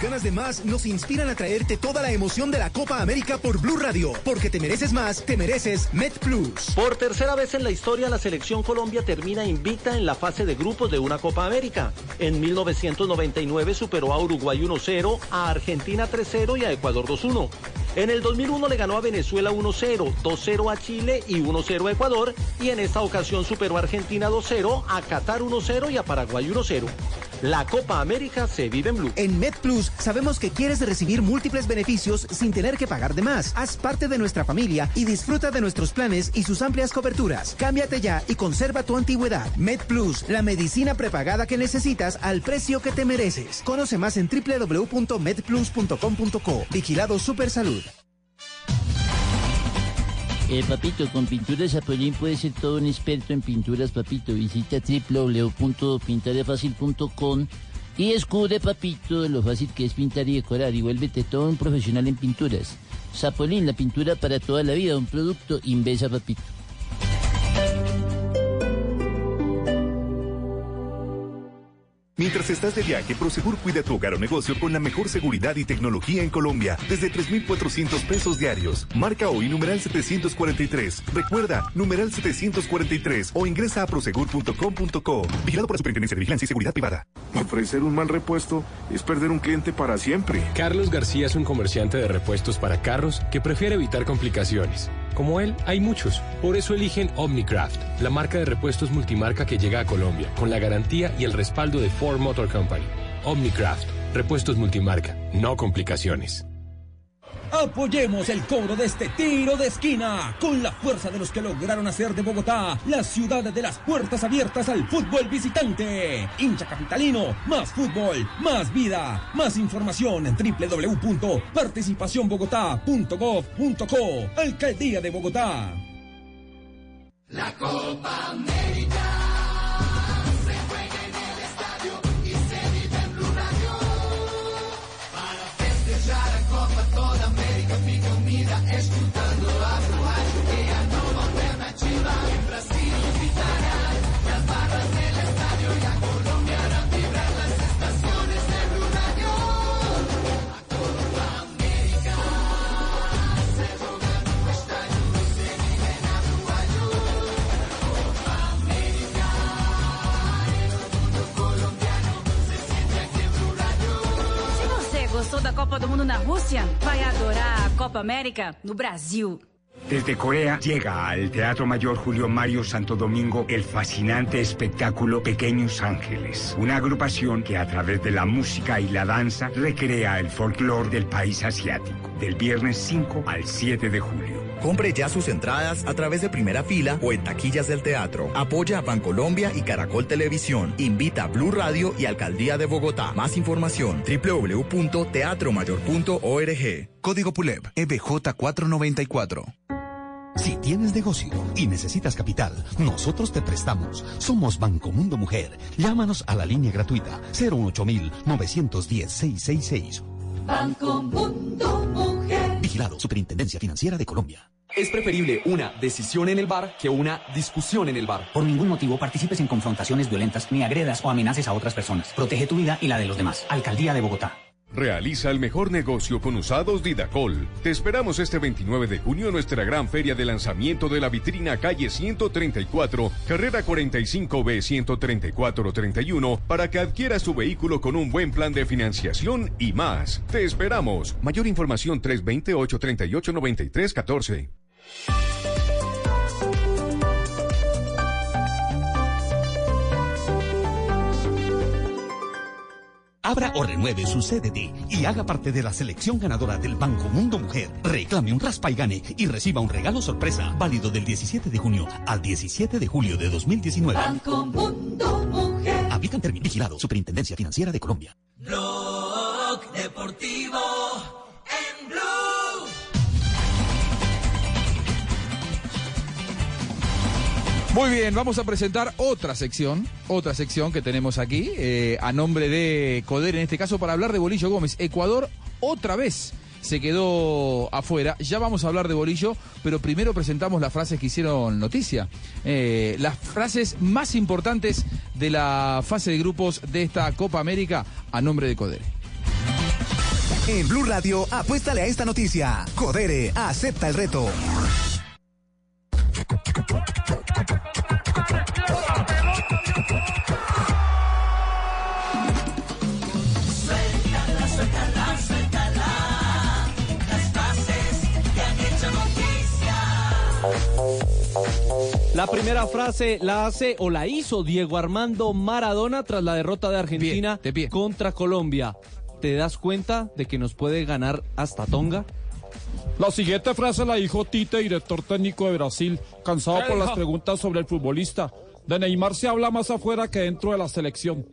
ganas de más nos inspiran a traerte toda la emoción de la Copa América por Blue Radio. Porque te mereces más, te mereces Met Plus. Por tercera vez en la historia, la selección Colombia termina invicta en la fase de grupos de una Copa América. En 1999 superó a Uruguay 1-0, a Argentina 3-0 y a Ecuador 2-1. En el 2001 le ganó a Venezuela 1-0, 2-0 a Chile y 1-0 a Ecuador. Y en esta ocasión superó a Argentina 2-0, a Qatar 1-0 y a Paraguay 1-0. La Copa América se vive en Blue. En MedPlus sabemos que quieres recibir múltiples beneficios sin tener que pagar de más. Haz parte de nuestra familia y disfruta de nuestros planes y sus amplias coberturas. Cámbiate ya y conserva tu antigüedad. MedPlus, la medicina prepagada que necesitas al precio que te mereces. Conoce más en www.medplus.com.co. Vigilado Supersalud. Eh, papito, con Pinturas Apollín puedes ser todo un experto en pinturas, papito. Visita www.pintarefacil.com Y descubre, papito, lo fácil que es pintar y decorar y vuélvete todo un profesional en pinturas. Zapolín, la pintura para toda la vida, un producto Invesa, papito. Mientras estás de viaje, Prosegur cuida tu hogar o negocio con la mejor seguridad y tecnología en Colombia, desde 3,400 pesos diarios. Marca hoy numeral 743. Recuerda, numeral 743 o ingresa a prosegur.com.co. Vigilado por la Superintendencia de Vigilancia y Seguridad Privada. Ofrecer un mal repuesto es perder un cliente para siempre. Carlos García es un comerciante de repuestos para carros que prefiere evitar complicaciones. Como él, hay muchos. Por eso eligen Omnicraft, la marca de repuestos multimarca que llega a Colombia, con la garantía y el respaldo de Ford Motor Company. Omnicraft, repuestos multimarca, no complicaciones. Apoyemos el cobro de este tiro de esquina con la fuerza de los que lograron hacer de Bogotá la ciudad de las puertas abiertas al fútbol visitante. Hincha capitalino, más fútbol, más vida, más información en www.participacionbogotá.gov.co. Alcaldía de Bogotá. La Copa América Copa do Mundo na vai adorar a Copa América no. Desde Corea llega al Teatro Mayor Julio Mario Santo Domingo el fascinante espectáculo Pequeños Ángeles, una agrupación que a través de la música y la danza recrea el folclore del país asiático, del viernes 5 al 7 de julio. Compre ya sus entradas a través de primera fila o en taquillas del teatro. Apoya a Bancolombia y Caracol Televisión. Invita a Blue Radio y Alcaldía de Bogotá. Más información www.teatromayor.org. Código PULEB EBJ 494. Si tienes negocio y necesitas capital, nosotros te prestamos. Somos Banco Mundo Mujer. Llámanos a la línea gratuita 08910-666. Banco Mundo Mujer. Vigilado Superintendencia Financiera de Colombia. Es preferible una decisión en el bar que una discusión en el bar. Por ningún motivo participes en confrontaciones violentas ni agredas o amenaces a otras personas. Protege tu vida y la de los demás. Alcaldía de Bogotá. Realiza el mejor negocio con usados Didacol. Te esperamos este 29 de junio en nuestra gran feria de lanzamiento de la vitrina calle 134, carrera 45B 13431, para que adquieras tu vehículo con un buen plan de financiación y más. Te esperamos. Mayor información 320-838-9314. Abra o renueve su CDT y haga parte de la selección ganadora del Banco Mundo Mujer. Reclame un raspa y gane y reciba un regalo sorpresa válido del 17 de junio al 17 de julio de 2019. Banco Mundo Mujer. Aplican términos vigilado Superintendencia Financiera de Colombia. Blog Deportivo Muy bien, vamos a presentar otra sección, otra sección que tenemos aquí, eh, a nombre de Coder, en este caso, para hablar de Bolillo Gómez. Ecuador otra vez se quedó afuera. Ya vamos a hablar de Bolillo, pero primero presentamos las frases que hicieron noticia. Eh, las frases más importantes de la fase de grupos de esta Copa América a nombre de Coder. En Blue Radio, apuéstale a esta noticia. Codere, acepta el reto. La primera frase la hace o la hizo Diego Armando Maradona tras la derrota de Argentina contra Colombia. ¿Te das cuenta de que nos puede ganar hasta Tonga? La siguiente frase la dijo Tite, director técnico de Brasil, cansado ¿Qué por las preguntas sobre el futbolista. De Neymar se habla más afuera que dentro de la selección.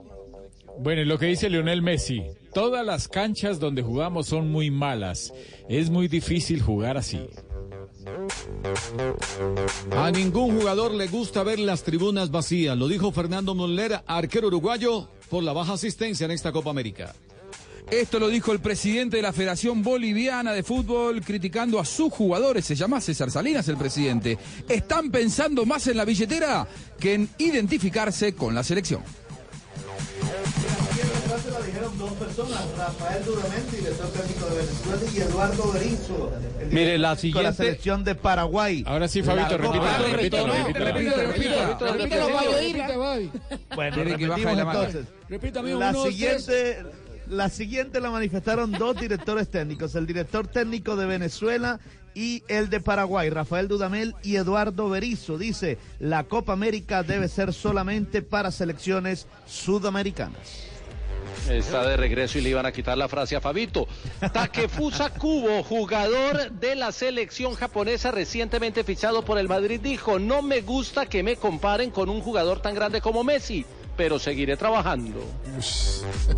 Bueno, y lo que dice Lionel Messi, todas las canchas donde jugamos son muy malas. Es muy difícil jugar así. A ningún jugador le gusta ver las tribunas vacías, lo dijo Fernando Moller, arquero uruguayo, por la baja asistencia en esta Copa América. Esto lo dijo el presidente de la Federación Boliviana de Fútbol criticando a sus jugadores. Se llama César Salinas el presidente. Están pensando más en la billetera que en identificarse con la selección. la dijeron dos personas, Rafael Dudamel, director técnico de Venezuela, y Eduardo Berizzo, el Mire, la siguiente- selección de Paraguay. Ahora sí, Fabito, Bueno, que baje repetimos la entonces. Siguiente, la siguiente la manifestaron dos directores técnicos, el director técnico de Venezuela y el de Paraguay, Rafael Dudamel y Eduardo Berizzo. Dice, la Copa América debe ser solamente para selecciones sudamericanas. Está de regreso y le iban a quitar la frase a Fabito. Takefusa Kubo, jugador de la selección japonesa recientemente fichado por el Madrid, dijo, no me gusta que me comparen con un jugador tan grande como Messi, pero seguiré trabajando.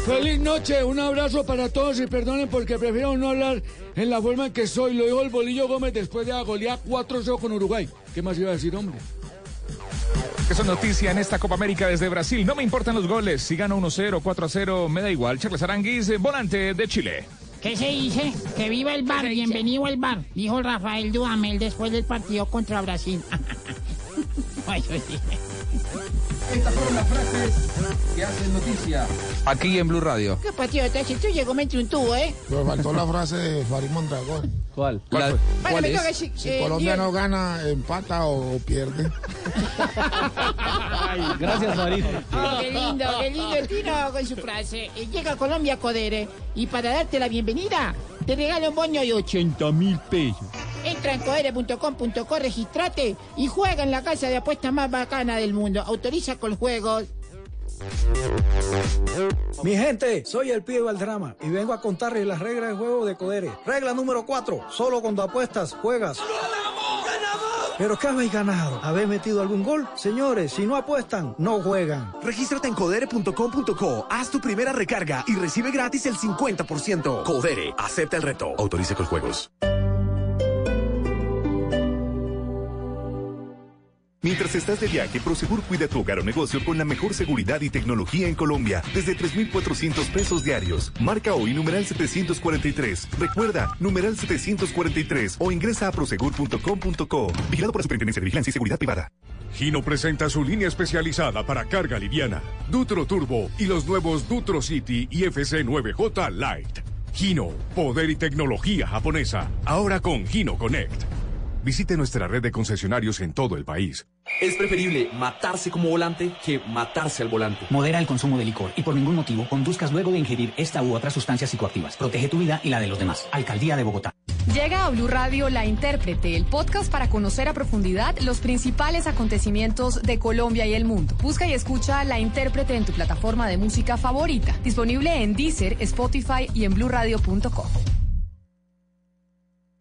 Feliz noche, un abrazo para todos y perdonen porque prefiero no hablar en la forma en que soy. Lo dijo el Bolillo Gómez después de la goleada 4-0 con Uruguay. ¿Qué más iba a decir, hombre? Que son noticia en esta Copa América desde Brasil. No me importan los goles. Si gano 1-0, 4-0, me da igual. Charles Aranguis, eh, volante de Chile. ¿Qué se dice? Que viva el bar, bienvenido al bar, dijo Rafael Duhamel después del partido contra Brasil. Estas fueron las frases que hacen noticia. Aquí en Blue Radio. ¿Qué patriota? Si tú llegó me un tubo, ¿eh? Pero faltó la frase de Farid Mondragón. ¿Cuál? Si eh, Colombia no gana, empata o, o pierde. Gracias, Farid. Oh, qué lindo, qué lindo el tiro con su frase. Eh, Llega a Colombia, Codere, y para darte la bienvenida, te regalo un bono de 80 mil pesos. Entra en codere.com.co, registrate y juega en la casa de apuestas más bacana del mundo. Autoriza con juegos. Mi gente, soy el pibe Valdrama y vengo a contarles las reglas de juego de Codere. Regla número 4, solo cuando apuestas, juegas. ¿Pero qué habéis ganado? ¿Habéis metido algún gol? Señores, si no apuestan, no juegan. Regístrate en codere.com.co, haz tu primera recarga y recibe gratis el 50%. Codere, acepta el reto. Autorice con juegos. Mientras estás de viaje, Prosegur cuida tu hogar o negocio con la mejor seguridad y tecnología en Colombia, desde 3,400 pesos diarios. Marca hoy numeral 743. Recuerda, numeral 743 o ingresa a prosegur.com.co. Vigilado por la Superintendencia de Vigilancia y Seguridad Privada. Gino presenta su línea especializada para carga liviana, Dutro Turbo y los nuevos Dutro City y FC9J Light. Gino, poder y tecnología japonesa, ahora con Gino Connect. Visite nuestra red de concesionarios en todo el país. Es preferible matarse como volante que matarse al volante. Modera el consumo de licor y por ningún motivo conduzcas luego de ingerir esta u otras sustancias psicoactivas. Protege tu vida y la de los demás. Alcaldía de Bogotá. Llega a Blue Radio La Intérprete, el podcast para conocer a profundidad los principales acontecimientos de Colombia y el mundo. Busca y escucha La Intérprete en tu plataforma de música favorita. Disponible en Deezer, Spotify y en bluradio.com.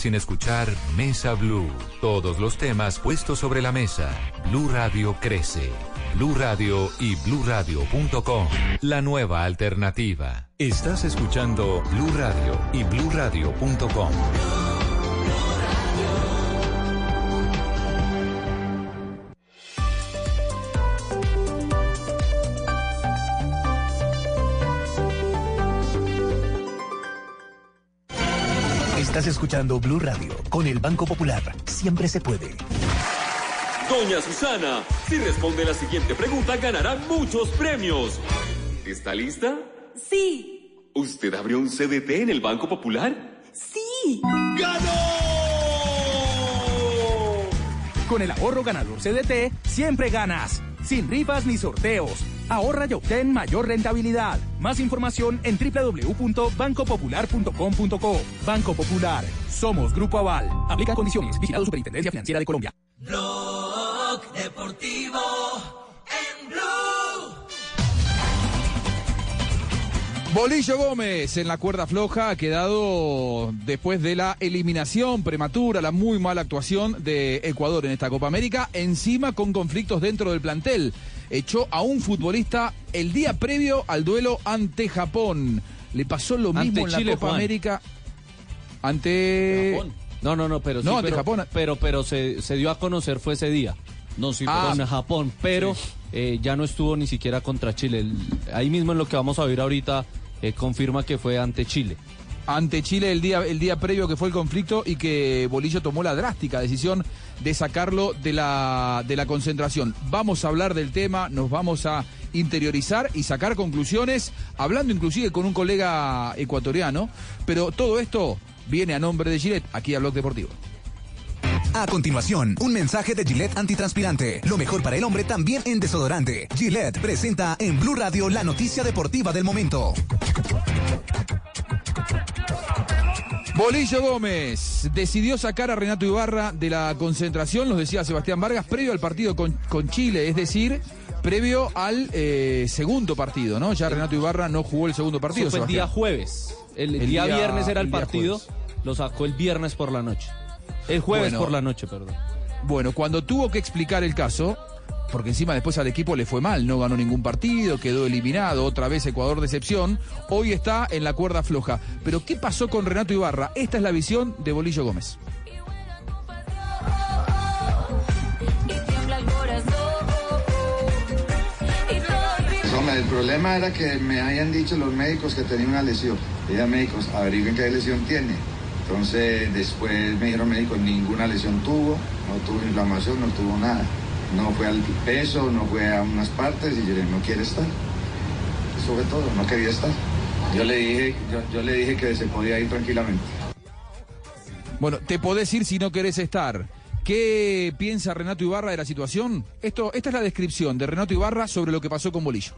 sin escuchar Mesa Blue. Todos los temas puestos sobre la mesa. Blue Radio crece. Blue Radio y bluradio.com. La nueva alternativa. Estás escuchando Blue Radio y bluradio.com. Estás escuchando Blue Radio con el Banco Popular. Siempre se puede. Doña Susana, si responde la siguiente pregunta ganará muchos premios. ¿Está lista? Sí. ¿Usted abrió un CDT en el Banco Popular? Sí. Con el ahorro ganador CDT, siempre ganas. Sin rifas ni sorteos. Ahorra y obtén mayor rentabilidad. Más información en www.bancopopular.com.co. Banco Popular. Somos Grupo Aval. Aplica condiciones. Vigilado Superintendencia Financiera de Colombia. Blog Deportivo en Blue. Bolillo Gómez en la cuerda floja ha quedado después de la eliminación prematura, la muy mala actuación de Ecuador en esta Copa América, encima con conflictos dentro del plantel. Echó a un futbolista el día previo al duelo ante Japón. Le pasó lo mismo en la Chile, Copa Juan. América ante No, no, no, pero sí, No, ante pero, Japón. Pero, pero se, se dio a conocer fue ese día. No, sí, Ah. con Japón, pero eh, ya no estuvo ni siquiera contra Chile. Ahí mismo en lo que vamos a ver ahorita eh, confirma que fue ante Chile. ante Chile el día, el día previo que fue el conflicto y que Bolillo tomó la drástica decisión de sacarlo de la, de la concentración. Vamos a hablar del tema, nos vamos a interiorizar y sacar conclusiones, hablando inclusive con un colega ecuatoriano, pero todo esto viene a nombre de Gillette, aquí a Blog Deportivo. A continuación, un mensaje de Gillette antitranspirante. Lo mejor para el hombre también en desodorante. Gillette presenta en Blue Radio la noticia deportiva del momento. Bolillo Gómez decidió sacar a Renato Ibarra de la concentración, nos decía Sebastián Vargas, previo al partido con, con Chile, es decir, previo al eh, segundo partido, ¿no? Ya Renato Ibarra no jugó el segundo partido. Eso fue el día jueves. El, El día, día- viernes era el, el partido, lo sacó el viernes por la noche. El jueves Bueno. por la noche, perdón. Bueno, cuando tuvo que explicar el caso, porque encima después al equipo le fue mal, no ganó ningún partido, quedó eliminado, otra vez Ecuador decepción, hoy está en la cuerda floja. Pero ¿qué pasó con Renato Ibarra? Esta es la visión de Bolillo Gómez. No, el problema era que me habían dicho los médicos que tenía una lesión. Ella médicos, averigüen qué lesión tiene. Entonces después me dijeron médicos, ninguna lesión tuvo, no tuvo inflamación, no tuvo nada. No fue al peso, no fue a unas partes y yo le dije, no quiere estar. Eso fue todo, no quería estar. Yo le dije, yo le dije que se podía ir tranquilamente. Bueno, te podés ir si no querés estar. ¿Qué piensa Renato Ibarra de la situación? Esto, esta es la descripción de Renato Ibarra sobre lo que pasó con Bolillo.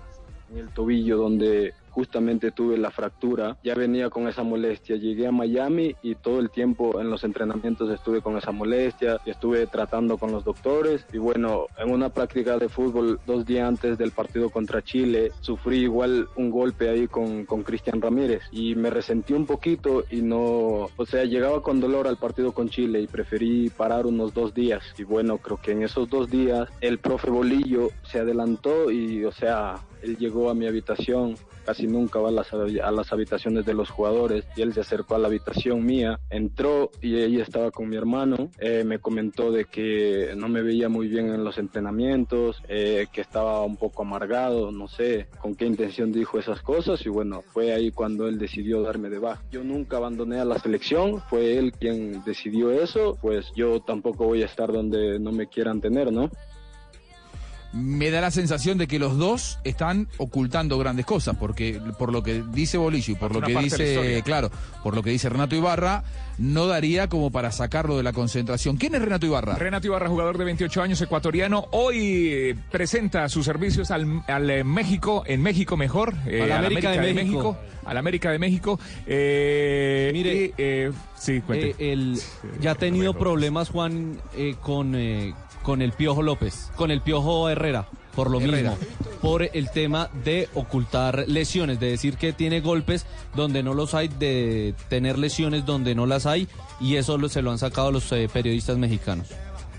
En el tobillo donde justamente tuve la fractura. Ya venía con esa molestia. Llegué a Miami y todo el tiempo en los entrenamientos estuve con esa molestia estuve tratando con los doctores. Y bueno, en una práctica de fútbol dos días antes del partido contra Chile, sufrí igual un golpe ahí con, con Cristian Ramírez y me resentí un poquito y no, o sea, llegaba con dolor al partido con Chile y preferí parar unos dos días. Y bueno, creo que en esos dos días el profe Bolillo se adelantó y, o sea, él llegó a mi habitación, casi nunca va a las, habitaciones de los jugadores y él se acercó a la habitación mía, entró y ella estaba con mi hermano, eh, me comentó de que no me veía muy bien en los entrenamientos, eh, que estaba un poco amargado, no sé con qué intención dijo esas cosas y bueno, fue ahí cuando él decidió darme de baja. Yo nunca abandoné a la selección, fue él quien decidió eso, pues yo tampoco voy a estar donde no me quieran tener, ¿no? Me da la sensación de que los dos están ocultando grandes cosas, porque por lo que dice Bolillo y por lo que dice, claro, por lo que dice Renato Ibarra, no daría como para sacarlo de la concentración. ¿Quién es Renato Ibarra? Renato Ibarra, jugador de 28 años, ecuatoriano, hoy eh, presenta sus servicios al, al, eh, México, en México mejor, eh, A la América de México. a la América de México. Eh, Mire, eh, sí, cuente. Eh, el, ya ha tenido problemas Juan eh, con, eh, con el Piojo López, con el Piojo Herrera, por lo Herrera. mismo, por el tema de ocultar lesiones, de decir que tiene golpes donde no los hay, de tener lesiones donde no las hay, y eso lo- se lo han sacado los eh, periodistas mexicanos.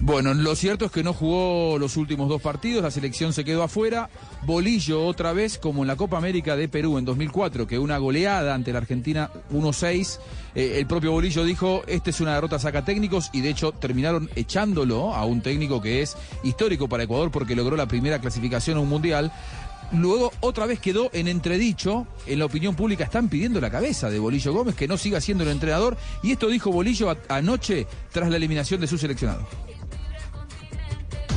Bueno, lo cierto es que no jugó los últimos dos partidos, la selección se quedó afuera. Bolillo otra vez, como en la Copa América de Perú en 2004, que una goleada ante la Argentina 1-6. Eh, el propio Bolillo dijo, esta es una derrota saca técnicos y de hecho terminaron echándolo a un técnico que es histórico para Ecuador porque logró la primera clasificación a un mundial. Luego otra vez quedó en entredicho, en la opinión pública están pidiendo la cabeza de Bolillo Gómez, que no siga siendo el entrenador, y esto dijo Bolillo anoche tras la eliminación de su seleccionado.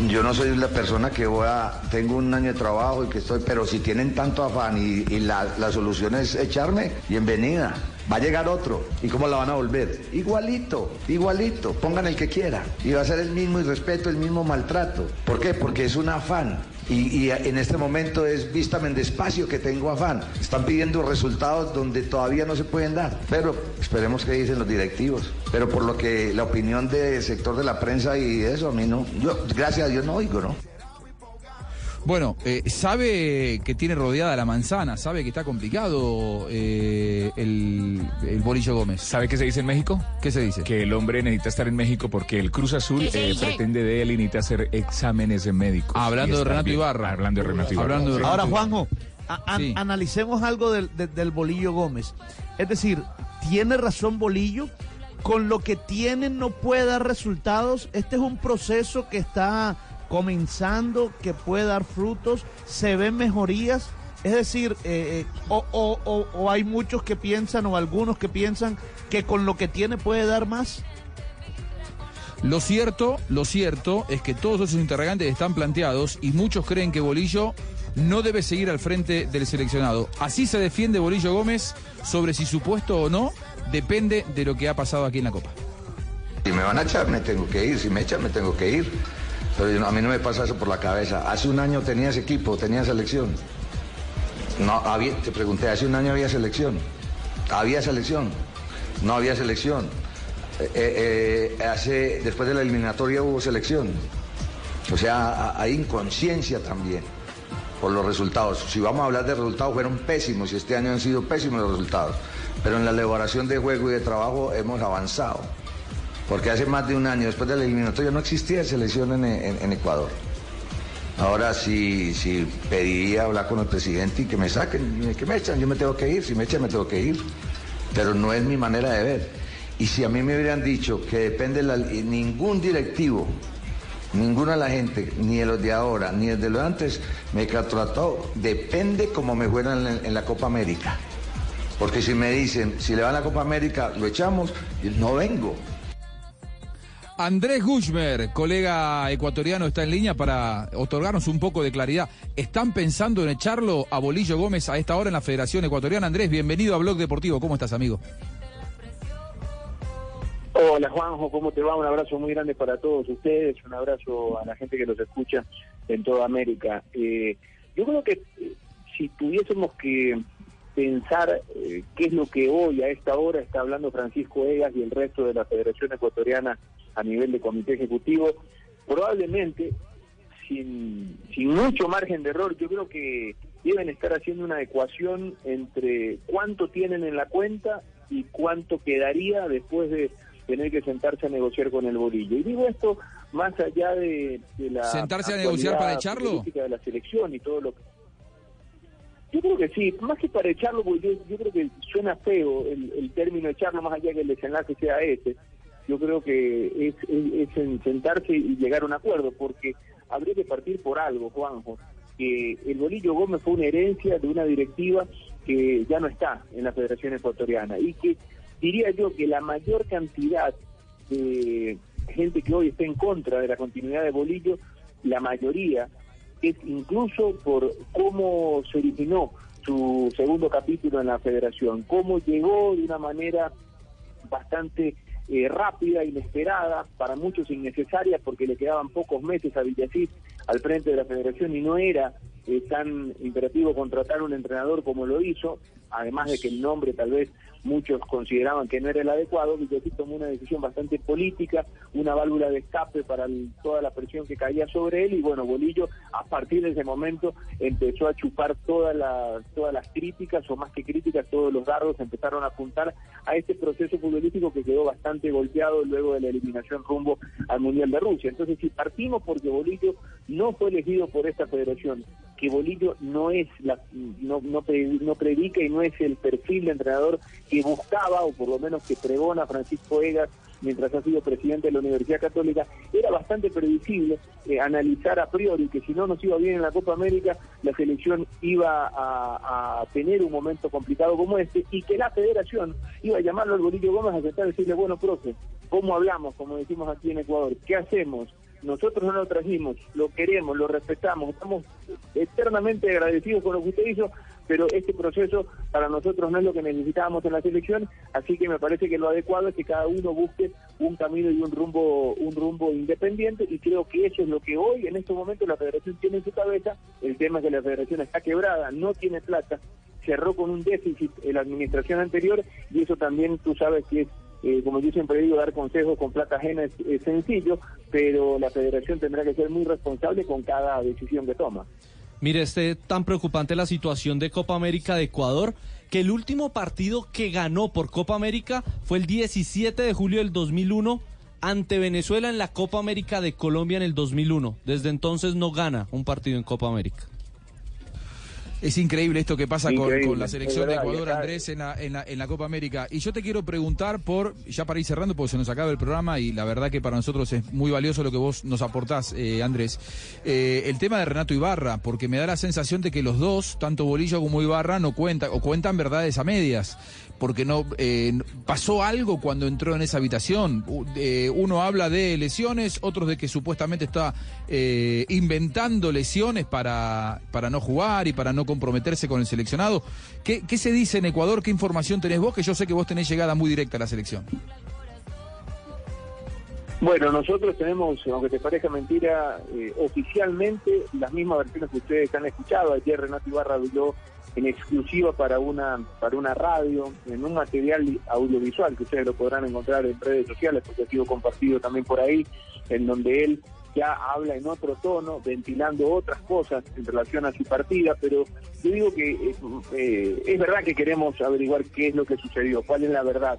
Yo no soy la persona que voy a, tengo un año de trabajo y que estoy, pero si tienen tanto afán y, la, la solución es echarme, bienvenida. Va a llegar otro. ¿Y cómo la van a volver? Igualito, igualito. Pongan el que quiera. Y va a ser el mismo irrespeto, el mismo maltrato. ¿Por qué? Porque es un afán. Y, en este momento es vístame despacio que tengo afán. Están pidiendo resultados donde todavía no se pueden dar. Pero esperemos que dicen los directivos. Pero por lo que la opinión del sector de la prensa y eso, a mí no. Yo, gracias a Dios, no oigo, ¿no? Bueno, eh, sabe que tiene rodeada la manzana, sabe que está complicado eh, el, el Bolillo Gómez. ¿Sabe qué se dice en México? ¿Qué se dice? Que el hombre necesita estar en México porque el Cruz Azul eh, pretende de él y necesita hacer exámenes médicos. Hablando de Renato bien. Ibarra. Hablando de Renato Ibarra. Hablando de. Ahora, Juanjo, a- an- Sí. analicemos algo del, de- del Bolillo Gómez. Es decir, ¿tiene razón Bolillo? Con lo que tiene no puede dar resultados. Este es un proceso que está comenzando, que puede dar frutos, se ven mejorías. Es decir, eh, eh, o, o- o- o hay muchos que piensan o algunos que piensan que con lo que tiene puede dar más. Lo cierto, lo cierto es que todos esos interrogantes están planteados y muchos creen que Bolillo no debe seguir al frente del seleccionado. Así se defiende Bolillo Gómez sobre si su puesto o no depende de lo que ha pasado aquí en la Copa. Si me van a echar, me tengo que ir. Si me echan, me tengo que ir. Pero a mí no me pasa eso por la cabeza. Hace un año tenía ese equipo, tenía selección. No, te pregunté, hace un año había selección. Había selección. No había selección. Eh, eh, eh, hace, después de la eliminatoria hubo selección. O sea, hay inconsciencia también por los resultados. Si vamos a hablar de resultados, fueron pésimos y este año han sido pésimos los resultados. Pero en la elaboración de juego y de trabajo hemos avanzado. Porque hace más de un año, después de la eliminatoria, no existía selección en, en- Ecuador. Ahora sí, sí pediría hablar con el presidente y que me saquen, que me echan, yo me tengo que ir, si me echan me tengo que ir. Pero no es mi manera de ver. Y si a mí me hubieran dicho que depende la, ningún directivo, ninguna de la gente, ni de los de ahora, ni de los de antes, me trató, depende como me fueran en, la Copa América. Porque si me dicen, si le van a la Copa América, lo echamos, no vengo. Andrés Gushmer, colega ecuatoriano, está en línea para otorgarnos un poco de claridad. ¿Están pensando en echarlo a Bolillo Gómez a esta hora en la Federación Ecuatoriana? Andrés, bienvenido a Blog Deportivo. ¿Cómo estás, amigo? Hola Juanjo, ¿cómo te va? Un abrazo muy grande para todos ustedes, un abrazo a la gente que los escucha en toda América. Eh, yo creo que eh, si tuviésemos que pensar eh, qué es lo que hoy a esta hora está hablando Francisco Egas y el resto de la Federación Ecuatoriana a nivel de comité ejecutivo, probablemente sin, sin mucho margen de error, yo creo que deben estar haciendo una ecuación entre cuánto tienen en la cuenta y cuánto quedaría después de tener que sentarse a negociar con el bolillo. Y digo esto más allá de, de la... ¿Sentarse a negociar para echarlo? de la selección y todo lo que... Yo creo que sí, más que para echarlo, porque yo, yo creo que suena feo el, el término echarlo, más allá que el desenlace sea ese. Yo creo que es, es, es en sentarse y llegar a un acuerdo, porque habría que partir por algo, Juanjo, que el Bolillo Gómez fue una herencia de una directiva que ya no está en la Federación Ecuatoriana y que diría yo que la mayor cantidad de gente que hoy está en contra de la continuidad de Bolillo, la mayoría es incluso por cómo se originó su segundo capítulo en la federación, cómo llegó de una manera bastante eh, rápida, inesperada, para muchos innecesaria, porque le quedaban pocos meses a Villasís al frente de la federación y no era eh, tan imperativo contratar un entrenador como lo hizo, además de que el nombre tal vez muchos consideraban que no era el adecuado, Villasís tomó una decisión bastante política, una válvula de escape para toda la presión que caía sobre él y bueno, Bolillo a partir de ese momento empezó a chupar todas las, todas las críticas o más que críticas, todos los dardos empezaron a apuntar a este proceso futbolístico que quedó bastante golpeado luego de la eliminación rumbo al Mundial de Rusia. Entonces, si partimos porque Bolillo no fue elegido por esta federación, que Bolillo no es la, no, no, no predica y no es el perfil de entrenador que buscaba, o por lo menos que pregona Francisco Egas mientras ha sido presidente de la Universidad Católica, era bastante previsible eh, analizar a priori que si no nos iba bien en la Copa América, la selección iba a, a tener un momento complicado como este y que la federación iba a llamarlo al Bolillo Gómez a sentar y decirle, bueno, profe, ¿cómo hablamos, como decimos aquí en Ecuador? ¿Qué hacemos? Nosotros no lo trajimos, lo queremos, lo respetamos, estamos eternamente agradecidos con lo que usted hizo, pero este proceso para nosotros no es lo que necesitábamos en la selección, así que me parece que lo adecuado es que cada uno busque un camino y un rumbo, un rumbo independiente, y creo que eso es lo que hoy, en estos momentos, la federación tiene en su cabeza, el tema es que la federación está quebrada, no tiene plata, cerró con un déficit en la administración anterior, y eso también tú sabes que es eh, como yo siempre digo, dar consejos con plata ajena es, sencillo, pero la federación tendrá que ser muy responsable con cada decisión que toma. Mire, este tan preocupante la situación de Copa América de Ecuador, que el último partido que ganó por Copa América fue el 17 de julio del 2001 ante Venezuela en la Copa América de Colombia en el 2001. Desde entonces no gana un partido en Copa América. Es increíble esto que pasa con, la selección de Ecuador, Andrés, en la, en, la, en la Copa América. Y yo te quiero preguntar por, ya para ir cerrando, porque se nos acaba el programa y la verdad que para nosotros es muy valioso lo que vos nos aportás, eh, Andrés. Eh, el tema de Renato Ibarra, porque me da la sensación de que los dos, tanto Bolillo como Ibarra, no cuentan, o cuentan verdades a medias. Porque no eh, pasó algo cuando entró en esa habitación. Eh, uno habla de lesiones, otros de que supuestamente está eh, inventando lesiones para, para no jugar y para no comprometerse con el seleccionado. ¿Qué, ¿Qué se dice en Ecuador? ¿Qué información tenés vos? Que yo sé que vos tenés llegada muy directa a la selección. Bueno, nosotros tenemos, aunque te parezca mentira, eh, oficialmente las mismas versiones que ustedes han escuchado. Ayer Renato Ibarra habló en exclusiva para una para una radio, en un material audiovisual que ustedes lo podrán encontrar en redes sociales, porque ha sido compartido también por ahí, en donde él ya habla en otro tono, ventilando otras cosas en relación a su partida, pero yo digo que eh, eh, es verdad que queremos averiguar qué es lo que sucedió, cuál es la verdad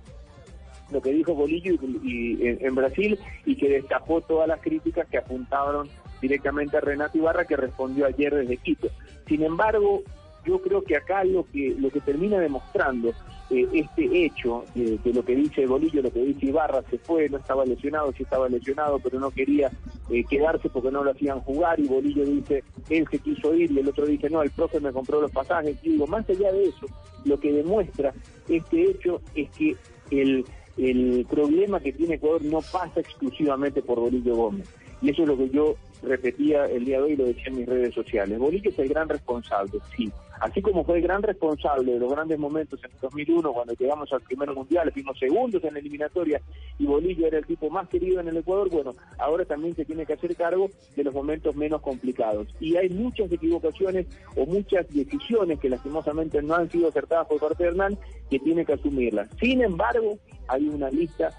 lo que dijo Bolillo y, y- en, en Brasil y que destapó todas las críticas que apuntaron directamente a Renato Ibarra que respondió ayer desde Quito. Sin embargo, yo creo que acá lo que lo que termina demostrando eh, este hecho de, de lo que dice Bolillo, lo que dice Ibarra, se fue, no estaba lesionado, sí estaba lesionado, pero no quería eh, quedarse porque no lo hacían jugar y Bolillo dice, él se quiso ir y el otro dice, no, el profe me compró los pasajes. Y digo, más allá de eso, lo que demuestra este hecho es que el, el problema que tiene Ecuador no pasa exclusivamente por Bolillo Gómez. Y eso es lo que yo repetía el día de hoy lo decía en mis redes sociales. Bolillo es el gran responsable, sí. Así como fue el gran responsable de los grandes momentos en el 2001, cuando llegamos al primer mundial, fuimos segundos en la eliminatoria y Bolillo era el tipo más querido en el Ecuador, bueno, ahora también se tiene que hacer cargo de los momentos menos complicados. Y hay muchas equivocaciones o muchas decisiones que lastimosamente no han sido acertadas por parte de Hernán que tiene que asumirlas. Sin embargo, hay una lista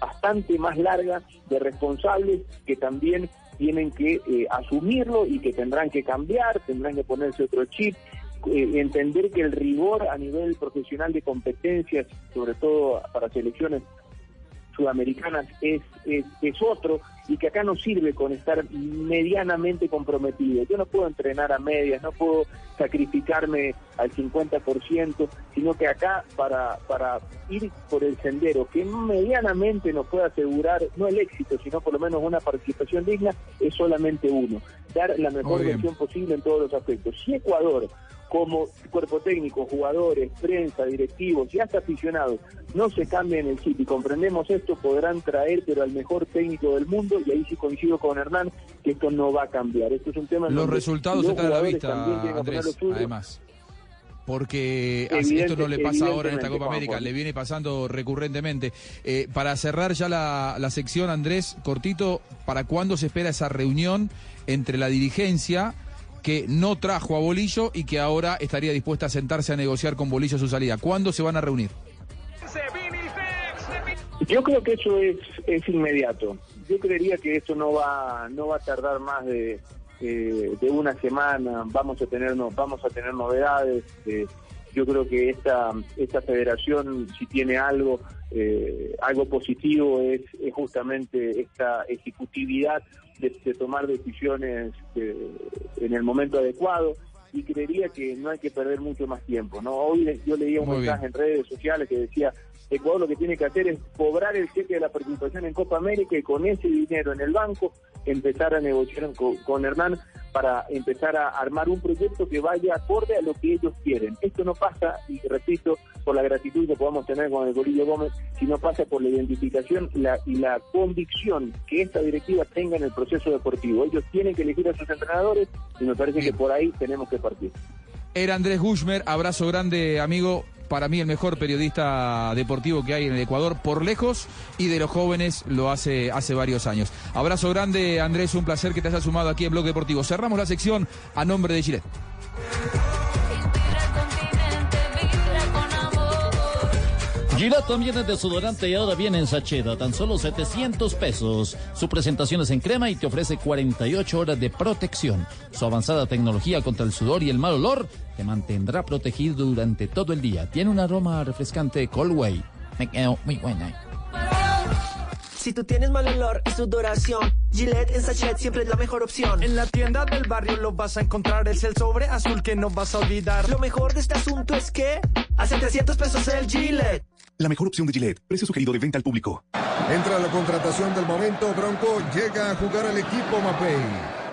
bastante más larga de responsables que también tienen que eh, asumirlo y que tendrán que cambiar, tendrán que ponerse otro chip, eh, entender que el rigor a nivel profesional de competencias, sobre todo para selecciones sudamericanas, es, es, es otro y que acá no sirve con estar medianamente comprometido. Yo no puedo entrenar a medias, no puedo sacrificarme al 50%, sino que acá para, para ir por el sendero que medianamente nos pueda asegurar, no el éxito, sino por lo menos una participación digna, es solamente uno, dar la mejor versión posible en todos los aspectos. Si Ecuador como cuerpo técnico, jugadores, prensa, directivos y hasta aficionados no se cambian el chip y comprendemos esto, podrán traer pero al mejor técnico del mundo y ahí sí coincido con Hernán que esto no va a cambiar. Esto es un tema Los resultados los están a la vista, Andrés, además. Porque Evidente- esto no le pasa ahora en esta Copa América, le viene pasando recurrentemente. Eh, para cerrar ya la, la sección, Andrés, cortito, ¿para cuándo se espera esa reunión entre la dirigencia que no trajo a Bolillo y que ahora estaría dispuesta a sentarse a negociar con Bolillo su salida? ¿Cuándo se van a reunir? Yo creo que eso es, es inmediato. Yo creería que esto no va no va a tardar más de, eh, de una semana. Vamos a tener vamos a tener novedades. eh, yo creo que esta esta federación si tiene algo eh, algo positivo es, es justamente esta ejecutividad de, de tomar decisiones eh, en el momento adecuado y creería que no hay que perder mucho más tiempo. no Hoy yo leía un Muy mensaje en redes sociales que decía Ecuador lo que tiene que hacer es cobrar el cheque de la participación en Copa América y con ese dinero en el banco empezar a negociar con, con Hernán para empezar a armar un proyecto que vaya acorde a lo que ellos quieren. Esto no pasa, y repito, por la gratitud que podamos tener con el Gorillo Gómez, sino pasa por la identificación y la, y la convicción que esta directiva tenga en el proceso deportivo. Ellos tienen que elegir a sus entrenadores y me parece que por ahí tenemos que partir. Era Andrés Gushmer, abrazo grande, amigo. Para mí el mejor periodista deportivo que hay en el Ecuador por lejos y de los jóvenes lo hace hace varios años. Abrazo grande, Andrés, un placer que te hayas sumado aquí en Blog Deportivo. Cerramos la sección a nombre de Chile. Gillette también es desodorante y ahora viene en sachet a tan solo 700 pesos. Su presentación es en crema y te ofrece 48 horas de protección. Su avanzada tecnología contra el sudor y el mal olor te mantendrá protegido durante todo el día. Tiene un aroma refrescante Colway. Me quedo muy buena. Si tú tienes mal olor y sudoración, Gillette en sachet siempre es la mejor opción. En la tienda del barrio lo vas a encontrar, es el sobre azul que no vas a olvidar. Lo mejor de este asunto es que a 700 pesos el Gillette. La mejor opción de Gillette. Precio sugerido de venta al público. Entra la contratación del momento. Bronco llega a jugar al equipo Mapei.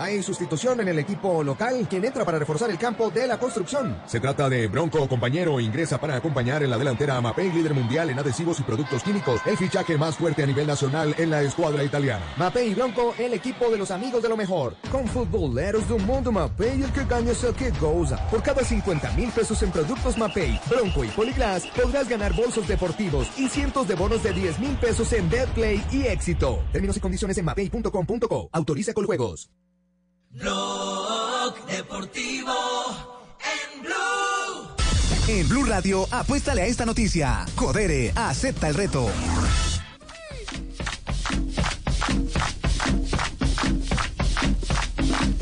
Hay sustitución en el equipo local, quien entra para reforzar el campo de la construcción. Se trata de Bronco, compañero, ingresa para acompañar en la delantera a Mapei, líder mundial en adhesivos y productos químicos, el fichaje más fuerte a nivel nacional en la escuadra italiana. Mapei y Bronco, el equipo de los amigos de lo mejor. Con futboleros do mundo Mapei, el que gana es el que goza. Por cada 50 mil pesos en productos Mapei, Bronco y Poliglass, podrás ganar bolsos deportivos y cientos de bonos de 10 mil pesos en Betplay y éxito. Términos y condiciones en mapei.com.co. Autoriza con juegos. Blog Deportivo en Blue. En Blue Radio, apuéstale a esta noticia. Codere, acepta el reto.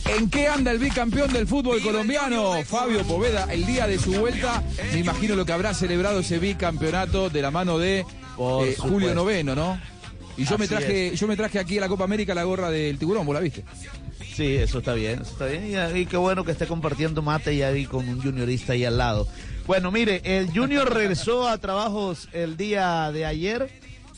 ¿En qué anda el bicampeón del fútbol colombiano? Fabio Poveda, el día de su vuelta, me imagino lo que habrá celebrado ese bicampeonato de la mano de eh, Julio. Noveno, ¿no? Y yo me traje, es. yo me traje aquí a la Copa América la gorra del tiburón, ¿vos la viste? Sí, eso está bien, eso está bien. Y, y qué bueno que esté compartiendo mate y ahí con un juniorista ahí al lado. Bueno, mire, el junior regresó a trabajos el día de ayer.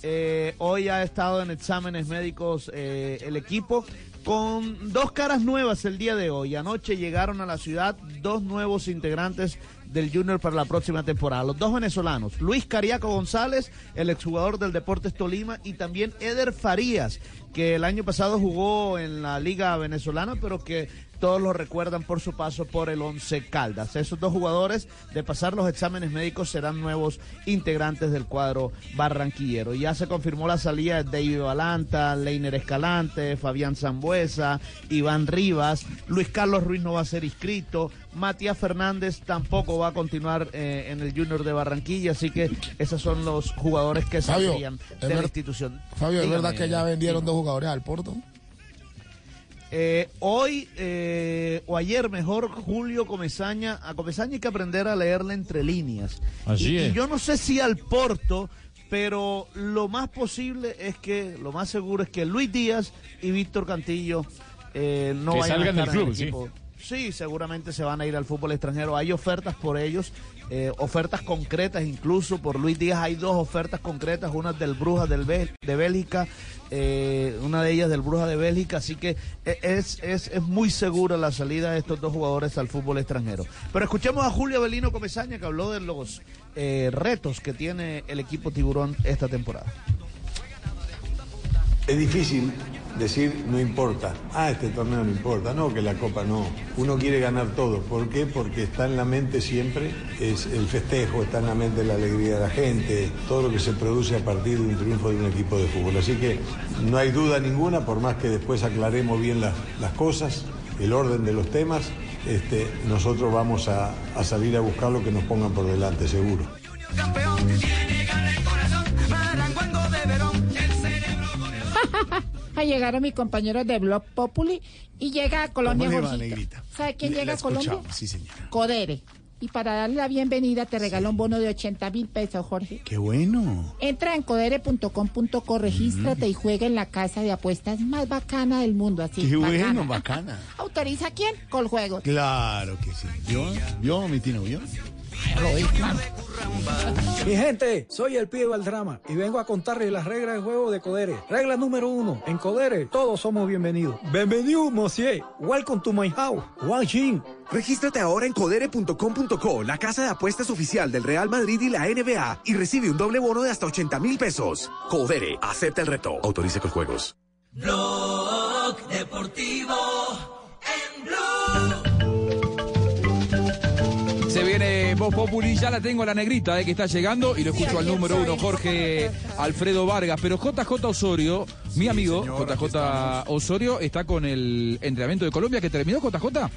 Eh, hoy ha estado en exámenes médicos eh, el equipo con dos caras nuevas el día de hoy. Anoche llegaron a la ciudad dos nuevos integrantes del Junior para la próxima temporada. Los dos venezolanos, Luis Cariaco González, el exjugador del Deportes Tolima, y también Eder Farías, que el año pasado jugó en la Liga Venezolana, pero que todos lo recuerdan por su paso por el Once Caldas. Esos dos jugadores, de pasar los exámenes médicos, serán nuevos integrantes del cuadro barranquillero. Ya se confirmó la salida de David Balanta, Leiner Escalante, Fabián Zambuesa, Iván Rivas, Luis Carlos Ruiz no va a ser inscrito, Matías Fernández tampoco va a continuar eh, en el Junior de Barranquilla, así que esos son los jugadores que es de la institución. Fabio, ¿es verdad que ya vendieron dos jugadores al Porto? Eh, hoy eh, o ayer mejor Julio Comesaña, a Comesaña hay que aprender a leerle entre líneas. Así y, es. y yo no sé si al Porto, pero lo más posible es que, lo más seguro es que Luis Díaz y Víctor Cantillo eh, no Que vayan salgan a del estar en el club, sí. Sí, seguramente se van a ir al fútbol extranjero. Hay ofertas por ellos, eh, ofertas concretas incluso. Por Luis Díaz hay dos ofertas concretas, una del Bel- de Bélgica, eh, una de ellas del Brujas de Bélgica. Así que eh, es, es, es muy segura la salida de estos dos jugadores al fútbol extranjero. Pero escuchemos a Julio Avelino Comesaña que habló de los retos que tiene el equipo Tiburón esta temporada. Es difícil decir no importa, ah, este torneo no importa, no, que la copa no. Uno quiere ganar todo, ¿por qué? Porque está en la mente siempre es el festejo, está en la mente la alegría de la gente, todo lo que se produce a partir de un triunfo de un equipo de fútbol. Así que no hay duda ninguna, por más que después aclaremos bien las, las cosas, el orden de los temas, este, nosotros vamos a, a salir a buscar lo que nos pongan por delante, seguro. Ah, Llegaron mis compañeros de Blog Populi y llega a Colombia ¿Cómo le va? ¿Sabe quién Le- llega a Colombia? Sí, señora. Codere. Y para darle la bienvenida te regalo un bono de 80 mil pesos, Jorge. Qué bueno. Entra en codere.com.co, regístrate y juega en la casa de apuestas más bacana del mundo. Así, Qué bacana. bueno, bacana. ¿Autoriza quién? Coljuegos. Claro que sí. ¿Vio? ¿Vio, mi tino? ¿Vio? Mi gente, soy el pibe del drama y vengo a contarles las reglas de juego de Codere. Regla número uno, en Codere todos somos bienvenidos. Bienvenido, monsieur. Welcome to my house. Wang Jin. Regístrate ahora en codere.com.co, la casa de apuestas oficial del Real Madrid y la NBA, y recibe un doble bono de hasta 80 mil pesos. Codere, acepta el reto. Autorice con juegos. Blog Deportivo en Blue. Voz Populi, ya la tengo a la negrita eh, que está llegando y lo escucho al número uno, Jorge Alfredo Vargas. Pero JJ Osorio, mi amigo JJ Osorio, está con el entrenamiento de Colombia que terminó JJ.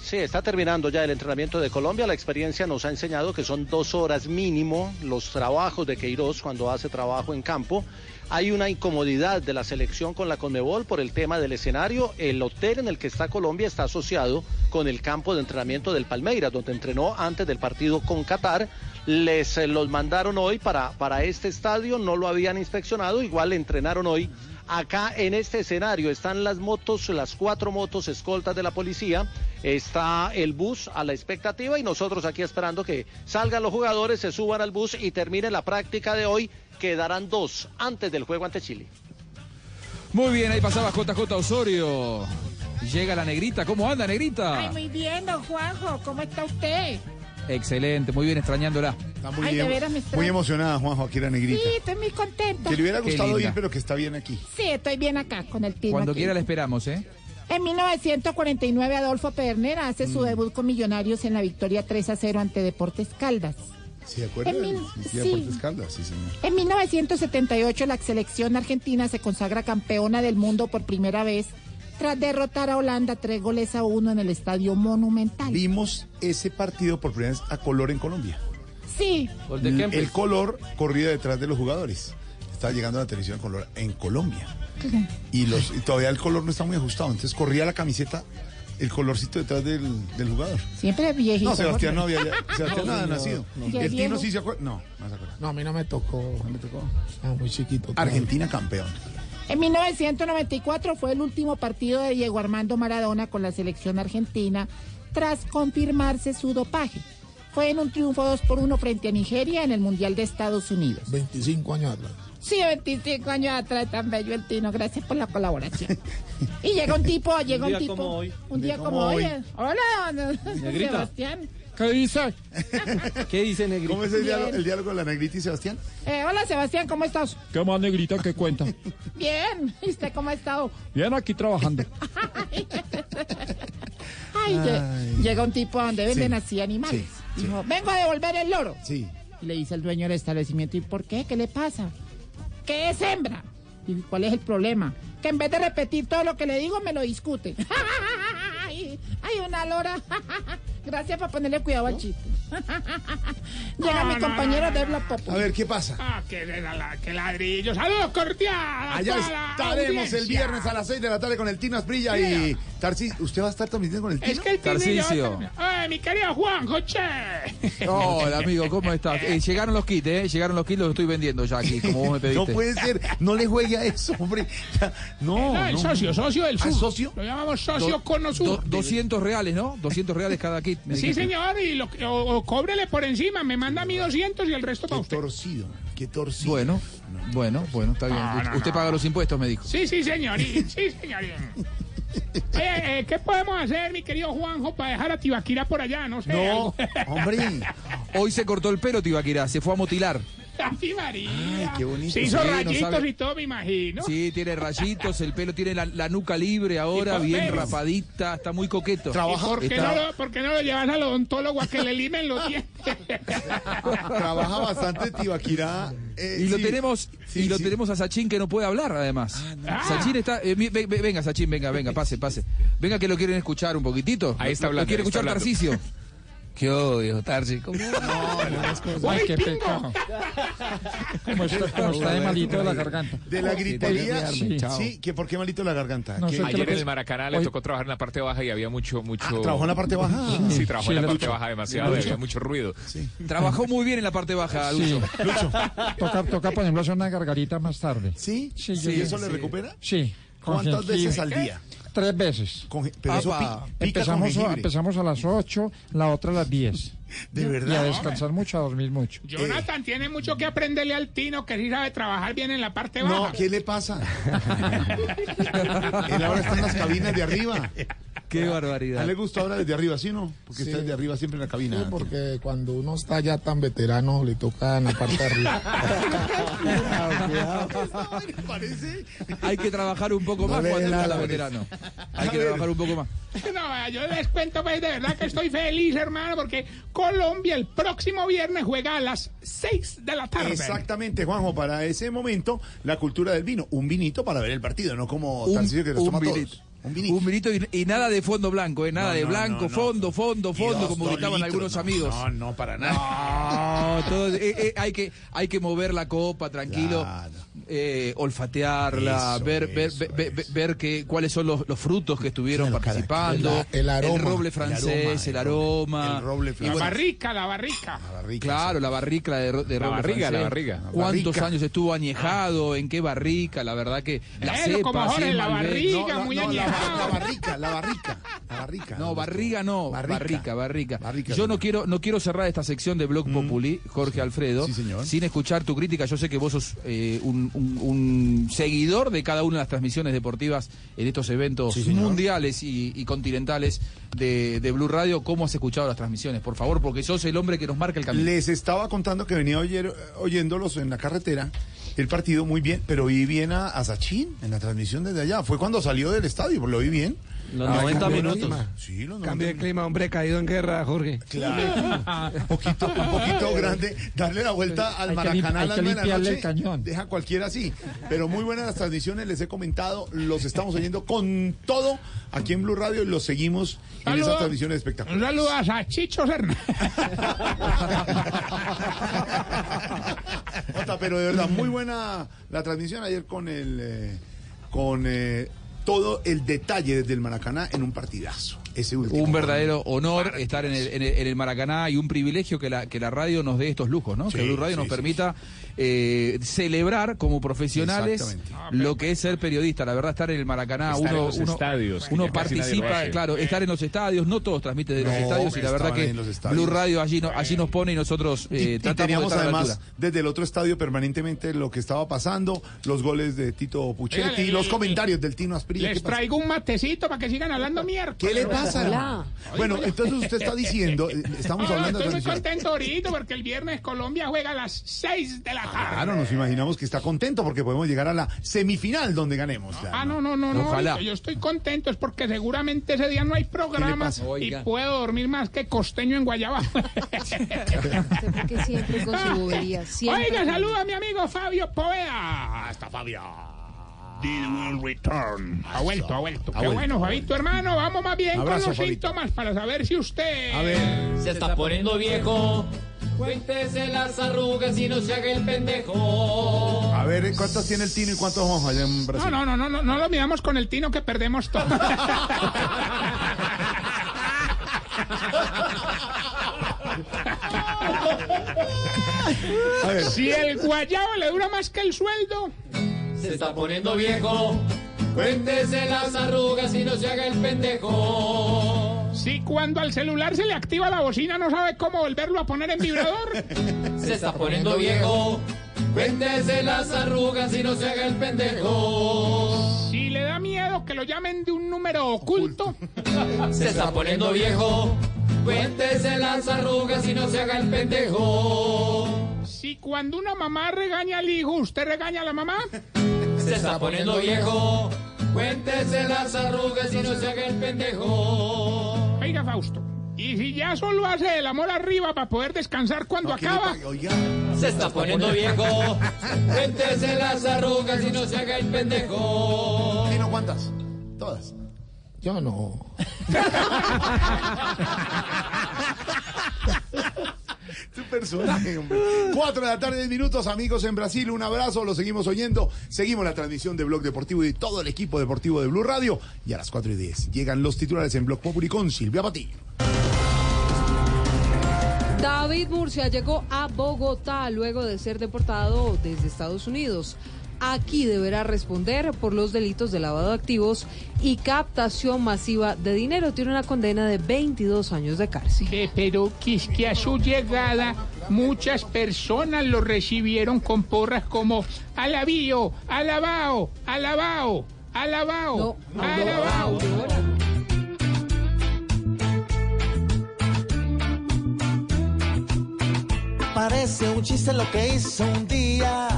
Sí, está terminando ya el entrenamiento de Colombia. La experiencia nos ha enseñado que son dos horas mínimo los trabajos de Queiroz cuando hace trabajo en campo. Hay una incomodidad de la selección con la Conmebol por el tema del escenario. El hotel en el que está Colombia está asociado con el campo de entrenamiento del Palmeiras, donde entrenó antes del partido con Qatar. Les eh, los mandaron hoy para, para este estadio, no lo habían inspeccionado, igual entrenaron hoy Acá en este escenario están las motos, las cuatro motos escoltas de la policía, está el bus a la expectativa y nosotros aquí esperando que salgan los jugadores, se suban al bus y termine la práctica de hoy. Quedarán dos antes del juego ante Chile. Muy bien, ahí pasaba JJ Osorio. Llega la negrita, ¿cómo anda negrita? Ay, muy bien, don Juanjo, ¿cómo está usted? Excelente, muy bien, extrañándola. Está muy, Ay, de emo- veras me extraña. muy emocionada, Juanjo, aquí la negrita. Sí, estoy muy contenta. Que le hubiera gustado ir, pero que está bien aquí. Sí, estoy bien acá con el team. Cuando aquí. quiera la esperamos, ¿eh? En 1949, Adolfo Pedernera hace Mm. su debut con Millonarios en la victoria 3 a 0 ante Deportes Caldas. ¿Sí, de acuerdo? En mil- Sí, sí. Señor. En 1978, la selección argentina se consagra campeona del mundo por primera vez tras derrotar a Holanda tres goles a uno en el Estadio Monumental. Vimos ese partido por primera vez a color en Colombia. Sí, El, el color corría detrás de los jugadores. Estaba llegando a la televisión en color en Colombia. Y, los, y todavía el color no está muy ajustado. Entonces corría la camiseta, el colorcito detrás del, del jugador. siempre viejito. No, Sebastián no había. Sebastián No, nada no, nacido. no. el Tino sí se acuerda. No, no se acuerda. No, a mí no me tocó. No me tocó. Ah, muy chiquito. Argentina campeón. En 1994 fue el último partido de Diego Armando Maradona con la selección argentina tras confirmarse su dopaje. Fue en un triunfo 2 por 1 frente a Nigeria en el Mundial de Estados Unidos. 25 años atrás. Sí, 25 años atrás, tan bello el Tino. Gracias por la colaboración. Y llega un tipo, llega un, día tipo. como hoy. Un día como hoy. eh. Hola, Negrita. Sebastián. ¿Qué dice? ¿Qué dice Negrita? ¿Cómo es el diálogo, el diálogo de la negrita y Sebastián? Eh, hola, Sebastián, ¿cómo estás? ¿Qué más Negrita que cuenta? Bien. ¿Y usted cómo ha estado? Bien aquí trabajando. Ay, lle- llega un tipo a donde venden Sí. así animales. Sí, Dijo, vengo a devolver el loro. Sí. Y le dice el dueño del establecimiento, ¿y por qué? ¿Qué le pasa? ¿Qué es hembra? ¿Y cuál es el problema? Que en vez de repetir todo lo que le digo, me lo discute. ay, una lora. Gracias por ponerle cuidado al chiste. Llega mi compañero de Pop. A ver, ¿qué pasa? Ah, la- que ladrillo. Saludos cordiales. Allá estaremos el viernes a las 6 de la tarde con el Tino Asprilla y Tarsis. ¿Usted va a estar transmitiendo con el Tino? Es que el Tarcisio. Ay, mi querido Juanjo, che. Hola amigo, ¿cómo estás? Eh, llegaron los kits, ¿eh? Llegaron los kits, los estoy vendiendo ya aquí, como vos me pediste. No puede ser, no le juegue a eso, hombre. No, No, el no, socio, socio del ¿Ah, sur. socio? Lo llamamos socio Do- con nosur. 200 reales, ¿no? 200 reales cada kit. Me Sí, señor, y lo, o, o cóbrele por encima. Me manda a mí 200 y el resto para Qué usted. torcido, qué torcido. Bueno, bueno, bueno, está bien. No, no, Usted no. paga los impuestos, me dijo. Sí, sí, señorín. Sí, señorín. Oye, eh, ¿qué podemos hacer, mi querido Juanjo, para dejar a Tibaquira por allá? No sé. No, algo. hombre. Hoy se cortó el pelo, Tibaquirá, se fue a motilar. Ay, María. Ay, qué bonito. Se hizo Sí, no rayitos sabe. y todo, me imagino. Sí, tiene rayitos, el pelo tiene la, la nuca libre ahora, ¿Y por bien rapadita, está muy coqueto. ¿Y por qué, Está- no lo, por qué no lo llevas al odontólogo a que le limen los dientes? Trabaja bastante Tibaquirá. eh, Y lo tenemos Sí, y lo tenemos a Sachin que no puede hablar además. Ah. Sachin está eh, ve- ve- venga Sachin, venga, venga, pase, pase. Venga que lo quieren escuchar un poquitito. Ahí está Lo- lo hablando, quiere escuchar hablando. Tarcicio. Qué odio, Tarsi. ¿Cómo? ¡Ay, qué pecado. ¿Cómo está, cómo está de malito de la garganta? De la gritería. Sí. Sí, que ¿por qué malito la garganta? No ¿Qué- sé qué Ayer en el. Maracaná le Hoy- tocó trabajar en la parte baja y había mucho, mucho. Ah, ¿trabajó en la parte baja? Sí, trabajó Sí, en la Lucho. parte baja demasiado, Lucho. había mucho ruido. Trabajó muy bien en la parte baja, Sí. Lucho. Toca, toca, por ejemplo, hacer una gargarita más tarde. ¿Sí? Sí, ¿Sí? yo- ¿Eso le recupera? Sí. ¿Cuántas veces al día? Tres veces. Con- pero eso pi- pica con empezamos, a, empezamos a las 8, la otra a las 10. ¿De Y a verdad? descansar mucho, a dormir mucho. Jonathan tiene mucho que aprenderle al Tino, que sí sabe trabajar bien en la parte baja. No, ¿qué le pasa? Él ahora está en las cabinas de arriba. Qué ¿A barbaridad. él le gusta ahora desde arriba, sí o no? Porque Sí. está desde arriba siempre en la cabina. Sí, porque cuando uno está ya tan veterano, le toca en la parte de arriba. Hay que trabajar un poco No más cuando está la veterano. Hay que trabajar un poco más. No, yo les cuento, pues, de verdad que estoy feliz, hermano, porque Colombia el próximo viernes juega a las 6 de la tarde. Exactamente, Juanjo, para ese momento, la cultura del vino. Un vinito para ver el partido, no como Un- Tarcisio que un toma vinito. todos. Un vinito. Un vinito y, y nada de fondo blanco, ¿eh? nada No, de blanco, no, no. fondo, fondo, fondo, dos, como gritaban litros, algunos no, amigos. No, no, para nada. Todo- eh, eh, hay, que, hay que mover la copa tranquilo, eh, olfatearla, Eso, ver, ver, ver, ver, ver que, cuáles son los, los frutos que estuvieron participando, El- el aroma. roble El francés, el aroma, El roble La francés. barrica, la barrica. Claro, la barrica de, La roble barriga, la francés. barriga. La ¿Cuántos barrica. años estuvo añejado? ¿En qué barrica? La verdad que la cepa, sí, la Malbec. barriga, No, muy no, la, añejado. la barrica, la barrica. La barrica. No, barriga no, Barrica. barrica, barrica. Barrica, Yo no quiero, no quiero cerrar esta sección de Blog Populi, Jorge Alfredo, sin escuchar tu crítica. Yo sé que vos sos eh, un, un- un seguidor de cada una de las transmisiones deportivas en estos eventos Sí, mundiales y, y continentales de, de Blue Radio. ¿Cómo has escuchado las transmisiones? Por favor, porque sos el hombre que nos marca el camino. Les estaba contando que venía oyer- oyéndolos en la carretera, el partido muy bien, pero vi bien a, a Sachin en la transmisión desde allá. Fue cuando salió del estadio, lo vi bien. Los Ah, 90 cambio de minutos. clima. Sí, los 90 Cambio de clima, hombre, caído en guerra, Jorge. Claro. un poquito, un poquito grande. Darle la vuelta al Maracaná a las de la noche. el cañón. Deja cualquiera así. Pero muy buenas las transmisiones, les he comentado. Los estamos oyendo con todo aquí en Blue Radio y los seguimos en Saludos. esas transmisiones Un espectaculares. saludo a Chicho Serna. Jota, pero de verdad, muy buena la transmisión ayer con el eh, con eh, todo el detalle desde el Maracaná en un partidazo. Ese. Un verdadero honor estar en el, en, el, en el Maracaná y un privilegio que la, que la radio nos dé estos lujos, ¿no? Sí, que Blue Radio sí, nos sí, permita eh, celebrar como profesionales Exactamente. lo que es ser periodista. La verdad, estar en el Maracaná, Estar en uno, los uno, estadios, participa, claro, estar en los estadios, no todos transmiten de los No, estadios y la verdad que. Blue Radio allí, no- allí nos pone y nosotros Y, eh, y tratamos teníamos de estar a la además altura. desde el otro estadio permanentemente lo que estaba pasando, los goles de Tito Puchetti, Oiga, le- los le- comentarios del Tino Asprilla. Les traigo un matecito para que sigan hablando mierda. ¿Qué le pasa? Bueno, entonces usted está diciendo, eh, estamos No, hablando de estoy muy contento ahorita porque el viernes Colombia juega a las 6 de la. Claro, nos imaginamos que está contento porque podemos llegar a la semifinal donde ganemos. claro. Ah, no, no, no, no. Ojalá. Yo estoy contento, es porque seguramente ese día no hay programa y Oiga. puedo dormir más que costeño en Guayaba. Porque siempre con su bobería. Siempre Oiga, saluda a mi amigo Fabio Poveda. Hasta Fabio. Did will return. Ha vuelto, ha vuelto. Qué vuelto, bueno, Fabito, hermano. Vamos más bien Abrazo, con los Fabito. síntomas para saber si usted. A ver. Se está poniendo viejo. Cuéntese las arrugas y no se haga el pendejo. A ver, ¿cuántas tiene el Tino y cuántos vamos allá en Brasil? No, no, no, no, no, no lo miramos con el tino que perdemos todo. A ver. Si el guayabo le dura más que el sueldo. Se está poniendo viejo. Cuéntese las arrugas y no se haga el pendejo. Si cuando al celular se le activa la bocina no sabe cómo volverlo a poner en vibrador. Se está poniendo viejo. Cuéntese las arrugas y no se haga el pendejo. Si le da miedo que lo llamen de un número oculto. Se está poniendo viejo. Cuéntese las arrugas y no se haga el pendejo. Si cuando una mamá regaña al hijo, usted regaña a la mamá. Se está poniendo viejo. Cuéntese las arrugas y no se haga el pendejo. Oiga, Fausto. Y si ya solo hace el amor arriba para poder descansar cuando ¿qué le acaba. Se está poniendo viejo. Cuéntese las arrugas y no se haga el pendejo. Tino, ¿cuántas? Todas. Yo no. Tu personaje, hombre. Cuatro de la tarde, minutos, amigos en Brasil. Un abrazo, lo seguimos oyendo. Seguimos la transmisión de Blog Deportivo y de todo el equipo deportivo de Blue Radio. Y a las cuatro y diez llegan los titulares en Blog Populi con Silvia Patiño. David Murcia llegó a Bogotá luego de ser deportado desde Estados Unidos. Aquí deberá responder por los delitos de lavado de activos y captación masiva de dinero. Tiene una condena de 22 años de cárcel. Eh, pero que es que a su llegada muchas personas lo recibieron con porras como alabío, alabao, alabao, alabao, alabao. Parece un chiste lo que hizo un día.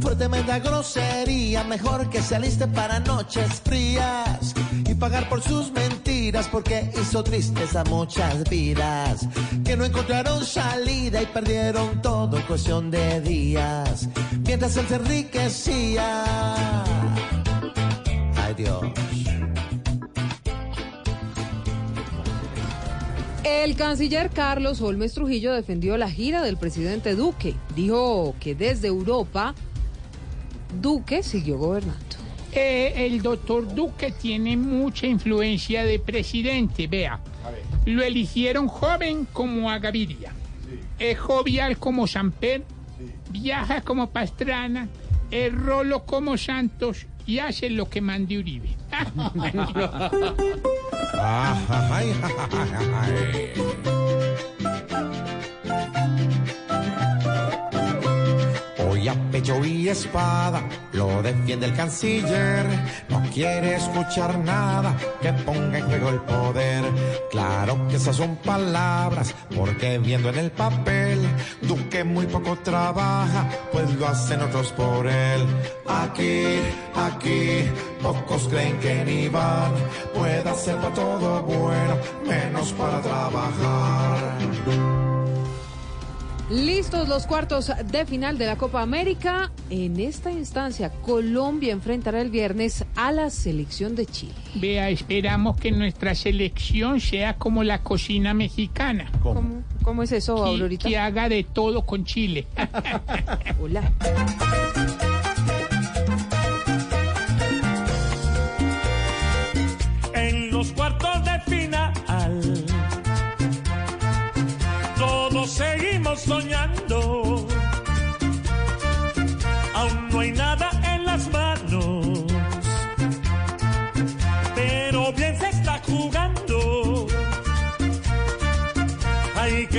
Fue tremenda grosería. Mejor que se aliste para noches frías y pagar por sus mentiras. Porque hizo tristes a muchas vidas que no encontraron salida y perdieron todo en cuestión de días. Mientras él se enriquecía. Ay Dios. El canciller Carlos Holmes Trujillo defendió la gira del presidente Duque. Dijo que desde Europa Duque siguió gobernando. Eh, el doctor Duque tiene mucha influencia de presidente, vea. Lo eligieron joven como a Gaviria. Es jovial como Samper, viaja como Pastrana, es rolo como Santos y hace lo que mande Uribe. pecho y espada lo defiende el canciller. No quiere escuchar nada que ponga en juego el poder. Claro que esas son palabras, porque viendo en el papel, Duque muy poco trabaja, pues lo hacen otros por él. Aquí, aquí, pocos creen que ni van. Puede hacer para todo bueno, menos para trabajar. Listos los cuartos de final de la Copa América. En esta instancia, Colombia enfrentará el viernes a la selección de Chile. Vea, esperamos que nuestra selección sea como la cocina mexicana. ¿Cómo, cómo es eso, Que, Aurorita? que haga de todo con Chile. Hola.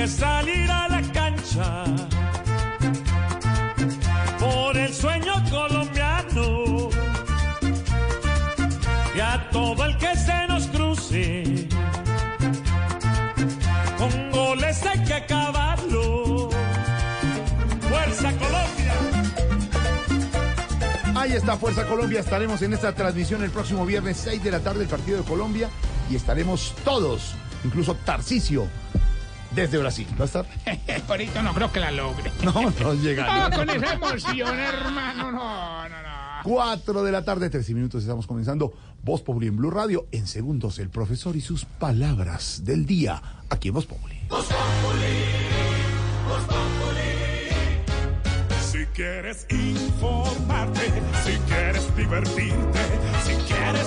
Salir a la cancha por el sueño colombiano y a todo el que se nos cruce. Con goles hay que acabarlo. Fuerza Colombia. Ahí está Fuerza Colombia. Estaremos en esta transmisión el próximo viernes 6 de la tarde, el partido de Colombia. Y estaremos todos, incluso Tarcisio, desde Brasil. ¿Va a estar? Ahorita no creo que la logre. No, no llega. No, con esa emoción, hermano, no, no, no. 4 de la tarde, 13 minutos. Estamos comenzando Voz Populi en Blue Radio. En segundos, el profesor y sus palabras del día aquí en Voz Populi. Si quieres informarte, si quieres divertirte, si quieres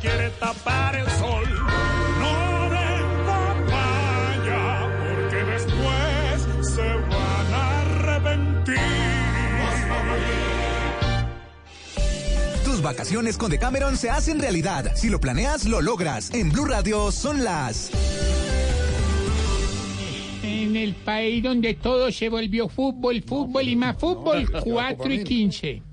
Quiere tapar el sol. No den papaya, porque después se van a arrepentir. Tus vacaciones con Decameron se hacen realidad. Si lo planeas, lo logras. En Blue Radio son las. En el país donde todo se volvió fútbol, fútbol y más fútbol, 4 y 15.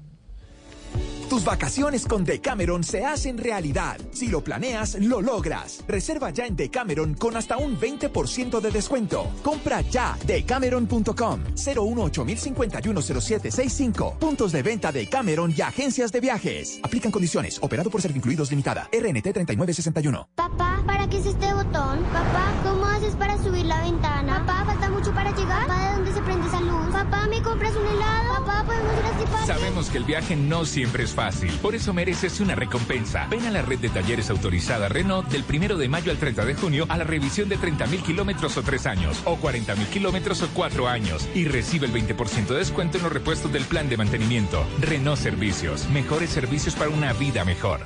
Tus vacaciones con Decameron se hacen realidad. Si lo planeas, lo logras. Reserva ya en Decameron con hasta un 20% de descuento. Compra ya decameron.com 018-051-0765. Puntos de venta de Cameron y agencias de viajes. Aplican condiciones. Operado por Servincluidos Limitada. RNT 3961. Papá, ¿para qué es este botón? Papá, ¿cómo haces para subir la ventana. Papá, falta mucho para llegar. Papá, ¿de dónde se prende esa luz? Papá, ¿me compras un helado? Papá, ¿podemos ir a Ciparque? Sabemos que el viaje no siempre es fácil, por eso mereces una recompensa. Ven a la red de talleres autorizada Renault del primero de mayo al 30 de junio a la revisión de 30.000 kilómetros o 3 años, o 40.000 kilómetros o 4 años, y recibe el 20% de descuento en los repuestos del plan de mantenimiento. Renault Servicios, mejores servicios para una vida mejor.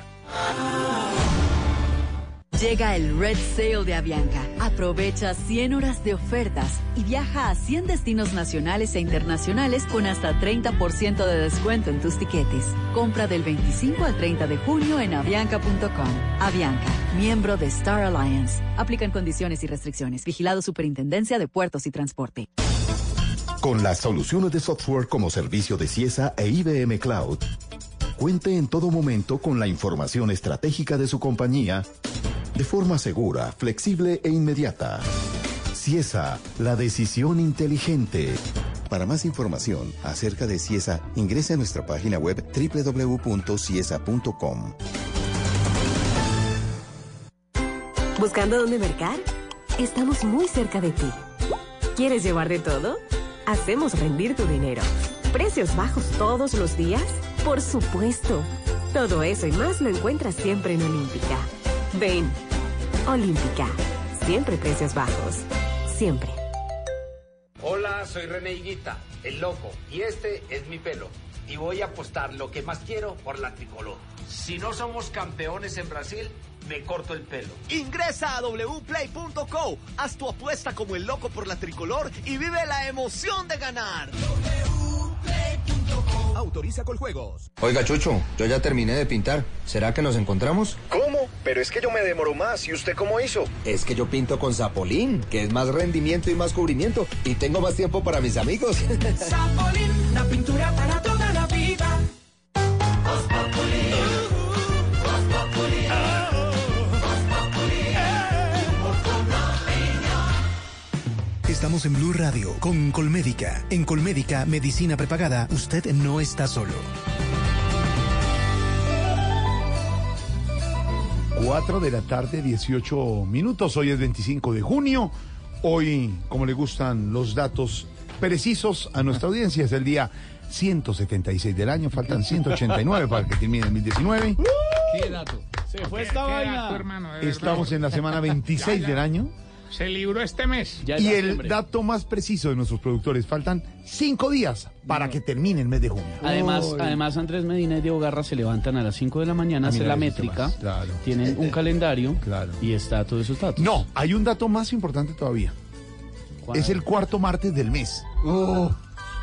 Llega el Red Sale de Avianca. Aprovecha 100 horas de ofertas y viaja a 100 destinos nacionales e internacionales con hasta 30% de descuento en tus tiquetes. Compra del 25 al 30 de junio en avianca.com. Avianca, miembro de Star Alliance. Aplican condiciones y restricciones. Vigilado Superintendencia de Puertos y Transporte. Con las soluciones de software como servicio de CIESA e IBM Cloud, cuente en todo momento con la información estratégica de su compañía de forma segura, flexible e inmediata. CIESA, la decisión inteligente. Para más información acerca de CIESA, ingrese a nuestra página web www.ciesa.com. ¿Buscando dónde mercar? Estamos muy cerca de ti. ¿Quieres llevar de todo? Hacemos rendir tu dinero. ¿Precios bajos todos los días? Por supuesto. Todo eso y más lo encuentras siempre en Olímpica. Ven. Olímpica. Siempre precios bajos. Siempre. Hola, soy René Higuita, el loco, y este es mi pelo. Y voy a apostar lo que más quiero por la tricolor. Si no somos campeones en Brasil, me corto el pelo. Ingresa a wplay.co, haz tu apuesta como el loco por la tricolor y vive la emoción de ganar. Autoriza con juegos. Oiga, Chucho, yo ya terminé de pintar. ¿Será que nos encontramos? ¿Cómo? Pero es que yo me demoro más. ¿Y usted cómo hizo? Es que yo pinto con Zapolín, que es más rendimiento y más cubrimiento. Y tengo más tiempo para mis amigos. Zapolín, la pintura para toda la vida. Estamos en Blue Radio con Colmédica. En Colmédica, medicina prepagada, usted no está solo. 4 de la tarde, 18 minutos. Hoy es 25 de junio. Hoy, como le gustan los datos precisos a nuestra audiencia, es el día 176 del año. Faltan 189 para que termine el 2019. ¿Qué dato? Se fue esta vaina. Estamos en la semana 26 del año. Se libró este mes. y el dato más preciso de nuestros productores, faltan cinco días para que termine el mes de junio. Además, además Andrés Medina y Diego Garra se levantan a las 5 de la mañana, Ah, hacen la métrica, claro. tienen un calendario Claro. y está todos esos datos. No, hay un dato más importante todavía. ¿Cuál? Es el cuarto martes del mes.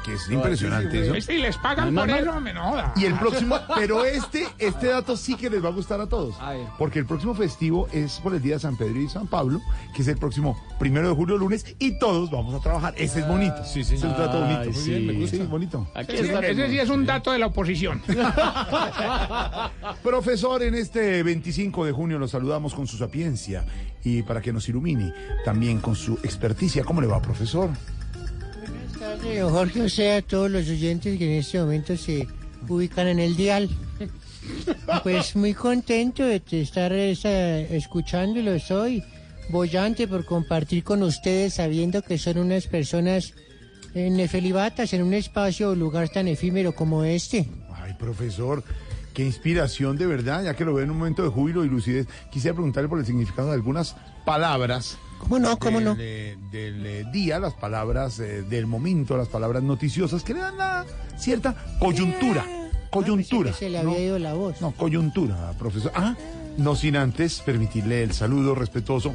Que es impresionante eso. Si les pagan por eso, me joda. Y el próximo, pero este, este dato sí que les va a gustar a todos. Porque el próximo festivo es por el día de San Pedro y San Pablo, que es el próximo primero de julio, lunes, y todos vamos a trabajar. Ese es bonito. Sí, sí. Es un dato bonito. Ay, Muy sí. bien, me gusta. Sí, bonito. Aquí ese sí es un dato de la oposición. Profesor, en este 25 de junio lo saludamos con su sapiencia y para que nos ilumine también con su experticia. ¿Cómo le va, profesor? Tardes, Jorge, o sea, a todos los oyentes que en este momento se ubican en el dial. Pues muy contento de estar esa- escuchándolos hoy, bollante por compartir con ustedes sabiendo que son unas personas eh, nefelibatas en un espacio o lugar tan efímero como este. Ay, profesor, qué inspiración de verdad, ya que lo veo en un momento de júbilo y lucidez. Quisiera preguntarle por el significado de algunas palabras. ¿Cómo no? ¿Cómo del, no? eh, del eh, día, las palabras eh, del momento, las palabras noticiosas que le dan la cierta coyuntura. Coyuntura. Ah, Se le ¿no? había ido la voz. No, coyuntura, profesor. Ah, no sin antes permitirle el saludo respetuoso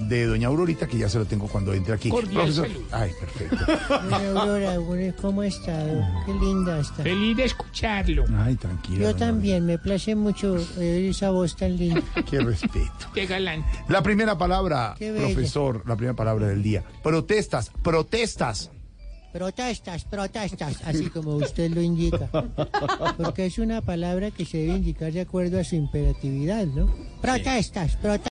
de doña Aurorita, que ya se lo tengo cuando entre aquí. Cordial Profesor. saludo. Ay, perfecto. Doña Aurora, ¿cómo está? Qué linda está. Feliz de escucharlo. Ay, tranquila. Yo también, me place mucho oír esa voz tan linda. Qué respeto. Qué galante. La primera palabra, profesor, la primera palabra del día. Protestas, protestas. Protestas, protestas, así como usted lo indica. Porque es una palabra que se debe indicar de acuerdo a su imperatividad, ¿no? Protestas, protestas.